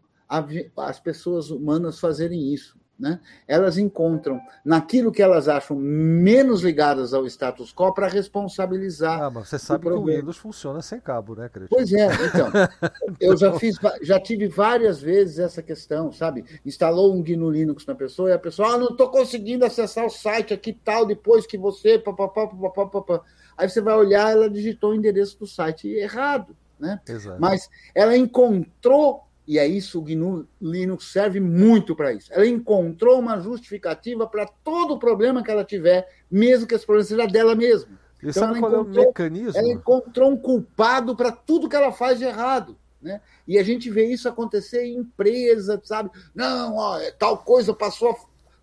as pessoas humanas fazerem isso né? elas encontram naquilo que elas acham menos ligadas ao status quo para responsabilizar. Ah, mas você sabe que o Windows funciona sem cabo, né, Cristian? Pois é, então. eu já fiz, já tive várias vezes essa questão, sabe? Instalou um GNU Linux na pessoa e a pessoa, ah, não estou conseguindo acessar o site aqui tal, depois que você. Papapá, papapá, papapá. Aí você vai olhar, ela digitou o endereço do site errado. Né? Exato. Mas ela encontrou e é isso, o GNU Linux serve muito para isso. Ela encontrou uma justificativa para todo o problema que ela tiver, mesmo que esse problema seja dela mesma. E então, sabe qual é o mecanismo? Ela encontrou um culpado para tudo que ela faz de errado. Né? E a gente vê isso acontecer em empresas, sabe? Não, ó, é, tal coisa passou a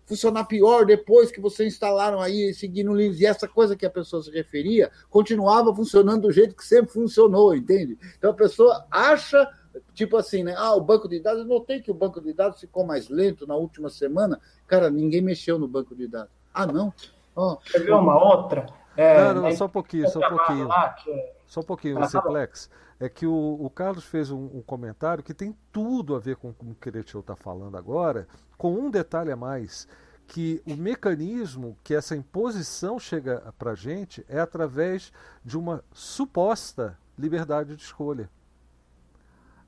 funcionar pior depois que vocês instalaram aí esse GNU Linux. E essa coisa que a pessoa se referia continuava funcionando do jeito que sempre funcionou, entende? Então a pessoa acha Tipo assim, né? Ah, o banco de dados, eu notei que o banco de dados ficou mais lento na última semana. Cara, ninguém mexeu no banco de dados. Ah, não? Oh, Quer ver uma outra? É, não, não, só um pouquinho, só um pouquinho. Lá, é... Só um pouquinho, ah, Simplex. É que o, o Carlos fez um, um, comentário que tem tudo a ver com, com o que o Cretil está falando agora, com um detalhe a mais que o mecanismo que essa imposição chega para a gente é através de uma suposta liberdade de escolha.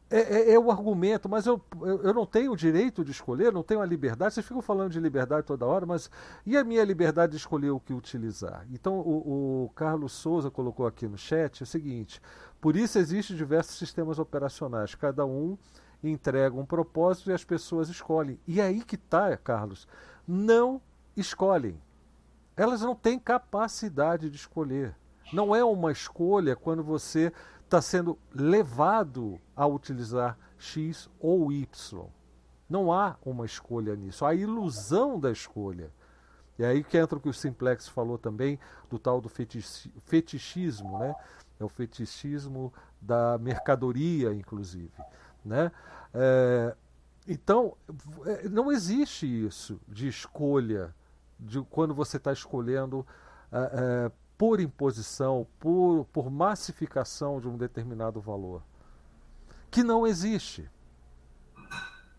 É, é, é, o argumento, mas eu, eu, eu, não tenho o direito de escolher, não tenho a liberdade. Vocês ficam falando de liberdade toda hora, mas e a minha liberdade de escolher o que utilizar? Então, o, o Carlos Souza colocou aqui no chat o seguinte: por isso existem diversos sistemas operacionais, cada um entrega um propósito e as pessoas escolhem. E é aí que está, Carlos, não escolhem. Elas não têm capacidade de escolher. Não é uma escolha quando você está sendo levado a utilizar X ou Y. Não há uma escolha nisso, há a ilusão da escolha. E aí que entra o que o Simplex falou também do tal do fetichismo, né? É o fetichismo da mercadoria, inclusive, né? É, então, é, não existe isso de escolha, de quando você está escolhendo é, é por imposição, por, por massificação de um determinado valor. Que não existe.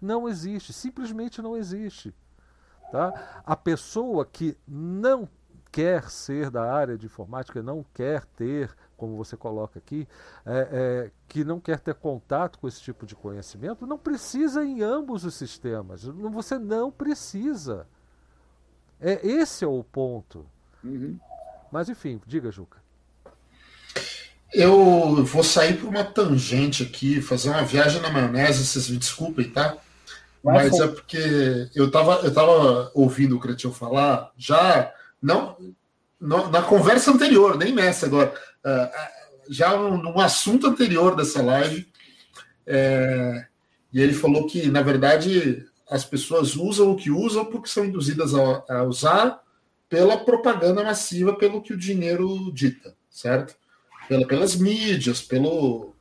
Não existe, simplesmente não existe. Tá? A pessoa que não quer ser da área de informática, não quer ter, como você coloca aqui, é, é, que não quer ter contato com esse tipo de conhecimento, não precisa em ambos os sistemas. Você não precisa. É, esse é o ponto. Uhum. Mas enfim, diga, Juca. Eu vou sair por uma tangente aqui, fazer uma viagem na maionese, vocês me desculpem, tá? Mas, Mas é porque eu estava eu tava ouvindo o Cretil falar, já não, não, na conversa anterior, nem nessa agora, uh, já num assunto anterior dessa live, é, e ele falou que, na verdade, as pessoas usam o que usam porque são induzidas a, a usar pela propaganda massiva, pelo que o dinheiro dita, certo? Pela, pelas mídias, pelo,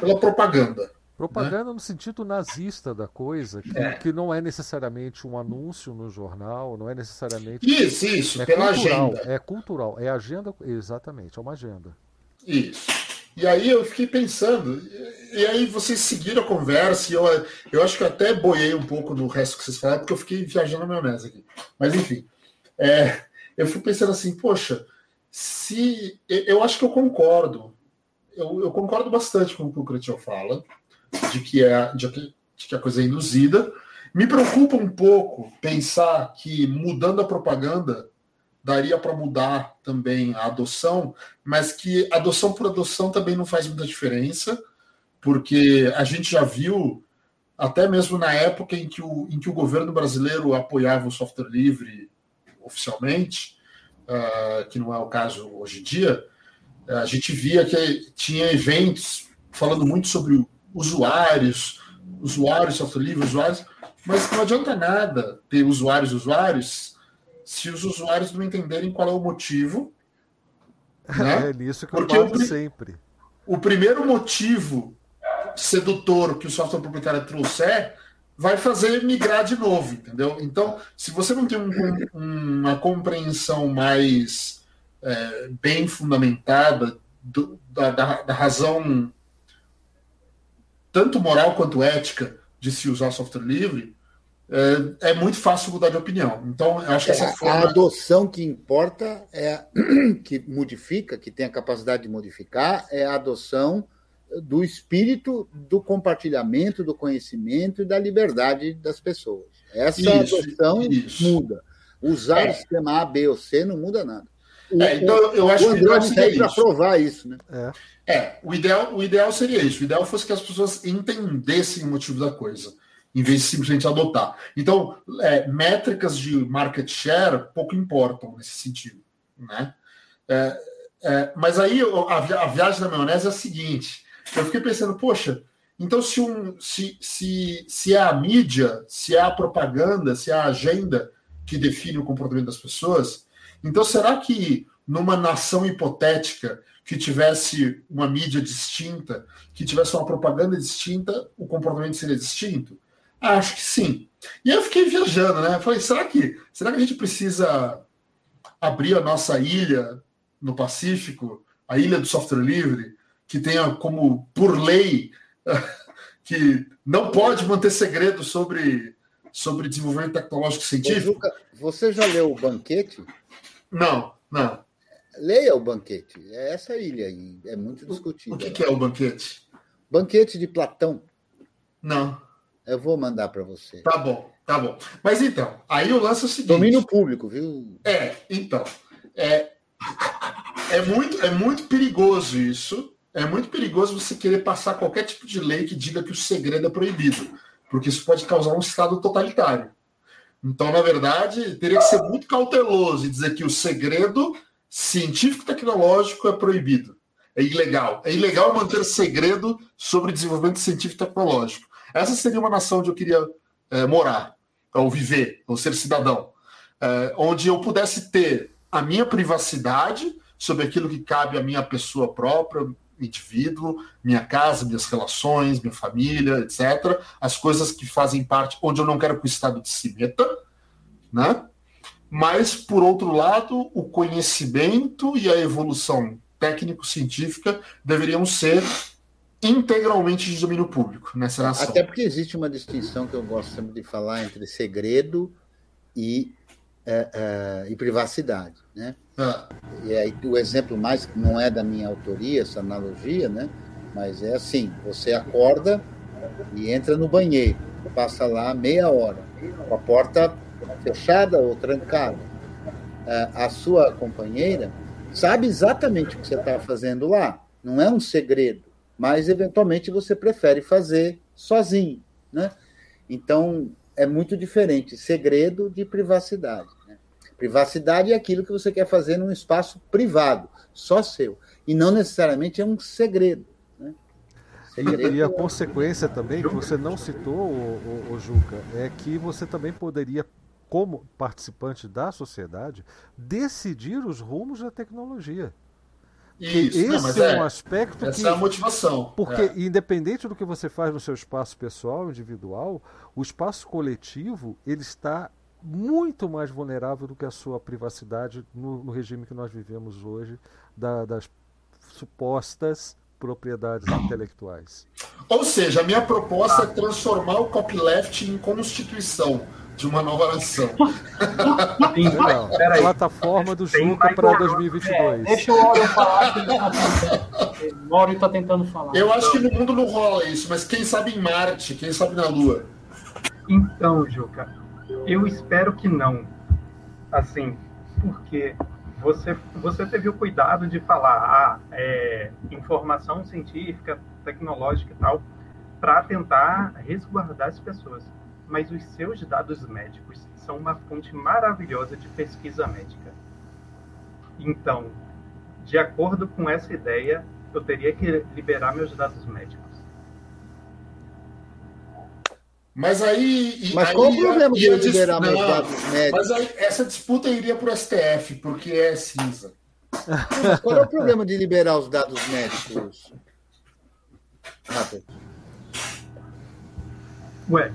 pela propaganda. Propaganda né? no sentido nazista da coisa, que, é. que, não é necessariamente um anúncio no jornal, não é necessariamente. Isso, isso, é pela cultural, agenda. É cultural, é agenda, exatamente, é uma agenda. Isso. E aí eu fiquei pensando, e aí vocês seguiram a conversa, e eu, eu acho que eu até boiei um pouco no resto que vocês falaram, porque eu fiquei viajando na maionese aqui. Mas enfim. É, eu fico pensando assim, poxa, se eu acho que eu concordo, eu, eu concordo bastante com o que o Cretil fala, de que, é, de, de que a coisa é induzida. Me preocupa um pouco pensar que mudando a propaganda daria para mudar também a adoção, mas que adoção por adoção também não faz muita diferença, porque a gente já viu, até mesmo na época em que o, em que o governo brasileiro apoiava o software livre oficialmente, uh, que não é o caso hoje em dia, A gente via que tinha eventos falando muito sobre usuários, usuários, software livre, usuários, mas não adianta nada ter usuários usuários se os usuários não entenderem qual é o motivo. Né? É nisso que Porque eu falo sempre. O primeiro motivo sedutor que o software proprietário trouxer vai fazer migrar de novo, entendeu? Então, se você não tem um, uma compreensão mais é, bem fundamentada do, da, da, da, razão tanto moral quanto ética de se usar software livre, é, é muito fácil mudar de opinião. Então, eu acho que essa é, forma... A adoção que importa, é a, que modifica, que tem a capacidade de modificar, é a adoção do espírito do compartilhamento, do conhecimento e da liberdade das pessoas. Essa isso, adoção isso. muda. Usar é. o sistema A, B ou C não muda nada. É, então eu acho o que o para provar isso, né? É. é, o, ideal, o ideal seria isso. O ideal fosse que as pessoas entendessem o motivo da coisa, em vez de simplesmente adotar. Então, é, métricas de market share pouco importam nesse sentido, né? É, é, mas aí a, a viagem da maionese é a seguinte: eu fiquei pensando, poxa, então se, um, se, se, se é a mídia, se é a propaganda, se é a agenda que define o comportamento das pessoas, então será que numa nação hipotética que tivesse uma mídia distinta, que tivesse uma propaganda distinta, o comportamento seria distinto? Acho que sim. E eu fiquei viajando, né? Falei, será que, será que a gente precisa abrir a nossa ilha no Pacífico, a ilha do software livre, que tenha como, por lei, que não pode manter segredo sobre, sobre desenvolvimento tecnológico científico. você já leu o Banquete? Não, não. Leia o Banquete. É essa ilha aí. É muito discutido. O que, que, é o Banquete? Banquete de Platão. Não. Eu vou mandar para você. Tá bom, tá bom. Mas então, aí o lance é o seguinte. Domínio público, viu? É, então. É, é, muito, é muito perigoso isso é muito perigoso você querer passar qualquer tipo de lei que diga que o segredo é proibido, porque isso pode causar um estado totalitário. Então, na verdade, teria que ser muito cauteloso e dizer que o segredo científico-tecnológico é proibido. É ilegal. É ilegal manter segredo sobre desenvolvimento científico tecnológico. Essa seria uma nação onde eu queria é, morar, ou viver, ou ser cidadão. É, onde eu pudesse ter a minha privacidade sobre aquilo que cabe à minha pessoa própria, indivíduo, minha casa, minhas relações, minha família, etc. As coisas que fazem parte, onde eu não quero que o Estado se meta, né? Mas, por outro lado, o conhecimento e a evolução técnico-científica deveriam ser integralmente de domínio público nessa nação. Até porque existe uma distinção que eu gosto sempre de falar entre segredo e, é, é, e privacidade. Né? Ah. E aí o exemplo mais que não é da minha autoria, essa analogia, né? Mas é assim: você acorda e entra no banheiro, passa lá meia hora, com a porta fechada ou trancada. É, a sua companheira sabe exatamente o que você está fazendo lá. Não é um segredo, mas eventualmente você prefere fazer sozinho, né? Então é muito diferente segredo de privacidade. Privacidade é aquilo que você quer fazer num espaço privado, só seu. E não necessariamente é um segredo. Né? segredo e a é... consequência também, que você não citou, o, o, o Juca, é que você também poderia, como participante da sociedade, decidir os rumos da tecnologia. Isso, esse não, é, é, um aspecto essa que, é a motivação. Porque, é. independente do que você faz no seu espaço pessoal, individual, o espaço coletivo ele está muito mais vulnerável do que a sua privacidade no, no regime que nós vivemos hoje, da, das supostas propriedades intelectuais. Ou seja, a minha proposta é transformar o copyleft em constituição de uma nova nação. Não, plataforma do Juca para 2022. É, deixa o Mauro falar. o Mauro está tentando falar. Eu acho que no mundo não rola isso, mas quem sabe em Marte, quem sabe na Lua. Então, Juca, eu espero que não. Assim, porque você, você teve o cuidado de falar ah, é, informação científica, tecnológica e tal, para tentar resguardar as pessoas. Mas os seus dados médicos são uma fonte maravilhosa de pesquisa médica. Então, de acordo com essa ideia, eu teria que liberar meus dados médicos. Mas aí. Mas aí, qual o problema de liberar dis- meus dados médicos? Mas aí, essa disputa iria para o STF, porque é cinza. Mas qual é o problema de liberar os dados médicos? Rafa? Ué,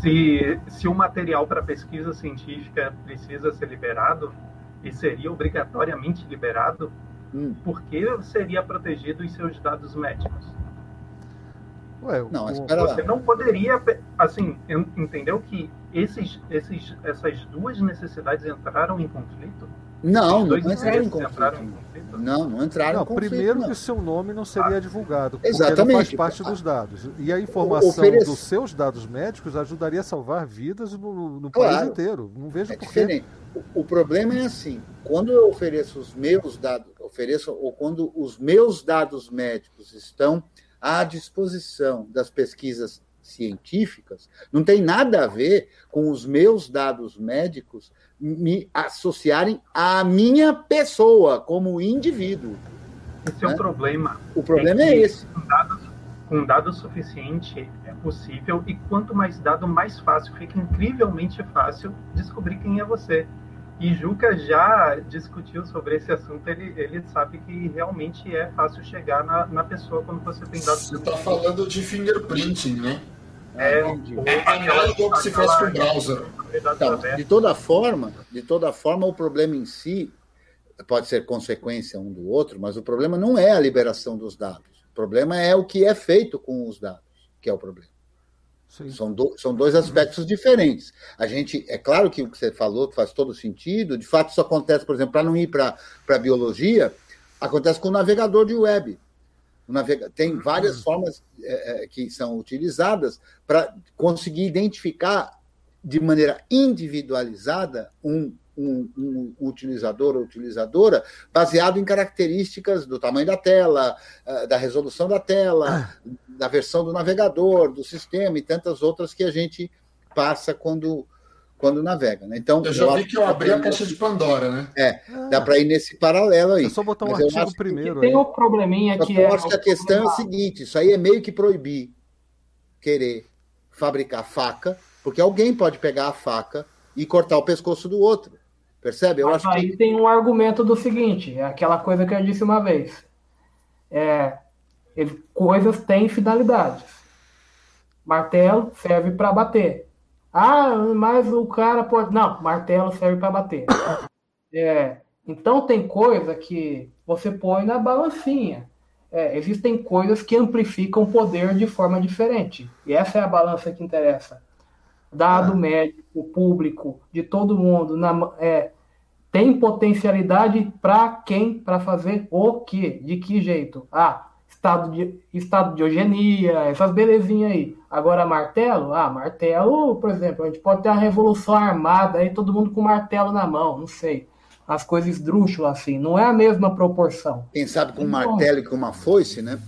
se, se o material para pesquisa científica precisa ser liberado e seria obrigatoriamente liberado, Hum. por que seria protegido os seus dados médicos? Ué, Não, o- mas espera lá. Você não poderia, assim, en- entendeu que esses, esses, essas duas necessidades entraram em conflito? Não, não entraram em interesses entraram em conflito. conflito? Não, não entraram Não, em conflito. primeiro não. que o seu nome não seria divulgado, porque Exatamente. não faz parte dos dados. E a informação oferece- dos seus dados médicos ajudaria a salvar vidas no, no Claro. país inteiro. Não vejo É por quê. O, o problema é assim, quando eu ofereço os meus dados, ofereço ou quando os meus dados médicos estão à disposição das pesquisas científicas, não tem nada a ver com os meus dados médicos me associarem à minha pessoa como indivíduo. Esse é né? o problema. O problema é esse. Com dados, com dado suficiente é possível, e quanto mais dado, mais fácil. Fica incrivelmente fácil descobrir quem é você. E Juca já discutiu sobre esse assunto, ele, ele sabe que realmente é fácil chegar na, na pessoa quando você tem dados Você está falando de fingerprinting, né? É, Entendi. ou É análogo ao que se faz com o browser. Então, de toda forma, de toda forma, o problema em si pode ser consequência um do outro, mas o problema não é a liberação dos dados. O problema é o que é feito com os dados, que é o problema. Sim. São, do- são dois aspectos diferentes. A gente, é claro que o que você falou faz todo sentido. De fato, isso acontece, por exemplo, para não ir para a biologia, acontece com o navegador de web. Navega- Tem várias formas é, é, que são utilizadas para conseguir identificar de maneira individualizada um, um, um utilizador ou utilizadora baseado em características do tamanho da tela, eh, da resolução da tela, da versão do navegador, do sistema e tantas outras que a gente passa quando, quando navega. Né? Então, Eu já vi acho que eu abri a caixa de Pandora, né? Dá para ir nesse paralelo aí. É só botar um Mas eu artigo que primeiro Tem aí. um probleminha que que eu é. acho que a questão é o seguinte: isso aí é meio que proibir querer fabricar faca, porque alguém pode pegar a faca e cortar o pescoço do outro. Percebe? Eu Mas acho aí que. tem um argumento do seguinte, é aquela coisa que eu disse uma vez. É, ele- coisas têm finalidades. Martelo serve para bater. Ah, mas o cara pode. Não, martelo serve para bater. É, então tem coisa que você põe na balancinha. É, existem coisas que amplificam o poder de forma diferente. E essa é a balança que interessa. Dado Ah. médico, público, de todo mundo, na, é, tem potencialidade para quem? Para fazer o quê? De que jeito? Ah, estado de, estado de eugenia, essas belezinhas aí. Agora, martelo? Ah, martelo, por exemplo, a gente pode ter uma revolução armada aí, todo mundo com martelo na mão, não sei. As coisas esdrúxulas assim, não é a mesma proporção. Quem sabe com um Então- martelo e com uma foice, né?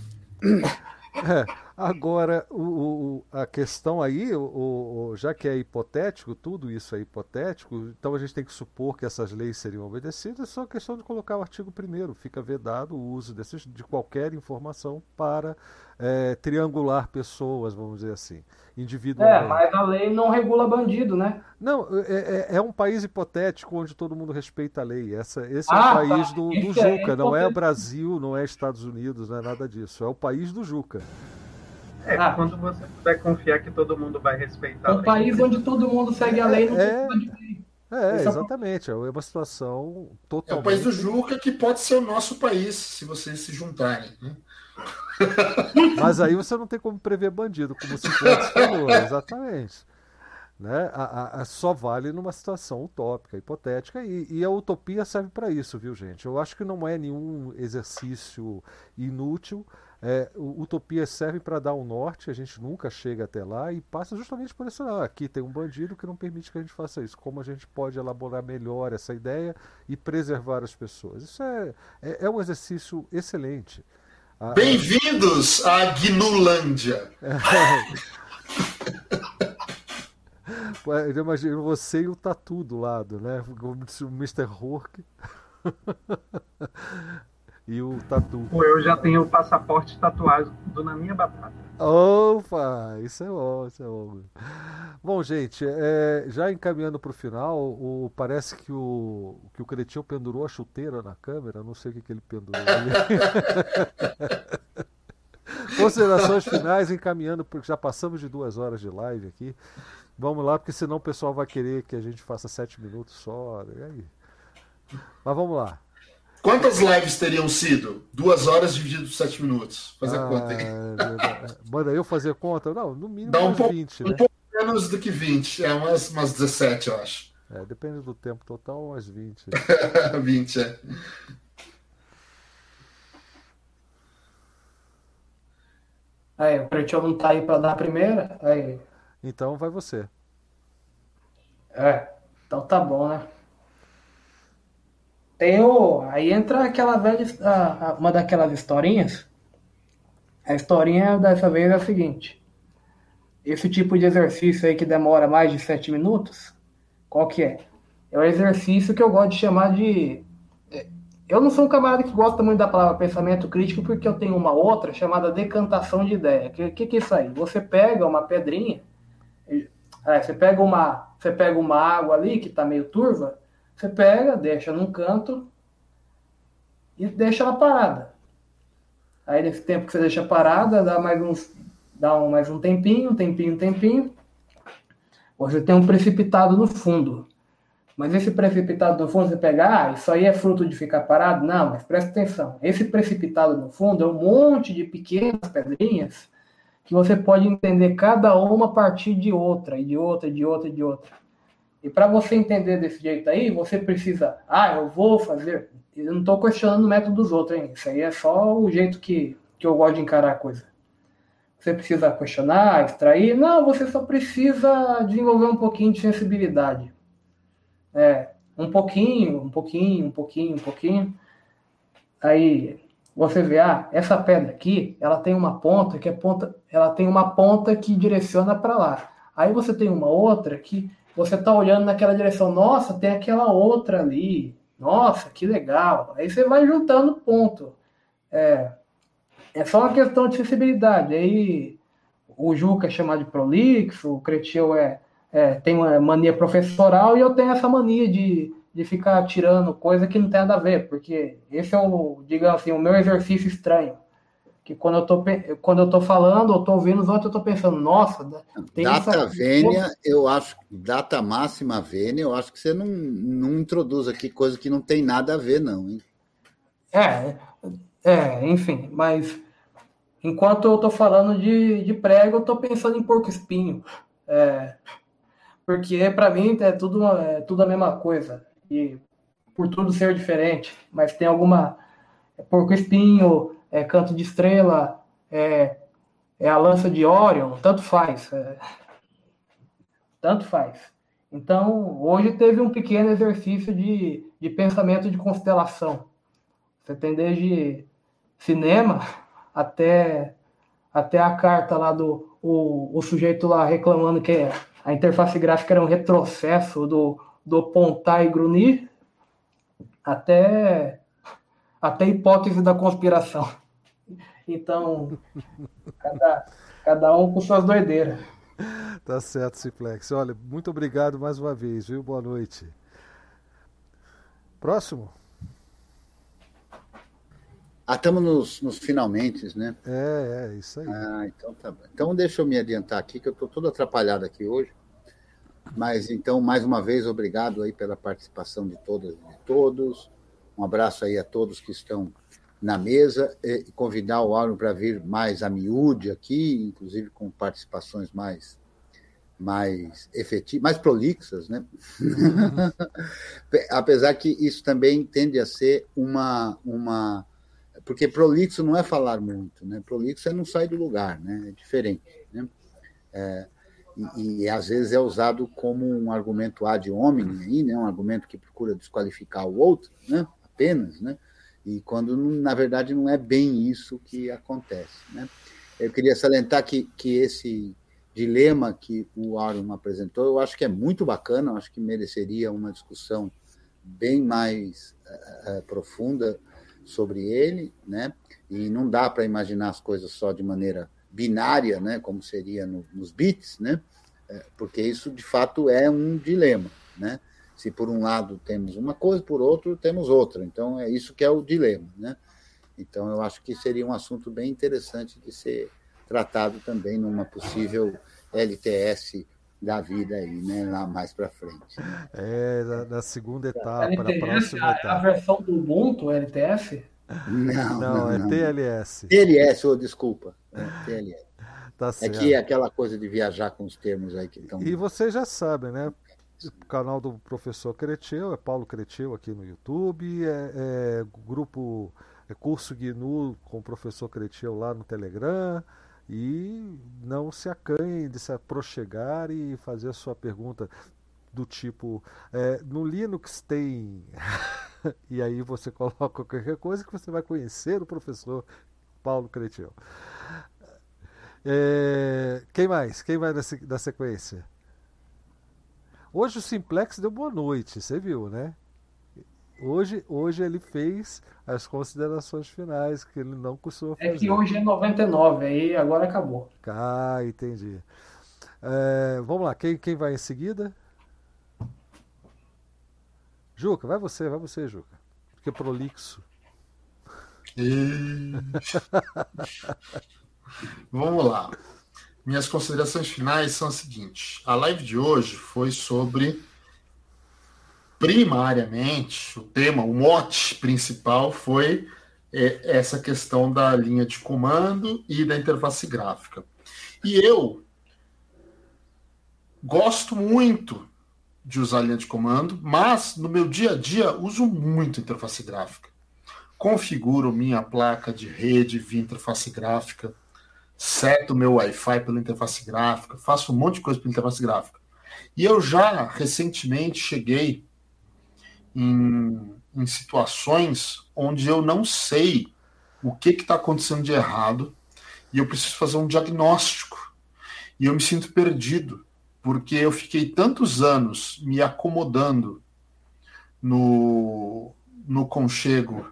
É, agora, o, o- a questão aí, o, já que é hipotético, tudo isso é hipotético, então a gente tem que supor que essas leis seriam obedecidas, é só questão de colocar o artigo primeiro, fica vedado o uso desses, de qualquer informação para é, triangular pessoas, vamos dizer assim, É, individualmente. mas a lei não regula bandido, né? Não, é, é- é um país hipotético onde todo mundo respeita a lei. Essa, esse é Ah, o tá. país do, do Esse é Juca, não é. Brasil, não é Estados Unidos, não é nada disso. É o país do Juca. É, Ah. quando você puder confiar que todo mundo vai respeitar É um lei. país onde todo mundo segue a lei, não É. tem lei. É, é exatamente. É uma situação É o totalmente. país do Juca que pode ser o nosso país, se vocês se juntarem. né? Mas aí você não tem como prever bandido, como o Cifuentes falou, exatamente. Né? A, a- a- só vale numa situação utópica, hipotética, e, e a utopia serve para isso, viu, gente? Eu acho que não é nenhum exercício inútil. É, o- utopia serve para dar um norte, a gente nunca chega até lá e passa justamente por isso. Ah, aqui tem um bandido que não permite que a gente faça isso. Como a gente pode elaborar melhor essa ideia e preservar as pessoas? Isso é, é, é um exercício excelente. Bem-vindos à Gnulândia. Pô, Eu imagino você e o Tatu do lado, né? O Mr. Hork. e o tatu. Eu já tenho o passaporte tatuado na minha batata. Opa, isso é bom, isso é bom. Bom, gente, é, já encaminhando para o final, o, parece que o, que o Cretinho pendurou a chuteira na câmera, não sei o que, que ele pendurou ali. Considerações finais, encaminhando, porque já passamos de duas horas de live aqui. Vamos lá, porque senão o pessoal vai querer que a gente faça sete minutos só. E aí? Mas vamos lá. Quantas lives teriam sido? Duas horas dividido por sete minutos. Faz a ah, conta aí. Manda eu fazer conta? Não, no mínimo Dá um pouco, 20, um né? pouco menos do que 20. É umas, umas 17, eu acho. É, depende do tempo total, umas 20. 20, é. Aí, o Pretinho não tá aí para dar a primeira. Aí. Então vai você. É, então tá bom, né? Tem o. Aí entra aquela velha. Uma daquelas historinhas. A historinha dessa vez é a seguinte. Esse tipo de exercício aí que demora mais de sete minutos, qual que é? É o exercício que eu gosto de chamar de. É, eu não sou um camarada que gosta muito da palavra pensamento crítico, porque eu tenho uma outra chamada decantação de ideia. O que, que, que é isso aí? Você pega uma pedrinha, é, você pega uma, você pega uma água ali que está meio turva, você pega, deixa num canto e deixa ela parada. Aí nesse tempo que você deixa parada, dá mais uns, dá um, mais um tempinho, tempinho, tempinho. Você tem um precipitado no fundo. Mas esse precipitado no fundo, você pega, ah, isso aí é fruto de ficar parado? Não, mas presta atenção. Esse precipitado no fundo é um monte de pequenas pedrinhas que você pode entender cada uma a partir de outra, e de outra, e de outra, e de outra. E para você entender desse jeito aí, você precisa, ah, eu vou fazer. Eu não estou questionando o método dos outros, hein? Isso aí é só o jeito que, que eu gosto de encarar a coisa. Você precisa questionar, extrair. Não, você só precisa desenvolver um pouquinho de sensibilidade. É, um pouquinho, um pouquinho, um pouquinho, um pouquinho. Aí você vê, ah, essa pedra aqui, ela tem uma ponta que é ponta, ela tem uma ponta que direciona para lá. Aí você tem uma outra que você está olhando naquela direção, nossa, tem aquela outra ali, nossa, que legal. Aí você vai juntando ponto. É, é só uma questão de sensibilidade. Aí o Juca é chamado de prolixo, o Cretil é, é, tem uma mania professoral e eu tenho essa mania de, de ficar tirando coisa que não tem nada a ver, porque esse é o, digamos assim, o meu exercício estranho que quando eu tô, quando eu tô falando, eu tô ouvindo os outros, eu tô pensando, nossa, tem data essa... vênia, eu acho, data máxima vênia, eu acho que você não, não introduz aqui coisa que não tem nada a ver, não, hein? É, é, enfim, mas enquanto eu tô falando de, de prego, eu tô pensando em porco espinho. É, porque para mim é tudo, é tudo a mesma coisa. E por tudo ser diferente, mas tem alguma é porco espinho, é canto de estrela, é, é a lança de Orion, tanto faz. É, tanto faz. Então, hoje teve um pequeno exercício de, de pensamento de constelação. Você tem desde cinema até, até a carta lá do o, o sujeito lá reclamando que a interface gráfica era um retrocesso do, do Pontar e Grunir, até até hipótese da conspiração. Então, cada, cada um com suas doideiras. Tá certo, Simplex. Olha, muito obrigado mais uma vez, viu? Boa noite. Próximo? Ah, estamos nos, nos finalmente, né? É, é, isso aí. Ah, então tá bom. Então deixa eu me adiantar aqui, que eu estou todo atrapalhado aqui hoje. Mas então, mais uma vez, obrigado aí pela participação de todas e de todos. Um abraço aí a todos que estão na mesa e convidar o Auro para vir mais a miúde aqui, inclusive com participações mais mais efetivas, mais prolixas, né? Apesar que isso também tende a ser uma uma porque prolixo não é falar muito, né? Prolixo é não sair do lugar, né? É diferente, né? É, e, e, às vezes é usado como um argumento ad hominem aí, né? Um argumento que procura desqualificar o outro, né? Apenas, né? E quando, na verdade, não é bem isso que acontece, né? Eu queria salientar que, que esse dilema que o Aaron apresentou, eu acho que é muito bacana, eu acho que mereceria uma discussão bem mais uh, profunda sobre ele, né? E não dá para imaginar as coisas só de maneira binária, né? Como seria no, nos bits, né? É, porque isso de fato é um dilema, né? Se por um lado temos uma coisa, por outro temos outra. Então é isso que é o dilema, né? Então eu acho que seria um assunto bem interessante de ser tratado também numa possível LTS da vida aí, né? Lá mais para frente. É, na, na segunda etapa, LTS, na próxima a, etapa. A versão do Ubuntu, LTS? Não, não, não, é não. TLS. TLS, oh, desculpa. É, TLS. Tá é que é aquela coisa de viajar com os termos aí que estão. E você já sabe, né? O canal do professor Creteu, é Paulo Creteu aqui no YouTube, é, é grupo é curso GNU com o professor Creteu lá no Telegram. E não se acanhe de se aproxegar e fazer a sua pergunta do tipo: é, no Linux tem. e aí você coloca qualquer coisa que você vai conhecer o professor Paulo Creteu. É, quem mais? Quem vai da sequência? Hoje o Simplex deu boa noite, você viu, né? Hoje, hoje ele fez as considerações finais que ele não costuma fazer. É que hoje é 99, aí agora acabou. Ah, entendi. É, vamos lá, quem, quem vai em seguida? Juca, vai você, vai você, Juca. Porque é prolixo. E... Vamos lá. Minhas considerações finais são as seguintes. A live de hoje foi sobre primariamente, o tema, o mote principal foi é, essa questão da linha de comando e da interface gráfica. E eu gosto muito de usar linha de comando, mas no meu dia a dia uso muito interface gráfica. Configuro minha placa de rede via interface gráfica, seto meu Wi-Fi pela interface gráfica, faço um monte de coisa pela interface gráfica. E eu já recentemente cheguei em, em situações onde eu não sei o que está acontecendo de errado e eu preciso fazer um diagnóstico. E eu me sinto perdido, porque eu fiquei tantos anos me acomodando no, no conchego,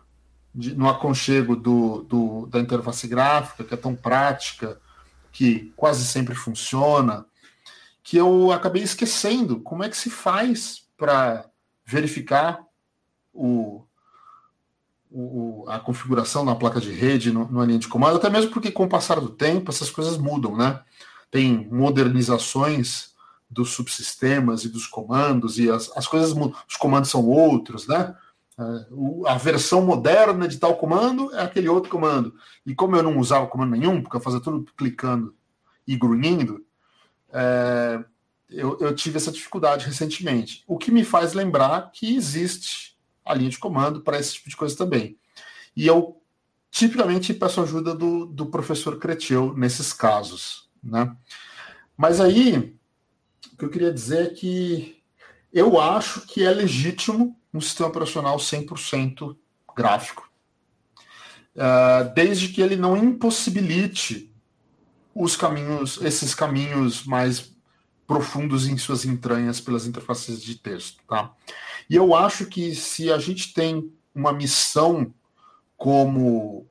de, no aconchego do, do, da interface gráfica, que é tão prática, que quase sempre funciona, que eu acabei esquecendo como é que se faz para verificar o, o, a configuração na placa de rede, no, numa linha de comando, até mesmo porque com o passar do tempo essas coisas mudam, né? Tem modernizações dos subsistemas e dos comandos, e as, as coisas mudam, os comandos são outros, né? Uh, a versão moderna de tal comando é aquele outro comando. E como eu não usava comando nenhum, porque eu fazia tudo clicando e grunhindo, é, eu, eu, tive essa dificuldade recentemente. O que me faz lembrar que existe a linha de comando para esse tipo de coisa também. E eu tipicamente peço ajuda do, do professor Creteu nesses casos. Né? Mas aí, o que eu queria dizer é que eu acho que é legítimo um sistema operacional 100% gráfico, uh, desde que ele não impossibilite os caminhos, esses caminhos mais profundos em suas entranhas pelas interfaces de texto, tá? E eu acho que se a gente tem uma missão como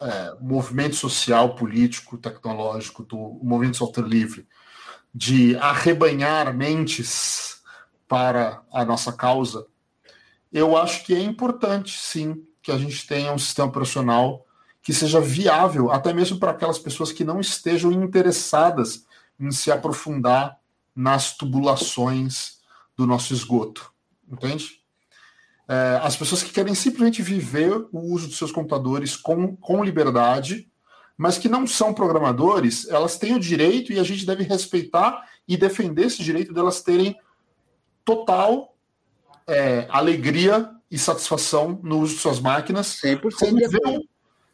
é, movimento social, político, tecnológico do movimento software livre, de arrebanhar mentes para a nossa causa, eu acho que é importante, sim, que a gente tenha um sistema operacional que seja viável, até mesmo para aquelas pessoas que não estejam interessadas em se aprofundar nas tubulações do nosso esgoto, entende? É, as pessoas que querem simplesmente viver o uso dos seus computadores com, com liberdade, mas que não são programadores, elas têm o direito e a gente deve respeitar e defender esse direito delas terem total é, alegria e satisfação no uso de suas máquinas, 100% sem ver,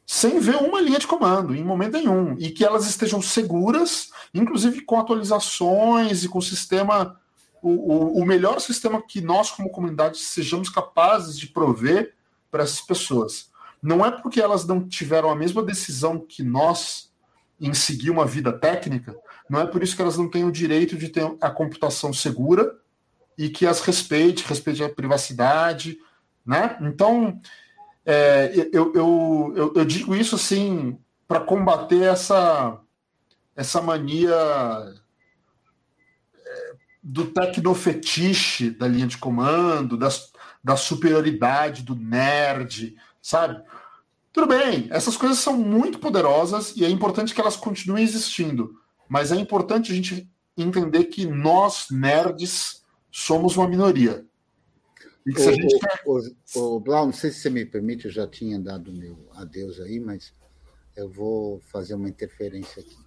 sem ver uma linha de comando, em momento nenhum, e que elas estejam seguras, inclusive com atualizações e com o sistema, o, o, o melhor sistema que nós, como comunidade, sejamos capazes de prover para essas pessoas. Não é porque elas não tiveram a mesma decisão que nós em seguir uma vida técnica, não é por isso que elas não têm o direito de ter a computação segura e que as respeite, respeite a privacidade, né? Então, É, eu, eu, eu, eu, digo isso assim para combater essa, essa mania é, do tecnofetiche da linha de comando, das, da superioridade do nerd, sabe? Tudo bem, essas coisas são muito poderosas e é importante que elas continuem existindo, mas é importante a gente entender que nós, nerds, somos uma minoria. E que se o, a gente quer... o, o, Blau, não sei se você me permite, eu já tinha dado meu adeus aí, mas eu vou fazer uma interferência aqui.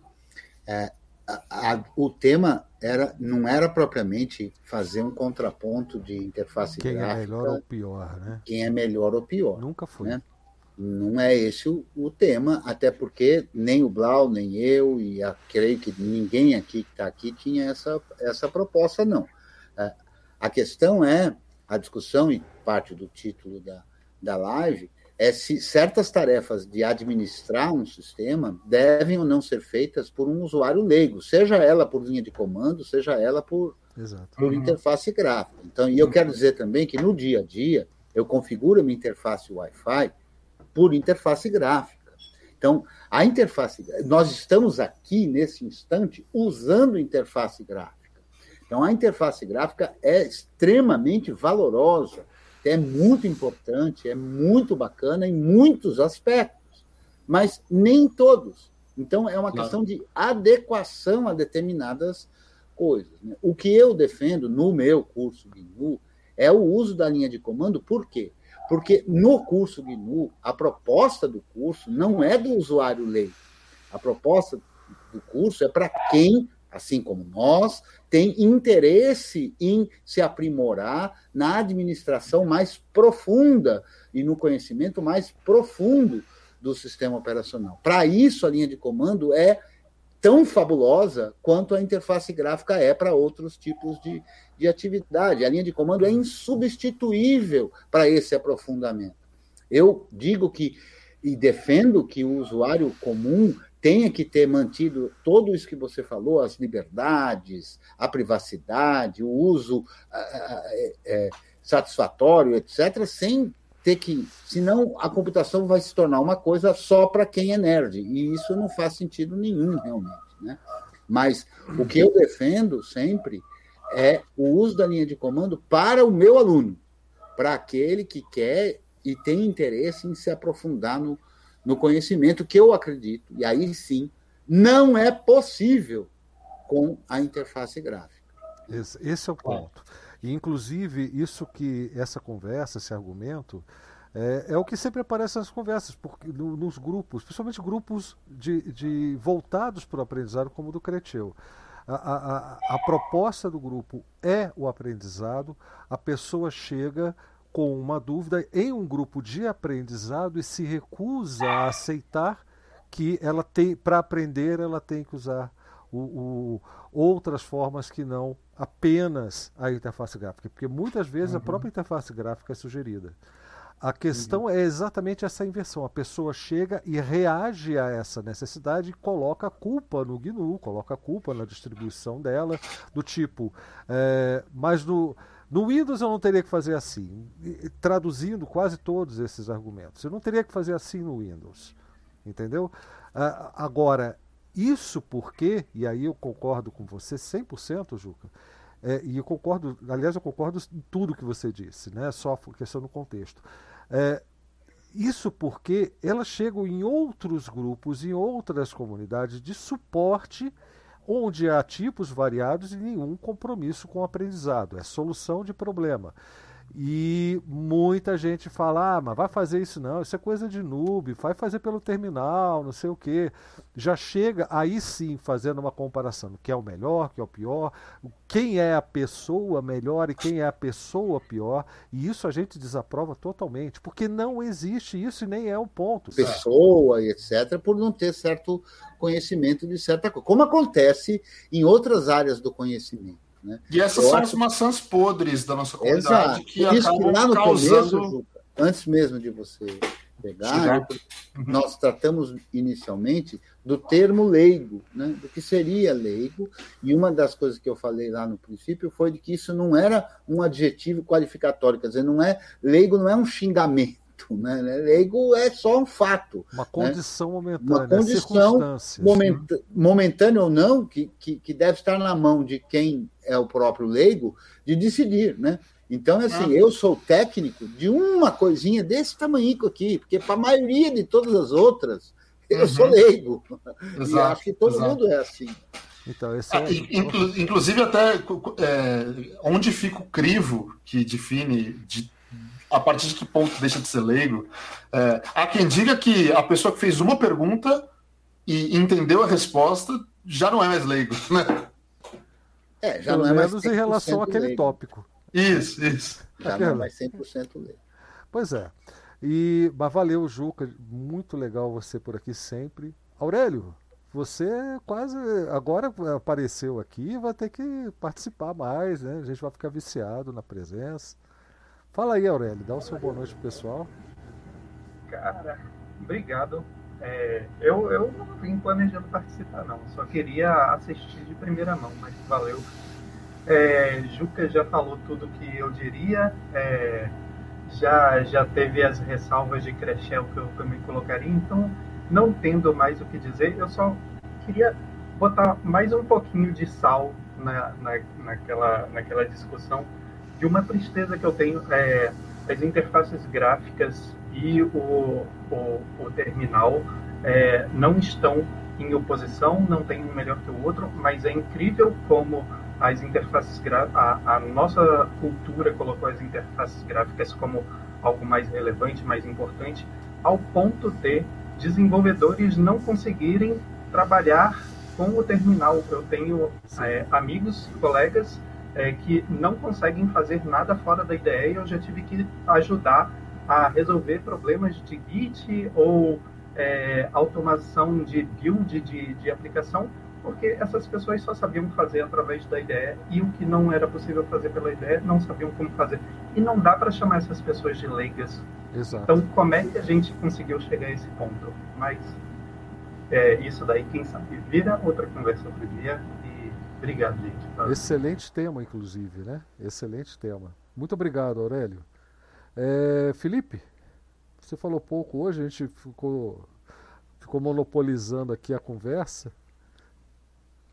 É, a, a, o tema era, não era propriamente fazer um contraponto de interface quem gráfica. Quem é melhor ou pior, né? Quem é melhor ou pior. Nunca foi. Né? Não é esse o, o, tema, até porque nem o Blau, nem eu, e a, creio que ninguém aqui que está aqui tinha essa, essa proposta, não. A questão é a discussão, e parte do título da, da live, é se certas tarefas de administrar um sistema devem ou não ser feitas por um usuário leigo, seja ela por linha de comando, seja ela por, por uhum. interface gráfica. Então, e eu quero dizer também que no dia a dia eu configuro a minha interface Wi-Fi por interface gráfica. Então, a interface, nós estamos aqui nesse instante usando interface gráfica. Então, a interface gráfica é extremamente valorosa, é muito importante, é muito bacana em muitos aspectos, mas nem todos. Então, é uma claro. questão de adequação a determinadas coisas. Né? O que eu defendo no meu curso GNU é o uso da linha de comando, por quê? Porque no curso GNU, a proposta do curso não é do usuário leigo. A proposta do curso é para quem assim como nós, tem interesse em se aprimorar na administração mais profunda e no conhecimento mais profundo do sistema operacional. Para isso, a linha de comando é tão fabulosa quanto a interface gráfica é para outros tipos de, de atividade. A linha de comando é insubstituível para esse aprofundamento. Eu digo que e defendo que o usuário comum tenha que ter mantido tudo isso que você falou, as liberdades, a privacidade, o uso é, é, satisfatório, etc., sem ter que. Senão a computação vai se tornar uma coisa só para quem é nerd. E isso não faz sentido nenhum, realmente. Né? Mas o que eu defendo sempre é o uso da linha de comando para o meu aluno, para aquele que quer e tem interesse em se aprofundar no, no conhecimento que eu acredito, e aí sim, não é possível com a interface gráfica. Esse, esse é o ponto. E, inclusive, isso que essa conversa, esse argumento, é, é, o que sempre aparece nas conversas, porque, no, nos grupos, principalmente grupos de, de voltados para o aprendizado, como o do Creteu. A, a, a, proposta do grupo é o aprendizado, a pessoa chega com uma dúvida em um grupo de aprendizado e se recusa a aceitar que ela tem para aprender ela tem que usar o, o, outras formas que não apenas a interface gráfica, porque muitas vezes uhum. a própria interface gráfica é sugerida. A questão uhum. é exatamente essa inversão. A pessoa chega e reage a essa necessidade e coloca a culpa no GNU, coloca a culpa na distribuição dela, do tipo, é, mas no no Windows eu não teria que fazer assim, traduzindo quase todos esses argumentos. Eu não teria que fazer assim no Windows, entendeu? Uh, agora, isso porque, e aí eu concordo com você 100%, Juca, é, e eu concordo, aliás, eu concordo em tudo que você disse, né? só questão do contexto. É, isso porque elas chegam em outros grupos, em outras comunidades de suporte onde há tipos variados e nenhum compromisso com o aprendizado, é solução de problema. E muita gente fala, ah, mas vai fazer isso não, isso é coisa de noob, vai fazer pelo terminal, não sei o quê. Já chega aí sim fazendo uma comparação, que é o melhor, que é o pior, quem é a pessoa melhor e quem é a pessoa pior, e isso a gente desaprova totalmente, porque não existe isso e nem é o ponto. Pessoa e etc, por não ter certo conhecimento de certa coisa, como acontece em outras áreas do conhecimento. Né? E essas Eu são acho... as maçãs podres da nossa comunidade Exato. que Isso acabam lá no causando... começo, antes mesmo de você pegar, nós tratamos inicialmente do termo leigo, né? do que seria leigo, e uma das coisas que eu falei lá no princípio foi de que isso não era um adjetivo qualificatório, quer dizer, não é leigo não é um xingamento, fato, né? Leigo é só um fato. Uma condição né? momentânea. Uma condição moment, momentânea ou não, que, que, que, deve estar na mão de quem é o próprio leigo de decidir, né? Então, assim, ah. eu sou técnico de uma coisinha desse tamanho aqui, porque para a maioria de todas as outras, eu uhum. sou leigo. Exato, e acho que todo exato. mundo é assim. Então, esse é... Inclu inclusive, até é, onde fica o crivo que define de, a partir de que ponto deixa de ser leigo. É, há quem diga que a pessoa que fez uma pergunta e entendeu a resposta já não é mais leigo, né? É, já Pelo não é mais em relação àquele leigo. tópico. Isso, isso. Já não é mais 100% leigo. Pois é. E, mas valeu, Juca. Muito legal você por aqui sempre. Aurélio, você quase agora apareceu aqui vai ter que participar mais, né? A gente vai ficar viciado na presença. Fala aí, Aurélio, dá o seu boa noite pro pessoal. Cara, obrigado. É, eu, eu não vim planejando participar, não. Só queria assistir de primeira mão, mas valeu. É, Juca já falou tudo que eu diria. É, já, já teve as ressalvas de Crechel que eu, que eu me colocaria. Então, não tendo mais o que dizer, eu só queria botar mais um pouquinho de sal na, na, naquela, naquela discussão de uma tristeza que eu tenho. É, as interfaces gráficas e o, o, o terminal é, não estão em oposição, não tem um melhor que o outro, mas é incrível como as interfaces a, a nossa cultura colocou as interfaces gráficas como algo mais relevante, mais importante, ao ponto de desenvolvedores não conseguirem trabalhar com o terminal. Eu tenho é, amigos, colegas é, que não conseguem fazer nada fora da ideia e eu já tive que ajudar a resolver problemas de Git ou é, automação de build de, de aplicação, porque essas pessoas só sabiam fazer através da ideia e o que não era possível fazer pela ideia não sabiam como fazer. E não dá para chamar essas pessoas de leigas. Exato. Então, como é que a gente conseguiu chegar a esse ponto? Mas é, isso daí, quem sabe, vira outra conversa outro dia. Obrigado, gente. Excelente tema, inclusive, né? Excelente tema. Muito obrigado, Aurélio. É, Felipe, você falou pouco hoje, a gente ficou, ficou monopolizando aqui a conversa.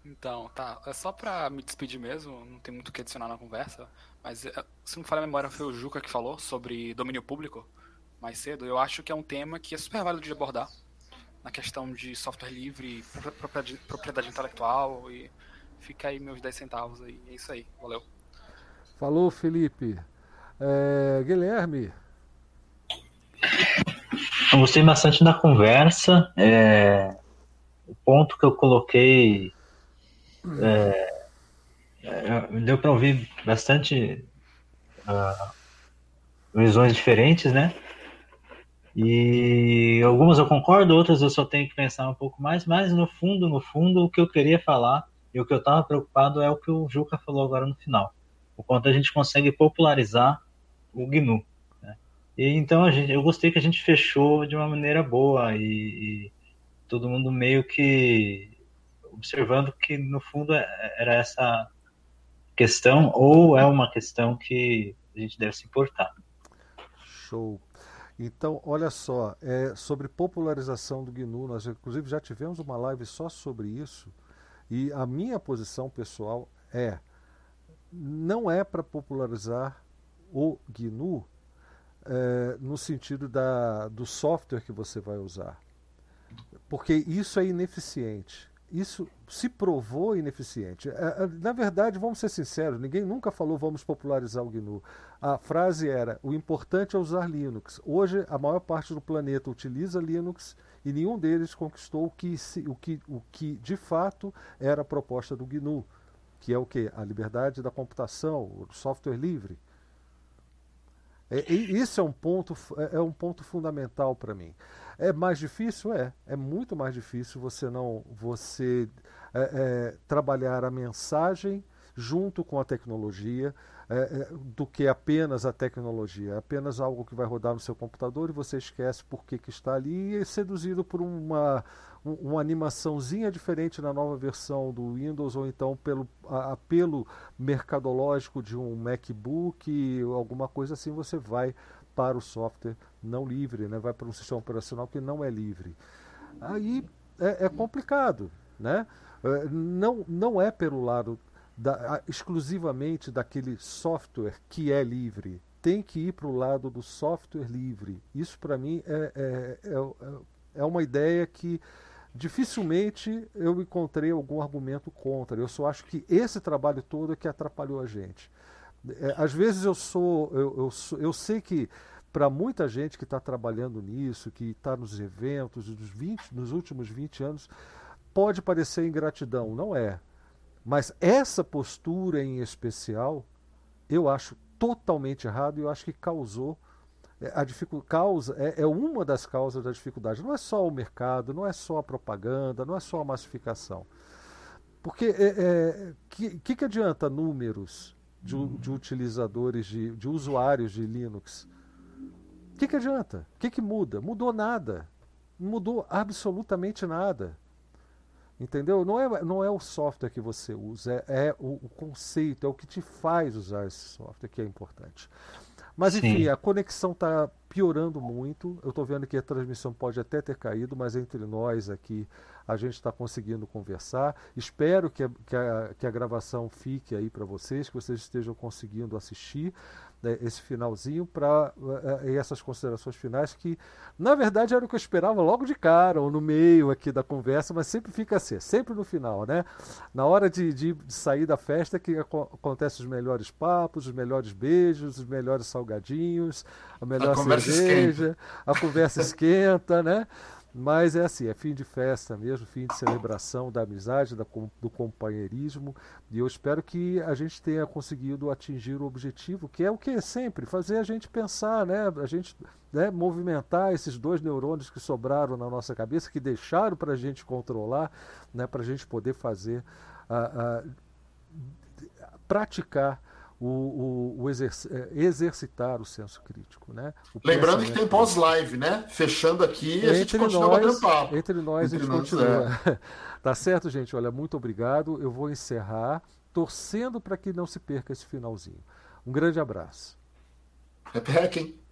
Então, tá. É só pra me despedir mesmo, não tem muito o que adicionar na conversa. Mas, é, se não falha a memória, foi o Juca que falou sobre domínio público mais cedo. Eu acho que é um tema que é super válido de abordar na questão de software livre, propriedade, propriedade intelectual e fica aí meus 10 centavos aí. É isso aí, valeu. Falou, Felipe. É, Guilherme. Eu gostei bastante da conversa. É, o ponto que eu coloquei é, é deu para ouvir bastante uh, visões diferentes, né? E algumas eu concordo, outras eu só tenho que pensar um pouco mais, mas no fundo, no fundo, o que eu queria falar e o que eu estava preocupado é o que o Juca falou agora no final. O quanto a gente consegue popularizar o GNU. Né? E então gente, eu gostei que a gente fechou de uma maneira boa e, e todo mundo meio que observando que no fundo é, era essa questão ou é uma questão que a gente deve se importar. Show. Então, olha só, é, sobre popularização do GNU, nós inclusive já tivemos uma live só sobre isso, e a minha posição pessoal é, não é para popularizar o GNU é, no sentido da, do software que você vai usar, porque isso é ineficiente isso se provou ineficiente. É, é, na verdade, vamos ser sinceros, ninguém nunca falou vamos popularizar o GNU. A frase era: o importante é usar Linux. Hoje, a maior parte do planeta utiliza Linux e nenhum deles conquistou o que, o que, o que de fato era a proposta do GNU, que é o que? A liberdade da computação, o software livre. É, isso é um ponto, é, é um ponto fundamental para mim. É mais difícil? É. É muito mais difícil você não você é, é, trabalhar a mensagem junto com a tecnologia é, é, do que apenas a tecnologia. É apenas algo que vai rodar no seu computador e você esquece por que, que está ali e é seduzido por uma, uma animaçãozinha diferente na nova versão do Windows ou então pelo apelo mercadológico de um MacBook, alguma coisa assim, você vai para o software não livre, né? vai para um sistema operacional que não é livre. Aí é, é complicado. Né? Não, não é pelo lado da, exclusivamente daquele software que é livre. Tem que ir para o lado do software livre. Isso, para mim, é, é, é, é uma ideia que dificilmente eu encontrei algum argumento contra. Eu só acho que esse trabalho todo é que atrapalhou a gente. É, às vezes eu sou, eu, eu, sou, eu sei que para muita gente que está trabalhando nisso, que está nos eventos dos 20, nos últimos 20 anos, pode parecer ingratidão, não é. Mas essa postura em especial, eu acho totalmente errado e eu acho que causou é, a causa é, é, uma das causas da dificuldade. Não é só o mercado, não é só a propaganda, não é só a massificação. Porque é, é que, que, que adianta números de, de utilizadores, de, de, usuários de Linux? O que, que adianta? O que, que muda? Mudou nada. Mudou absolutamente nada. Entendeu? Não é, não é o software que você usa, é, é o, o, conceito, é o que te faz usar esse software que é importante. Mas enfim, Sim. a conexão está piorando muito. Eu estou vendo que a transmissão pode até ter caído, mas entre nós aqui a gente está conseguindo conversar. Espero que a, que a, que a gravação fique aí para vocês, que vocês estejam conseguindo assistir né, esse finalzinho para uh, eh, essas considerações finais que, na verdade, era o que eu esperava logo de cara ou no meio aqui da conversa, mas sempre fica assim, sempre no final, né? Na hora de, de, de sair da festa que acontecem os melhores papos, os melhores beijos, os melhores salgadinhos, a melhor a cerveja, a conversa esquenta, né? Mas é assim, é fim de festa mesmo, fim de celebração da amizade, da, do companheirismo. E eu espero que a gente tenha conseguido atingir o objetivo, que é o que é sempre, fazer a gente pensar, né? A gente né, movimentar esses dois neurônios que sobraram na nossa cabeça, que deixaram para a gente controlar, né, para a gente poder fazer, uh, praticar o, o, o é, exercitar o senso crítico. Né? O Lembrando que tem pós-live, né? Fechando aqui e a gente continua nós, batendo papo. Entre nós entre a gente nós, continua. É. tá certo, gente? Olha, muito obrigado. Eu vou encerrar torcendo para que não se perca esse finalzinho. Um grande abraço. Happy hacking!